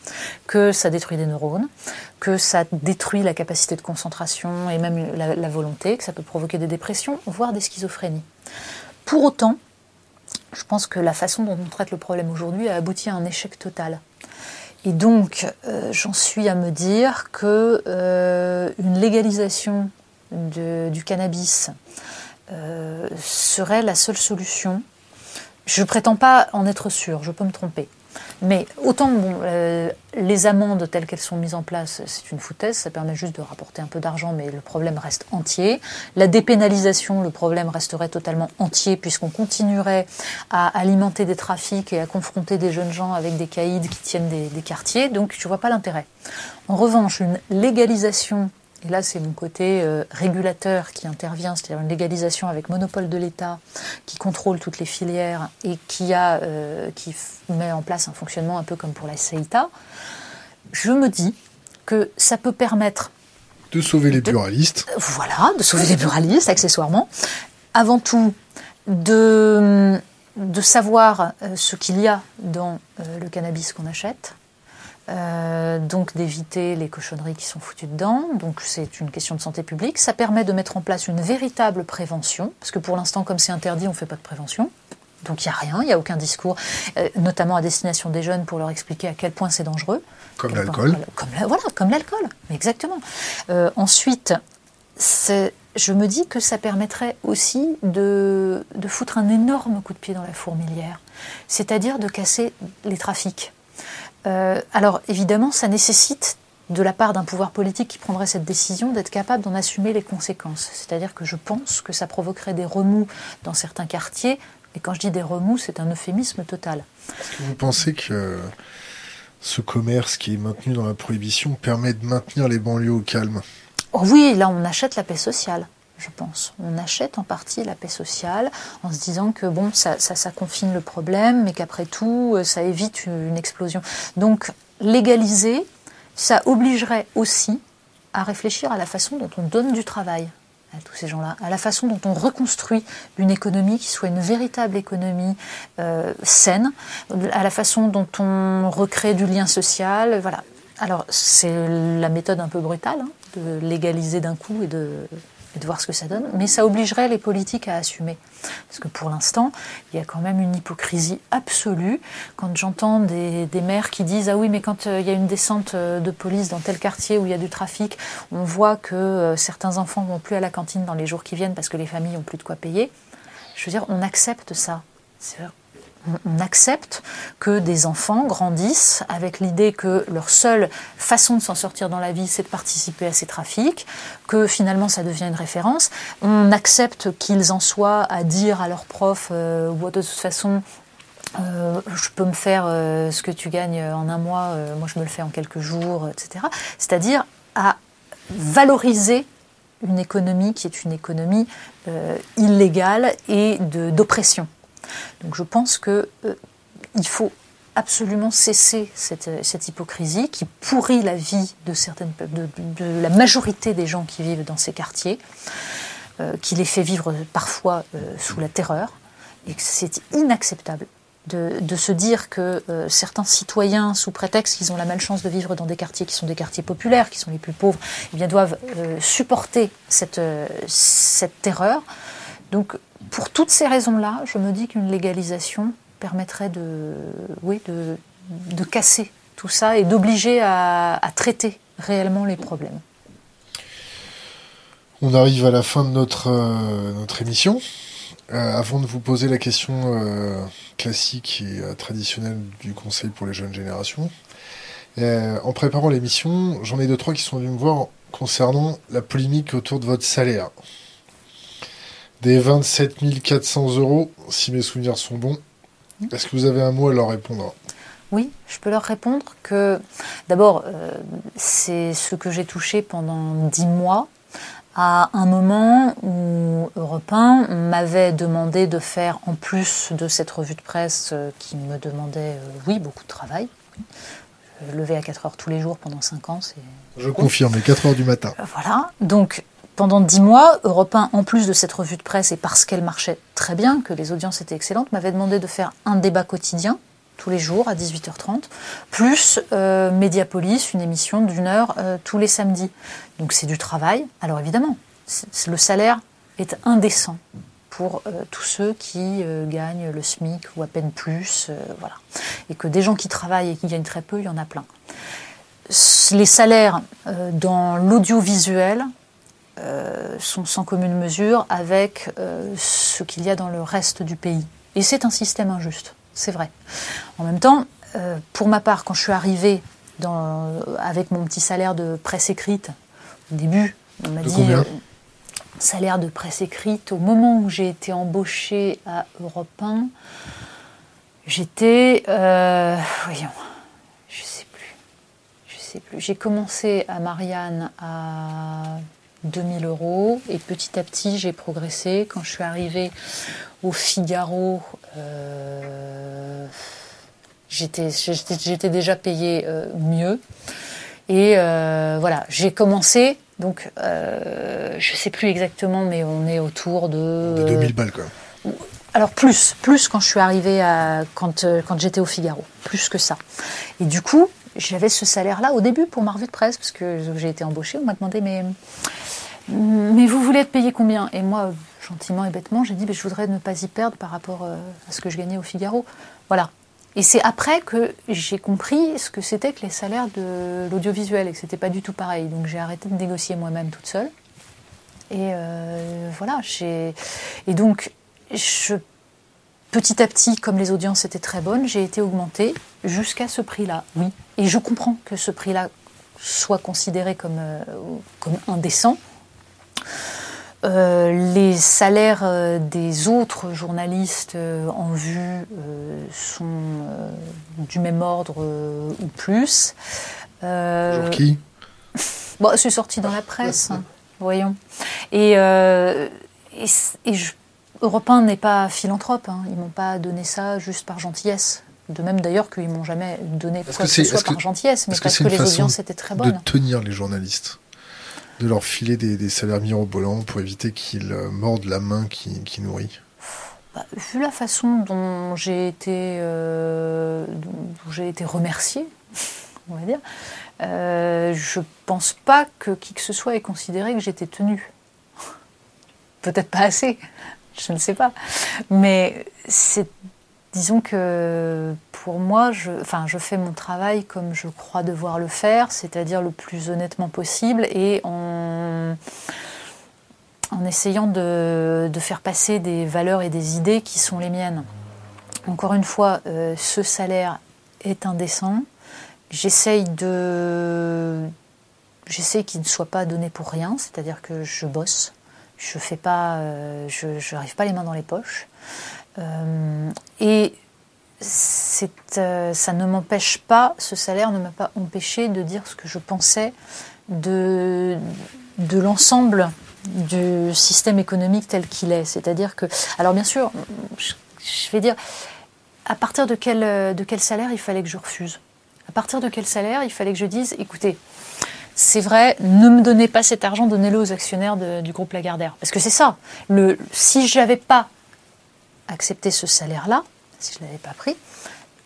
que ça détruit des neurones, que ça détruit la capacité de concentration et même la volonté, que ça peut provoquer des dépressions, voire des schizophrénies. Pour autant, je pense que la façon dont on traite le problème aujourd'hui a abouti à un échec total. Et donc, euh, j'en suis à me dire que euh, une légalisation du cannabis euh, serait la seule solution. Je ne prétends pas en être sûr, je peux me tromper. Mais autant euh, les amendes telles qu'elles sont mises en place, c'est une foutaise, ça permet juste de rapporter un peu d'argent, mais le problème reste entier. La dépénalisation, le problème resterait totalement entier puisqu'on continuerait à alimenter des trafics et à confronter des jeunes gens avec des caïds qui tiennent des, des quartiers. Donc je ne vois pas l'intérêt. En revanche, une légalisation et là, c'est mon côté euh, régulateur qui intervient, c'est-à-dire une légalisation avec monopole de l'État qui contrôle toutes les filières et qui, a, euh, qui met en place un fonctionnement un peu comme pour la CETA. Je me dis que ça peut permettre de sauver les pluralistes. Voilà, de sauver les pluralistes, accessoirement. Avant tout, de, de savoir euh, ce qu'il y a dans le cannabis qu'on achète, euh, donc d'éviter les cochonneries qui sont foutues dedans. Donc c'est une question de santé publique. Ça permet de mettre en place une véritable prévention, parce que pour l'instant, comme c'est interdit, on ne fait pas de prévention. Donc il n'y a rien, il n'y a aucun discours, euh, notamment à destination des jeunes pour leur expliquer à quel point c'est dangereux. Comme l'alcool. Comme, voilà, comme l'alcool, exactement. Euh, ensuite, je me dis que ça permettrait aussi de, de foutre un énorme coup de pied dans la fourmilière, c'est-à-dire de casser les trafics. Euh, alors évidemment, ça nécessite de la part d'un pouvoir politique qui prendrait cette décision d'être capable d'en assumer les conséquences. C'est-à-dire que je pense que ça provoquerait des remous dans certains quartiers. Et quand je dis des remous, c'est un euphémisme total. Est-ce que vous pensez que ce commerce qui est maintenu dans la prohibition permet de maintenir les banlieues au calme? Oh Oui, là on achète la paix sociale je pense. On achète en partie la paix sociale en se disant que ça, confine le problème, mais qu'après tout, euh, ça évite une explosion. Donc, légaliser, ça obligerait aussi à réfléchir à la façon dont on donne du travail à tous ces gens-là, à la façon dont on reconstruit une économie qui soit une véritable économie euh, saine, à la façon dont on recrée du lien social. Voilà. Alors, c'est la méthode un peu brutale hein, de légaliser d'un coup et de et de voir ce que ça donne, mais ça obligerait les politiques à assumer. Parce que pour l'instant, il y a quand même une hypocrisie absolue. Quand j'entends des, maires qui disent Ah oui, mais quand euh, il y a une descente euh, de police dans tel quartier où il y a du trafic, on voit que euh, certains enfants vont plus à la cantine dans les jours qui viennent parce que les familles ont plus de quoi payer. Je veux dire, on accepte ça on accepte que des enfants grandissent avec l'idée que leur seule façon de s'en sortir dans la vie, c'est de participer à ces trafics, que finalement ça devient une référence. On accepte qu'ils en soient à dire à leurs profs, euh, ou de toute façon, euh, je peux me faire euh, ce que tu gagnes en un mois, moi je me le fais en quelques jours, etc. C'est-à-dire à valoriser une économie qui est une économie illégale et d'oppression. Donc je pense qu'il euh, faut absolument cesser cette, hypocrisie qui pourrit la vie de, certaines, de, la majorité des gens qui vivent dans ces quartiers, euh, qui les fait vivre parfois euh, sous la terreur, et que c'est inacceptable de, se dire que certains citoyens, sous prétexte qu'ils ont la malchance de vivre dans des quartiers qui sont des quartiers populaires, qui sont les plus pauvres, eh bien, doivent supporter cette, cette terreur. Donc pour toutes ces raisons-là, je me dis qu'une légalisation permettrait de, oui, de, casser tout ça et d'obliger à, traiter réellement les problèmes. On arrive à la fin de notre, euh, émission. Euh, avant de vous poser la question euh, classique et traditionnelle du Conseil pour les jeunes générations, en préparant l'émission, j'en ai deux, trois qui sont venus me voir concernant la polémique autour de votre salaire des 27 400 euros, si mes souvenirs sont bons. Est-ce que vous avez un mot à leur répondre? Oui, je peux leur répondre que d'abord, euh, c'est ce que j'ai touché pendant 10 mois. À un moment où Europe 1 m'avait demandé de faire, en plus de cette revue de presse euh, qui me demandait, euh, oui, beaucoup de travail, lever à 4 heures tous les jours pendant 5 ans, c'est... Je confirme, 4 heures du matin. Voilà, donc pendant dix mois, Europe 1, en plus de cette revue de presse, et parce qu'elle marchait très bien, que les audiences étaient excellentes, m'avait demandé de faire un débat quotidien, tous les jours à 18h30, plus euh, Mediapolis, une émission d'une heure euh, tous les samedis. Donc c'est du travail. Alors évidemment, le salaire est indécent pour euh, tous ceux qui gagnent le SMIC ou à peine plus, voilà. Et que des gens qui travaillent et qui gagnent très peu, il y en a plein. Les salaires dans l'audiovisuel euh, sont sans commune mesure avec euh, ce qu'il y a dans le reste du pays. Et c'est un système injuste, c'est vrai. En même temps, euh, pour ma part, quand je suis arrivée dans, avec mon petit salaire de presse écrite, au début, on m'a dit salaire de presse écrite, au moment où j'ai été embauchée à Europe 1, j'étais, voyons, je sais plus, je sais plus. J'ai commencé à Marianne à 2000 euros. Et petit à petit, j'ai progressé. Quand je suis arrivée au Figaro, euh, j'étais déjà payée euh, mieux. Et euh, voilà, j'ai commencé. Donc, je ne sais plus exactement, mais on est autour de. 2000 balles, quoi. Alors plus, plus quand je suis arrivée à quand, quand j'étais au Figaro, plus que ça. Et du coup, j'avais ce salaire-là au début pour ma revue de presse, parce que j'ai été embauchée. On m'a demandé, mais mais vous voulez être payé combien? Et moi, gentiment et bêtement, j'ai dit ben, je voudrais ne pas y perdre par rapport euh, à ce que je gagnais au Figaro. Voilà. Et c'est après que j'ai compris ce que c'était que les salaires de l'audiovisuel et que c'était pas du tout pareil. Donc j'ai arrêté de négocier moi-même toute seule. Et euh, voilà. Et donc, petit à petit, comme les audiences étaient très bonnes, j'ai été augmentée jusqu'à ce prix-là. Oui. Et je comprends que ce prix-là soit considéré comme, euh, comme indécent. Euh, les salaires euh, des autres journalistes euh, en vue sont du même ordre ou plus. Genre qui? Bon, C'est sorti dans la presse, hein, voyons. Et, et, et Europe 1 n'est pas philanthrope, hein. ils m'ont pas donné ça juste par gentillesse. De même d'ailleurs qu'ils m'ont jamais donné quoi que, ce soit par gentillesse, mais parce que, les audiences étaient très bonnes. De tenir les journalistes? De leur filer des, salaires mirobolants pour éviter qu'ils euh, mordent la main qui, nourrit bah, Vu la façon dont j'ai été, euh, été remerciée, on va dire, euh, je pense pas que qui que ce soit ait considéré que j'étais tenue. Peut-être pas assez, je ne sais pas. Mais c'est Disons que pour moi, je, enfin, je fais mon travail comme je crois devoir le faire, c'est-à-dire le plus honnêtement possible et en, essayant de, de, faire passer des valeurs et des idées qui sont les miennes. Encore une fois, euh, ce salaire est indécent. J'essaye de, j'essaie qu'il ne soit pas donné pour rien, c'est-à-dire que je bosse, je fais pas, euh, je n'arrive pas les mains dans les poches. Euh, et euh, ça ne m'empêche pas, ce salaire ne m'a pas empêché de dire ce que je pensais de, l'ensemble du système économique tel qu'il est. C'est-à-dire que, alors bien sûr, je, vais dire, à partir de quel, de quel salaire il fallait que je refuse? À partir de quel salaire il fallait que je dise, écoutez, c'est vrai, ne me donnez pas cet argent, donnez-le aux actionnaires du groupe Lagardère. Parce que c'est ça. Le, si je n'avais pas accepter ce salaire-là, si je ne l'avais pas pris,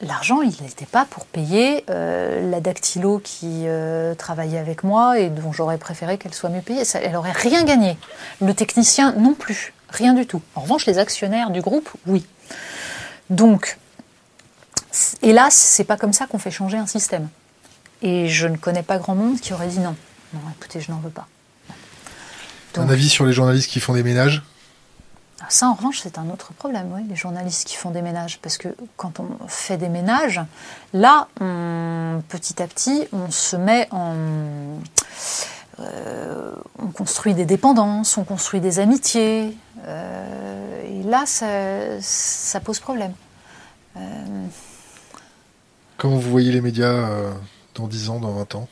l'argent, il n'était pas pour payer euh, la dactylo qui euh, travaillait avec moi et dont j'aurais préféré qu'elle soit mieux payée. Elle n'aurait rien gagné. Le technicien non plus, rien du tout. En revanche, les actionnaires du groupe, oui. Donc, hélas, c'est pas comme ça qu'on fait changer un système. Et je ne connais pas grand monde qui aurait dit non. Non, écoutez, je n'en veux pas. un avis sur les journalistes qui font des ménages? Ça, en revanche, c'est un autre problème, oui, les journalistes qui font des ménages. Parce que quand on fait des ménages, là, petit à petit, on se met en. Euh, on construit des dépendances, on construit des amitiés. Euh, et là, ça, pose problème. Euh, Comment vous voyez les médias dans 10 ans, dans 20 ans?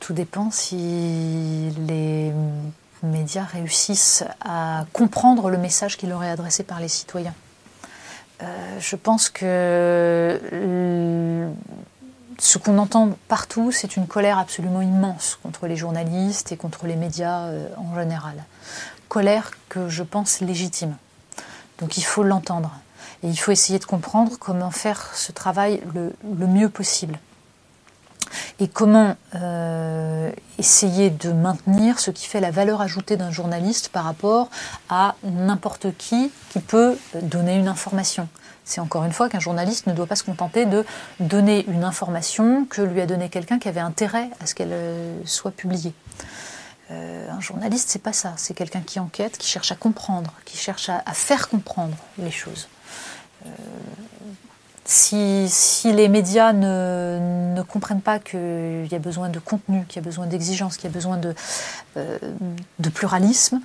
Tout dépend si les médias réussissent à comprendre le message qui leur est adressé par les citoyens. Euh, je pense que ce qu'on entend partout, c'est une colère absolument immense contre les journalistes et contre les médias euh, en général. Colère que je pense légitime. Donc il faut l'entendre. Et il faut essayer de comprendre comment faire ce travail le mieux possible et comment euh, essayer de maintenir ce qui fait la valeur ajoutée d'un journaliste par rapport à n'importe qui qui peut donner une information. C'est encore une fois qu'un journaliste ne doit pas se contenter de donner une information que lui a donnée quelqu'un qui avait intérêt à ce qu'elle euh, soit publiée. Euh, un journaliste, c'est pas ça. C'est quelqu'un qui enquête, qui cherche à comprendre, qui cherche à, faire comprendre les choses si, les médias ne, comprennent pas qu'il y a besoin de contenu, qu'il y a besoin d'exigence, qu'il y a besoin de, euh, pluralisme,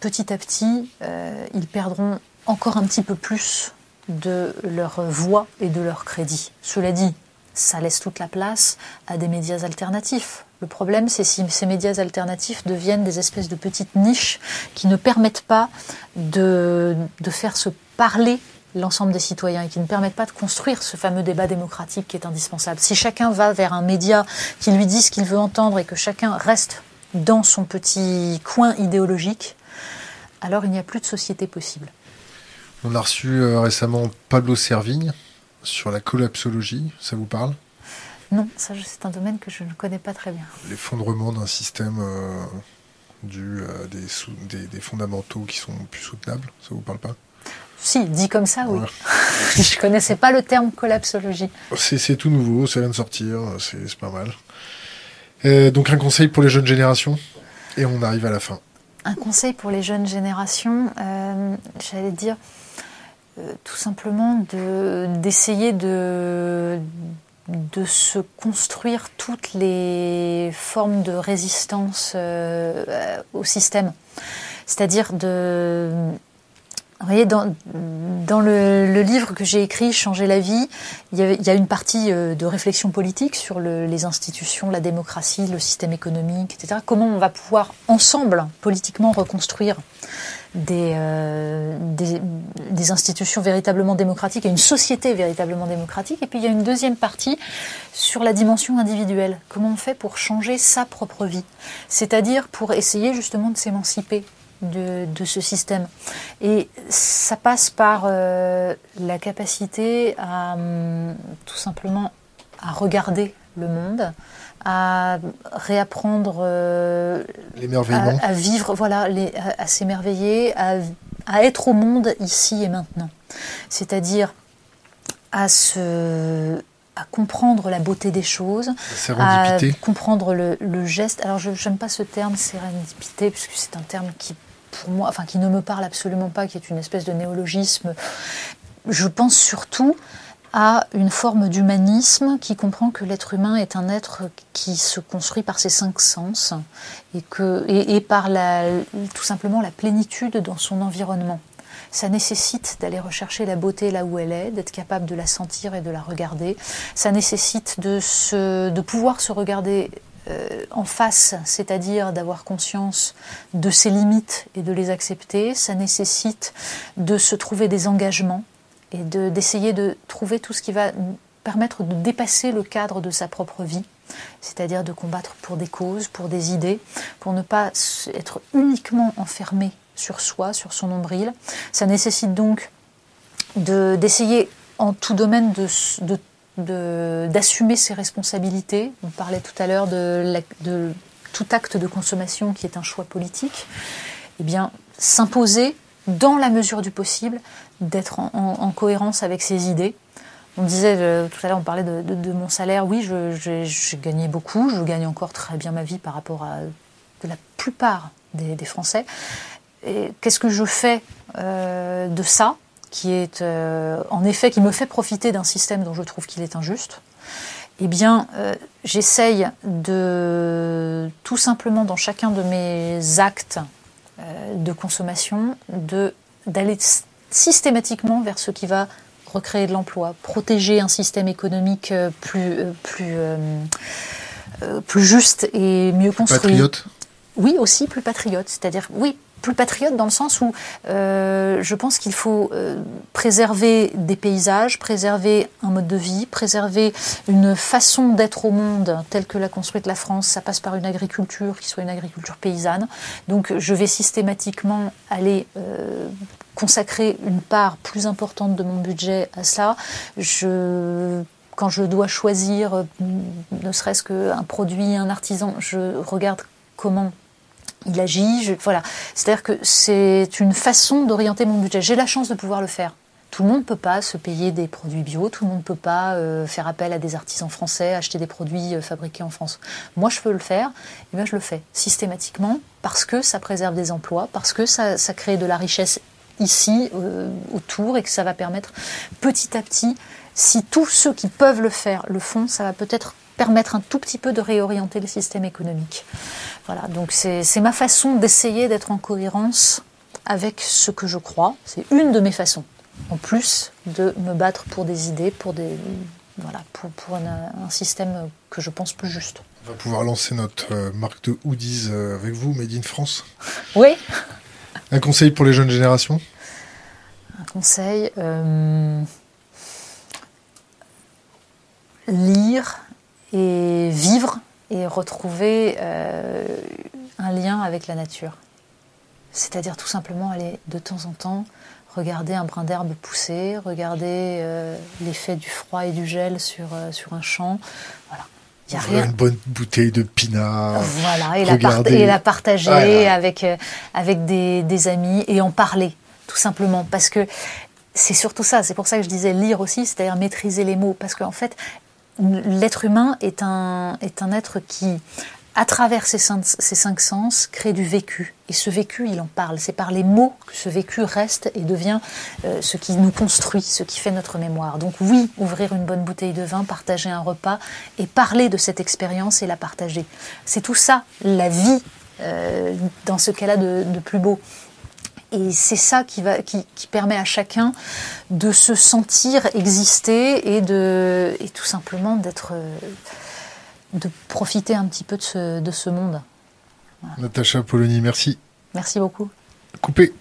petit à petit, euh, ils perdront encore un petit peu plus de leur voix et de leur crédit. Cela dit, ça laisse toute la place à des médias alternatifs. Le problème, c'est si ces médias alternatifs deviennent des espèces de petites niches qui ne permettent pas de, de faire se parler l'ensemble des citoyens et qui ne permettent pas de construire ce fameux débat démocratique qui est indispensable. Si chacun va vers un média qui lui dit ce qu'il veut entendre et que chacun reste dans son petit coin idéologique, alors il n'y a plus de société possible. On a reçu euh, récemment Pablo Servigne sur la collapsologie, ça vous parle? Non, ça c'est un domaine que je ne connais pas très bien. L'effondrement d'un système euh, dû à des, des fondamentaux qui sont plus soutenables, ça vous parle pas? Si, dit comme ça, oui. je connaissais pas le terme collapsologie. C'est tout nouveau, ça vient de sortir, c'est pas mal. Euh, donc un conseil pour les jeunes générations, et on arrive à la fin. Un conseil pour les jeunes générations, euh, j'allais dire euh, tout simplement d'essayer de, de se construire toutes les formes de résistance au système. C'est-à-dire de... Vous voyez, dans, le, livre que j'ai écrit, Changer la vie, il y, a, une partie euh, de réflexion politique sur les institutions, la démocratie, le système économique, etc. Comment on va pouvoir ensemble, politiquement, reconstruire euh, des, des, institutions véritablement démocratiques et une société véritablement démocratique. Et puis il y a une deuxième partie sur la dimension individuelle. Comment on fait pour changer sa propre vie? C'est-à-dire pour essayer justement de s'émanciper de, de, ce système. Et ça passe par euh, la capacité à hum, tout simplement à regarder le monde, à réapprendre euh, à, vivre, voilà, à, s'émerveiller, à, être au monde ici et maintenant. C'est-à-dire à se à comprendre la beauté des choses, à comprendre le, le, geste. Alors je n'aime pas ce terme sérendipité puisque c'est un terme qui qui ne me parle absolument pas, qui est une espèce de néologisme. Je pense surtout à une forme d'humanisme qui comprend que l'être humain est un être qui se construit par ses cinq sens et, que, et, par la, tout simplement la plénitude dans son environnement. Ça nécessite d'aller rechercher la beauté là où elle est, d'être capable de la sentir et de la regarder. Ça nécessite de, se, de pouvoir se regarder euh, en face, c'est-à-dire d'avoir conscience de ses limites et de les accepter. Ça nécessite de se trouver des engagements et d'essayer de, trouver tout ce qui va permettre de dépasser le cadre de sa propre vie, c'est-à-dire de combattre pour des causes, pour des idées, pour ne pas être uniquement enfermé sur soi, sur son nombril. Ça nécessite donc d'essayer en tout domaine de, d'assumer ses responsabilités. On parlait tout à l'heure de, de, tout acte de consommation qui est un choix politique. Eh bien, s'imposer dans la mesure du possible, d'être en, cohérence avec ses idées. On disait, euh, tout à l'heure, on parlait de, mon salaire. Oui, je, gagnais beaucoup, je gagne encore très bien ma vie par rapport à la plupart des, Français. Et qu'est-ce que je fais euh, de ça, qui est euh, en effet, qui me fait profiter d'un système dont je trouve qu'il est injuste eh bien, j'essaye de tout simplement dans chacun de mes actes euh, de consommation, d'aller systématiquement vers ce qui va recréer de l'emploi, protéger un système économique euh, plus, euh, plus, plus juste et mieux construit. Patriote Oui, aussi plus patriote. C'est-à-dire, oui, plus patriote dans le sens où euh, je pense qu'il faut euh, préserver des paysages, préserver un mode de vie, préserver une façon d'être au monde telle que l'a construite la France. Ça passe par une agriculture qui soit une agriculture paysanne. Donc je vais systématiquement aller euh, consacrer une part plus importante de mon budget à ça. Je quand je dois choisir, ne serait-ce qu'un produit, un artisan, je regarde comment il agit. voilà. C'est-à-dire que c'est une façon d'orienter mon budget. J'ai la chance de pouvoir le faire. Tout le monde ne peut pas se payer des produits bio, tout le monde ne peut pas euh, faire appel à des artisans français, acheter des produits euh, fabriqués en France. Moi, je peux le faire, et bien je le fais systématiquement parce que ça préserve des emplois, parce que ça, crée de la richesse ici, euh, autour, et que ça va permettre petit à petit, si tous ceux qui peuvent le faire le font, ça va peut-être permettre un tout petit peu de réorienter le système économique. Voilà, donc c'est ma façon d'essayer d'être en cohérence avec ce que je crois. C'est une de mes façons, en plus de me battre pour des idées, pour, des, voilà, pour, pour un, système que je pense plus juste. On va pouvoir lancer notre euh, marque de hoodies euh, avec vous, Made in France. Oui. Un conseil pour les jeunes générations? Un conseil. Euh, lire et vivre et retrouver euh, un lien avec la nature. C'est-à-dire tout simplement aller de temps en temps regarder un brin d'herbe pousser, regarder euh, l'effet du froid et du gel sur, euh, sur un champ. Voilà. Il y a rien. Une bonne bouteille de pinard. Voilà, et, la, et la, partager avec, avec des, des amis et en parler, tout simplement. Parce que c'est surtout ça, c'est pour ça que je disais lire aussi, c'est-à-dire maîtriser les mots. Parce qu'en fait, l'être humain est un, est un être qui à travers ces cinq, sens, crée du vécu. Et ce vécu, il en parle. C'est par les mots que ce vécu reste et devient euh, ce qui nous construit, ce qui fait notre mémoire. Donc oui, ouvrir une bonne bouteille de vin, partager un repas et parler de cette expérience et la partager. C'est tout ça, la vie, euh, dans ce cas-là, de plus beau. Et c'est ça qui, va, qui, qui, permet à chacun de se sentir exister et, de, et tout simplement d'être... Euh, de profiter un petit peu de ce, de ce monde. Voilà. Natacha Polony, merci. Merci beaucoup. Coupé.